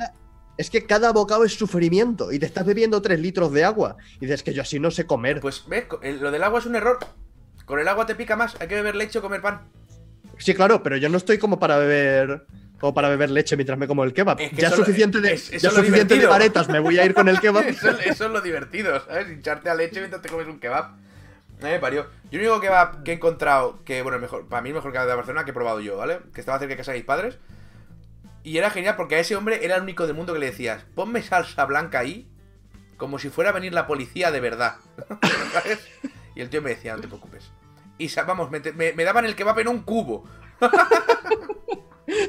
Es que cada bocado es sufrimiento y te estás bebiendo 3 litros de agua. Y dices que yo así no sé comer. Pues ves, lo del agua es un error. Con el agua te pica más. Hay que beber leche o comer pan. Sí, claro, pero yo no estoy como para beber como para beber leche mientras me como el kebab. Es que ya suficiente de, es- ya suficiente de varetas, me voy a ir con el kebab. Eso, eso es lo divertido, ¿sabes? Hincharte a leche mientras te comes un kebab. Me parió. Yo el único kebab que he encontrado, que bueno, mejor, para mí el mejor kebab de Barcelona que he probado yo, ¿vale? Que estaba cerca de casa de mis padres. Y era genial porque a ese hombre era el único del mundo que le decías, ponme salsa blanca ahí, como si fuera a venir la policía de verdad. ¿Sabes? Y el tío me decía, no te preocupes. Y vamos, me, te- me- me daban el kebab en un cubo.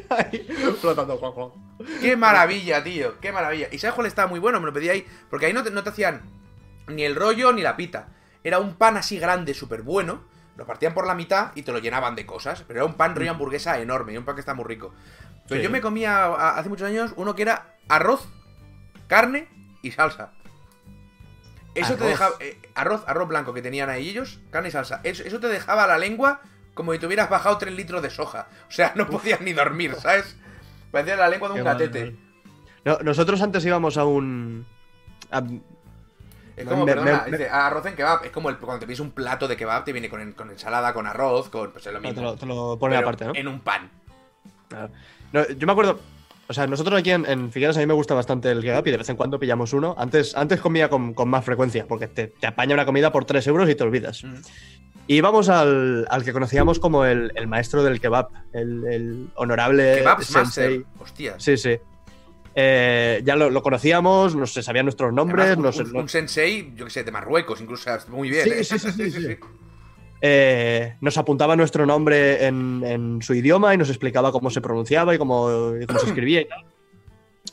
Ahí, flotando, guau, guau. ¡Qué maravilla, tío! ¡Qué maravilla! ¿Y sabes cuál estaba muy bueno? Me lo pedí ahí. Porque ahí no te, no te hacían ni el rollo ni la pita. Era un pan así grande, súper bueno. Lo partían por la mitad y te lo llenaban de cosas. Pero era un pan rollo hamburguesa enorme. Y un pan que está muy rico. Pero Sí. yo me comía a- hace muchos años uno que era arroz, carne y salsa. Eso te dejaba. eh, arroz, arroz blanco que tenían ahí ellos, carne y salsa. Eso, eso te dejaba la lengua como si te hubieras bajado 3 litros de soja. O sea, no podías ni dormir, ¿sabes? Parecía la lengua de un gatete. No, nosotros antes íbamos a un. a- Es como, Me- perdona, me- dice, arroz en kebab. Es como el, cuando te pides un plato de kebab, te viene con, con ensalada, con arroz, con. Pues es lo te, mismo. lo, te lo pero aparte, ¿no? En un pan. Claro. No, yo me acuerdo. O sea, nosotros aquí en, en Figueras a mí me gusta bastante el kebab y de vez en cuando pillamos uno. Antes, antes comía con, con más frecuencia, porque te, te apaña una comida por 3 euros y te olvidas. Mm. Y vamos al, al que conocíamos como el, el maestro del kebab, el, el honorable Kebab sensei. Master. Hostias. Sí, sí. Eh, ya lo, lo conocíamos, nos sabían nuestros nombres, Además, un, nos- un sensei, yo que sé, de Marruecos, incluso muy bien. Sí, ¿eh? sí, sí, sí, sí. eh, nos apuntaba nuestro nombre en, en su idioma y nos explicaba cómo se pronunciaba y cómo, y cómo se escribía y tal.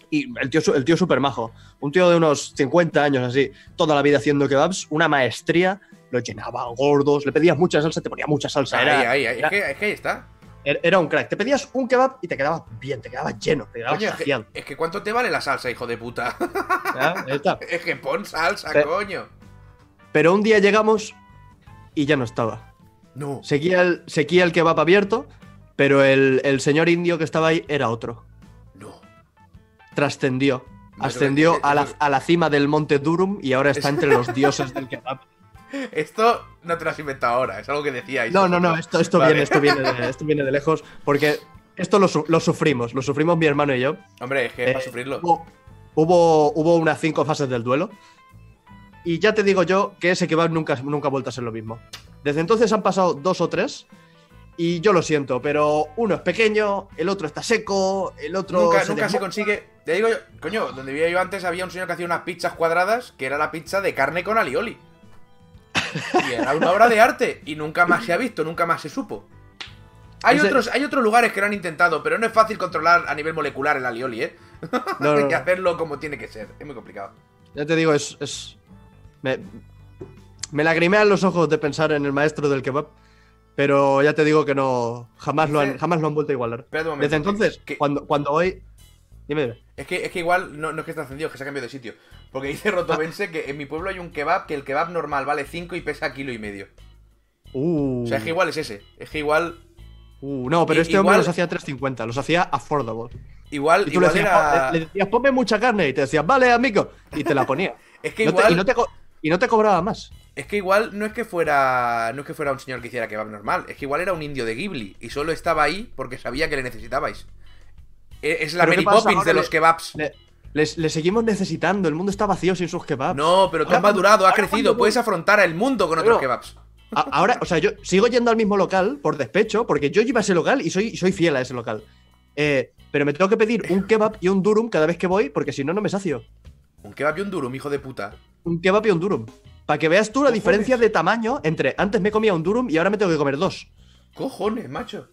Y el tío, el tío súper majo. Un tío de unos 50 años así, toda la vida haciendo kebabs, una maestría, lo llenaba gordos, le pedías mucha salsa, te ponía mucha salsa. Ahí, Era, ahí, ahí. era- Es, que, es que ahí está. Era- un crack. Te pedías un kebab y te quedaba bien, te quedaba lleno, te quedaba Coño, es, que, saciado. es que ¿cuánto te vale la salsa, hijo de puta? Es que pon salsa, Pe- coño. Pero un día llegamos y ya no estaba. No. Seguía el, seguía el kebab abierto, pero el, el señor indio que estaba ahí era otro. No. Trascendió. Ascendió a la, a la cima del monte Durum y ahora está entre los dioses del kebab. Esto no te lo has inventado ahora, es algo que decíais. No, no, no, esto, esto, Vale. viene, esto, viene de, esto viene de lejos porque esto lo, lo sufrimos, lo sufrimos mi hermano y yo. Hombre, es que Eh, para sufrirlo. Hubo, hubo, hubo unas cinco fases del duelo y ya te digo yo que ese kebab nunca, nunca ha vuelto a ser lo mismo. Desde entonces han pasado dos o tres y yo lo siento, pero uno es pequeño, el otro está seco, el otro... Nunca, se nunca se consigue. Te digo yo, coño, donde vivía yo antes había un señor que hacía unas pizzas cuadradas que era la pizza de carne con alioli. Y era una obra de arte. Y nunca más se ha visto, nunca más se supo. Hay, Ese- otros, hay otros lugares que lo han intentado, pero no es fácil controlar a nivel molecular el alioli, ¿eh? No, Hay no. que hacerlo como tiene que ser. Es muy complicado. Ya te digo, es. es- me, me lagrimean los ojos de pensar en el maestro del kebab. Pero ya te digo que no. Jamás lo han, jamás lo han vuelto a igualar. Desde entonces, que- cuando, cuando hoy. Dime. Es que, es que igual no, no es que está encendido, es que se ha cambiado de sitio. Porque dice Rotobense que en mi pueblo hay un kebab que el kebab normal vale 5 y pesa kilo y medio. Uh, O sea, es que igual es ese. Es que igual. uh, no, pero este hombre igual- los hacía 3.50, los hacía affordable. Igual, Y tú le igual decías, era. Le decías, ponme mucha carne y te decía, vale, amigo. Y te la ponía. Es que No te- igual. y, no te, y no te cobraba más. Es que igual no es que fuera. No es que fuera un señor que hiciera kebab normal. Es que igual era un indio de Ghibli. Y solo estaba ahí porque sabía que le necesitabais. E- Es la ¿Pero qué Mary? Poppins de los kebabs. Le, les- seguimos necesitando, el mundo está vacío sin sus kebabs. No, pero tú has madurado, has crecido. Puedes afrontar al mundo con otros Pero- kebabs. A- Ahora, o sea, yo sigo yendo al mismo local por despecho, porque yo iba a ese local y soy, soy fiel a ese local. Eh, pero me tengo que pedir un kebab y un durum cada vez que voy, porque si no, no me sacio. Un kebab y un durum, hijo de puta. Un kebab y un durum. Para que veas tú la diferencia de tamaño entre antes me comía un durum y ahora me tengo que comer dos. Cojones, macho.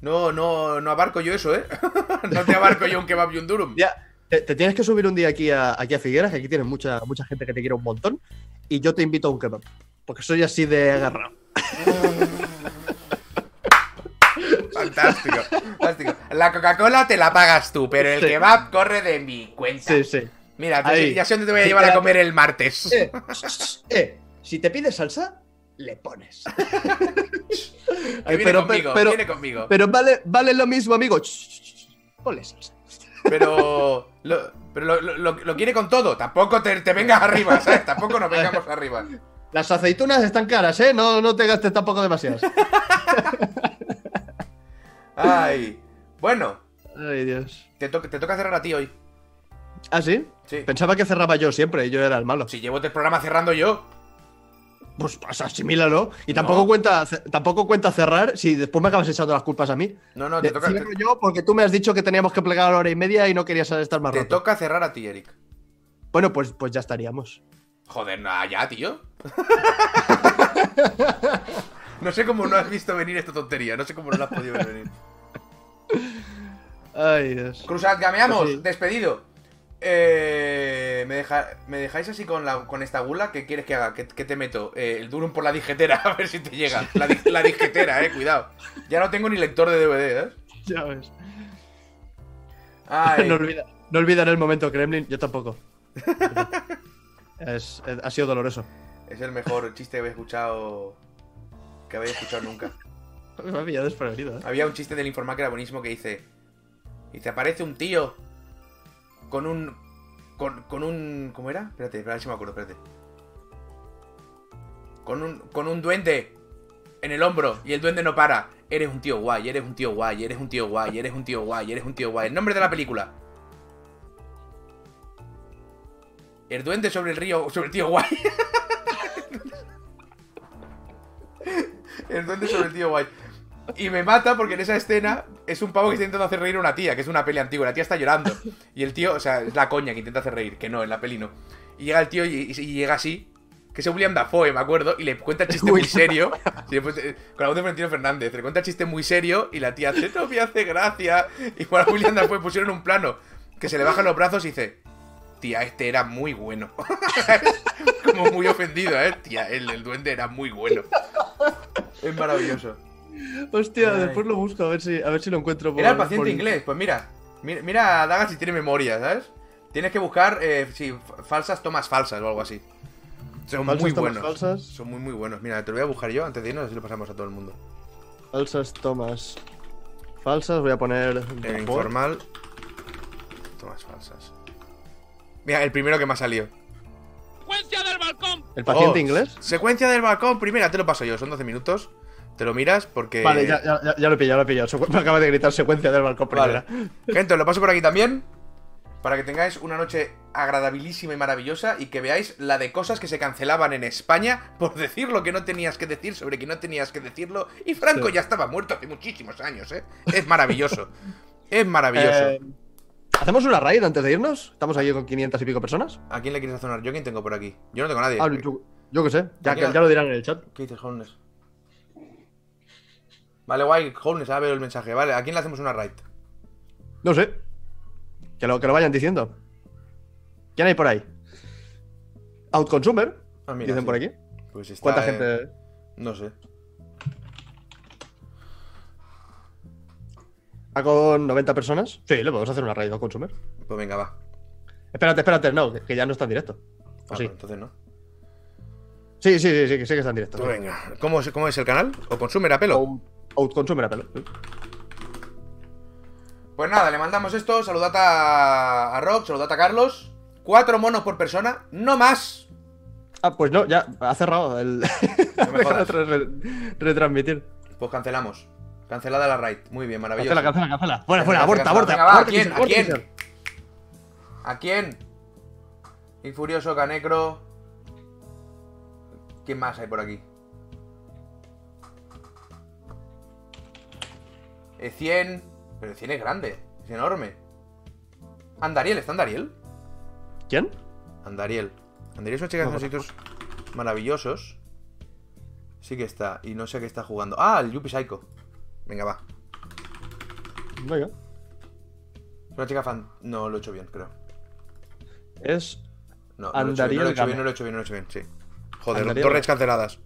No, no, no abarco yo eso, ¿eh? no te abarco yo un kebab y un durum. Ya, te, te tienes que subir un día aquí a, aquí a Figueras, que aquí tienes mucha, mucha gente que te quiere un montón, y yo te invito a un kebab. Porque soy así de agarrado. Fantástico, fantástico. La Coca-Cola te la pagas tú, pero el Sí. kebab corre de mi cuenta. Sí, sí. Mira, te- Ahí. ya sé dónde te voy a llevar a comer el martes. Eh, eh, si te pides salsa, le pones. Viene pero, conmigo, pero, viene conmigo. pero vale, vale lo mismo, amigo. Ponle salsa. Pero lo, pero lo, lo- lo- lo quiere con todo. Tampoco te, te vengas arriba, ¿sabes? Tampoco nos vengamos arriba. Las aceitunas están caras, ¿eh? No, no te gastes tampoco demasiadas. Ay. Bueno, Ay, Dios. te, to- te toca cerrar a ti hoy. ¿Ah, sí? Sí. Pensaba que cerraba yo siempre y yo era el malo. Si llevo el programa cerrando yo. Pues, pues asimílalo. Y No. tampoco, cuenta, tampoco cuenta cerrar si después me acabas echando las culpas a mí. No, no, te De- toca, te, yo porque tú me has dicho que teníamos que plegar a la hora y media y no querías estar más te toca cerrar a ti, Eric. Bueno, pues, pues ya estaríamos. Joder, nada, ya, tío. no sé cómo no has visto venir esta tontería. No sé cómo no la has podido ver venir. Ay, Dios. Cruzad, gameamos, Pues sí. despedido. Eh, ¿me, deja- ¿Me dejáis así con, la, con esta gula? ¿Qué quieres que haga? ¿Qué, qué te meto? Eh, el durum por la digetera, a ver si te llega. La, la digetera, eh, cuidado. Ya no tengo ni lector de DVD, ¿eh? Ya ves. Ay, No, olvida- no el momento Kremlin, yo tampoco. Es- es- ha sido doloroso. es el mejor chiste que había escuchado. Que había escuchado nunca. Me ha pillado desprevenido, ¿eh? Había un chiste del informático que era buenísimo que dice. Dice, aparece un tío con un. Con, con un. ¿Cómo era? Espérate, ver si me acuerdo, espérate. Con un, con un duende en el hombro y el duende no para. Eres un tío guay, eres un tío guay, eres un tío guay, eres un tío guay, eres un tío guay. El nombre de la película. El duende sobre el río, sobre el tío guay. el duende sobre el tío guay. Y me mata porque en esa escena es un pavo que está intentando hacer reír a una tía, que es una peli antigua. La tía está llorando. Y el tío, o sea, es la coña que intenta hacer reír, que no, en la peli no. Y llega el tío y, y llega así, que es William Dafoe, me acuerdo, y le cuenta el chiste muy serio. Sí, después, eh, con la voz de Florentino Fernández. Le cuenta el chiste muy serio y la tía hace, no me hace gracia. Y para William Dafoe pusieron un plano que se le bajan los brazos y dice, tía, este era muy bueno. Como muy ofendido, ¿eh? Tía, el, el duende era muy bueno. Es maravilloso. Hostia, después lo busco a ver si, a ver si lo encuentro por, Era el paciente inglés, pues mira. Mira, mira a Daga si tiene memoria, ¿sabes? Tienes que buscar, eh, sí, falsas tomas falsas o algo así. Son muy buenos. Falsas. Son muy, muy buenos. Mira, te lo voy a buscar yo antes de irnos, así lo pasamos a todo el mundo. Falsas tomas falsas, voy a poner. En informal. Tomas falsas. Mira, el primero que me ha salido. ¡Secuencia del balcón! ¿El paciente oh, inglés? Secuencia del balcón, primera, te lo paso yo, son 12 minutos. Te lo miras porque. Vale, ya, ya, ya lo he pillado, lo he pillado. Me acaba de gritar secuencia del balcón primera. Gente, lo paso por aquí también para que tengáis una noche agradabilísima y maravillosa y que veáis la de cosas que se cancelaban en España por decir lo que no tenías que decir sobre que no tenías que decirlo. Y Franco ya estaba muerto hace muchísimos años, ¿eh? Es maravilloso. es maravilloso. Eh, ¿Hacemos una raid antes de irnos? Estamos ahí con 500 y pico personas. ¿A quién le quieres hacer una ¿Yo quién tengo por aquí? Yo no tengo a nadie. Ah, yo, qué sé. Ya, ya, lo dirán en el chat. ¿Qué dices, Holmes? Vale, guay, Holmes, ya veo el mensaje. Vale, ¿a quién le hacemos una raid? No sé. Que lo, que lo vayan diciendo. ¿Quién hay por ahí? Outconsumer. Ah, dicen por aquí. Pues está, ¿Cuánta gente? No sé. ¿A con 90 personas? Sí, le podemos hacer una raid Outconsumer. Pues venga, va. Espérate, espérate, no, que ya no está en directo. Ah, sí? Pues entonces no. Sí, sí, sí, sí, que sí que está en directo. Pues venga. ¿Cómo, ¿Cómo, es el canal? ¿O Consumer a pelo? Pelo. Pues nada, le mandamos esto. Saludad a, a Rob, saludad a Carlos. Cuatro monos por persona, no más. Ah, pues no, ya ha cerrado el. No me retransmitir. Pues cancelamos. Cancelada la raid. Muy bien, maravilloso. Cancela, cancela, cancela. Fuera, fuera, aborta, aborta. ¿A quién? ¿A quién? ¿A quién? Infurioso, Canecro. ¿Quién más hay por aquí? E100. Pero el cine es grande, es enorme. Andariel, ¿está Andariel? ¿Quién? Andariel. Andariel es una chica de sitios maravillosos. Sí que está. Y no sé qué está jugando. Ah, el Yuppie Psycho. Venga, va. Venga. Es una chica fan. No, lo he hecho bien, creo. Es. No, no lo he hecho bien, no lo he hecho bien, no lo he hecho bien, sí. Joder, dos raids canceladas.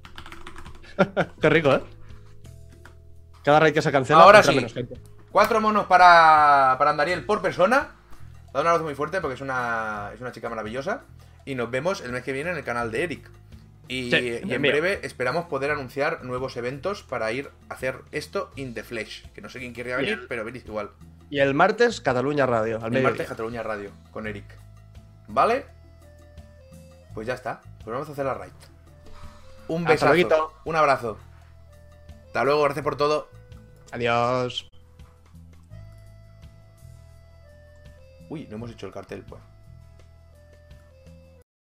Qué rico, ¿eh? Cada raid que se cancela. Ahora sí. Menos gente. Cuatro monos para, para Andariel por persona. Da un abrazo muy fuerte porque es una, es una chica maravillosa. Y nos vemos el mes que viene en el canal de Eric. Y, en breve esperamos poder anunciar nuevos eventos para ir a hacer esto in the flesh. Que no sé quién querría venir, pero venís igual. Y el martes, Cataluña Radio. el martes, Cataluña Radio con Eric. ¿Vale? Pues ya está. Pues vamos a hacer la raid. Un besazo. Un abrazo. Hasta luego, gracias por todo. Adiós. Uy, no hemos hecho el cartel, pues.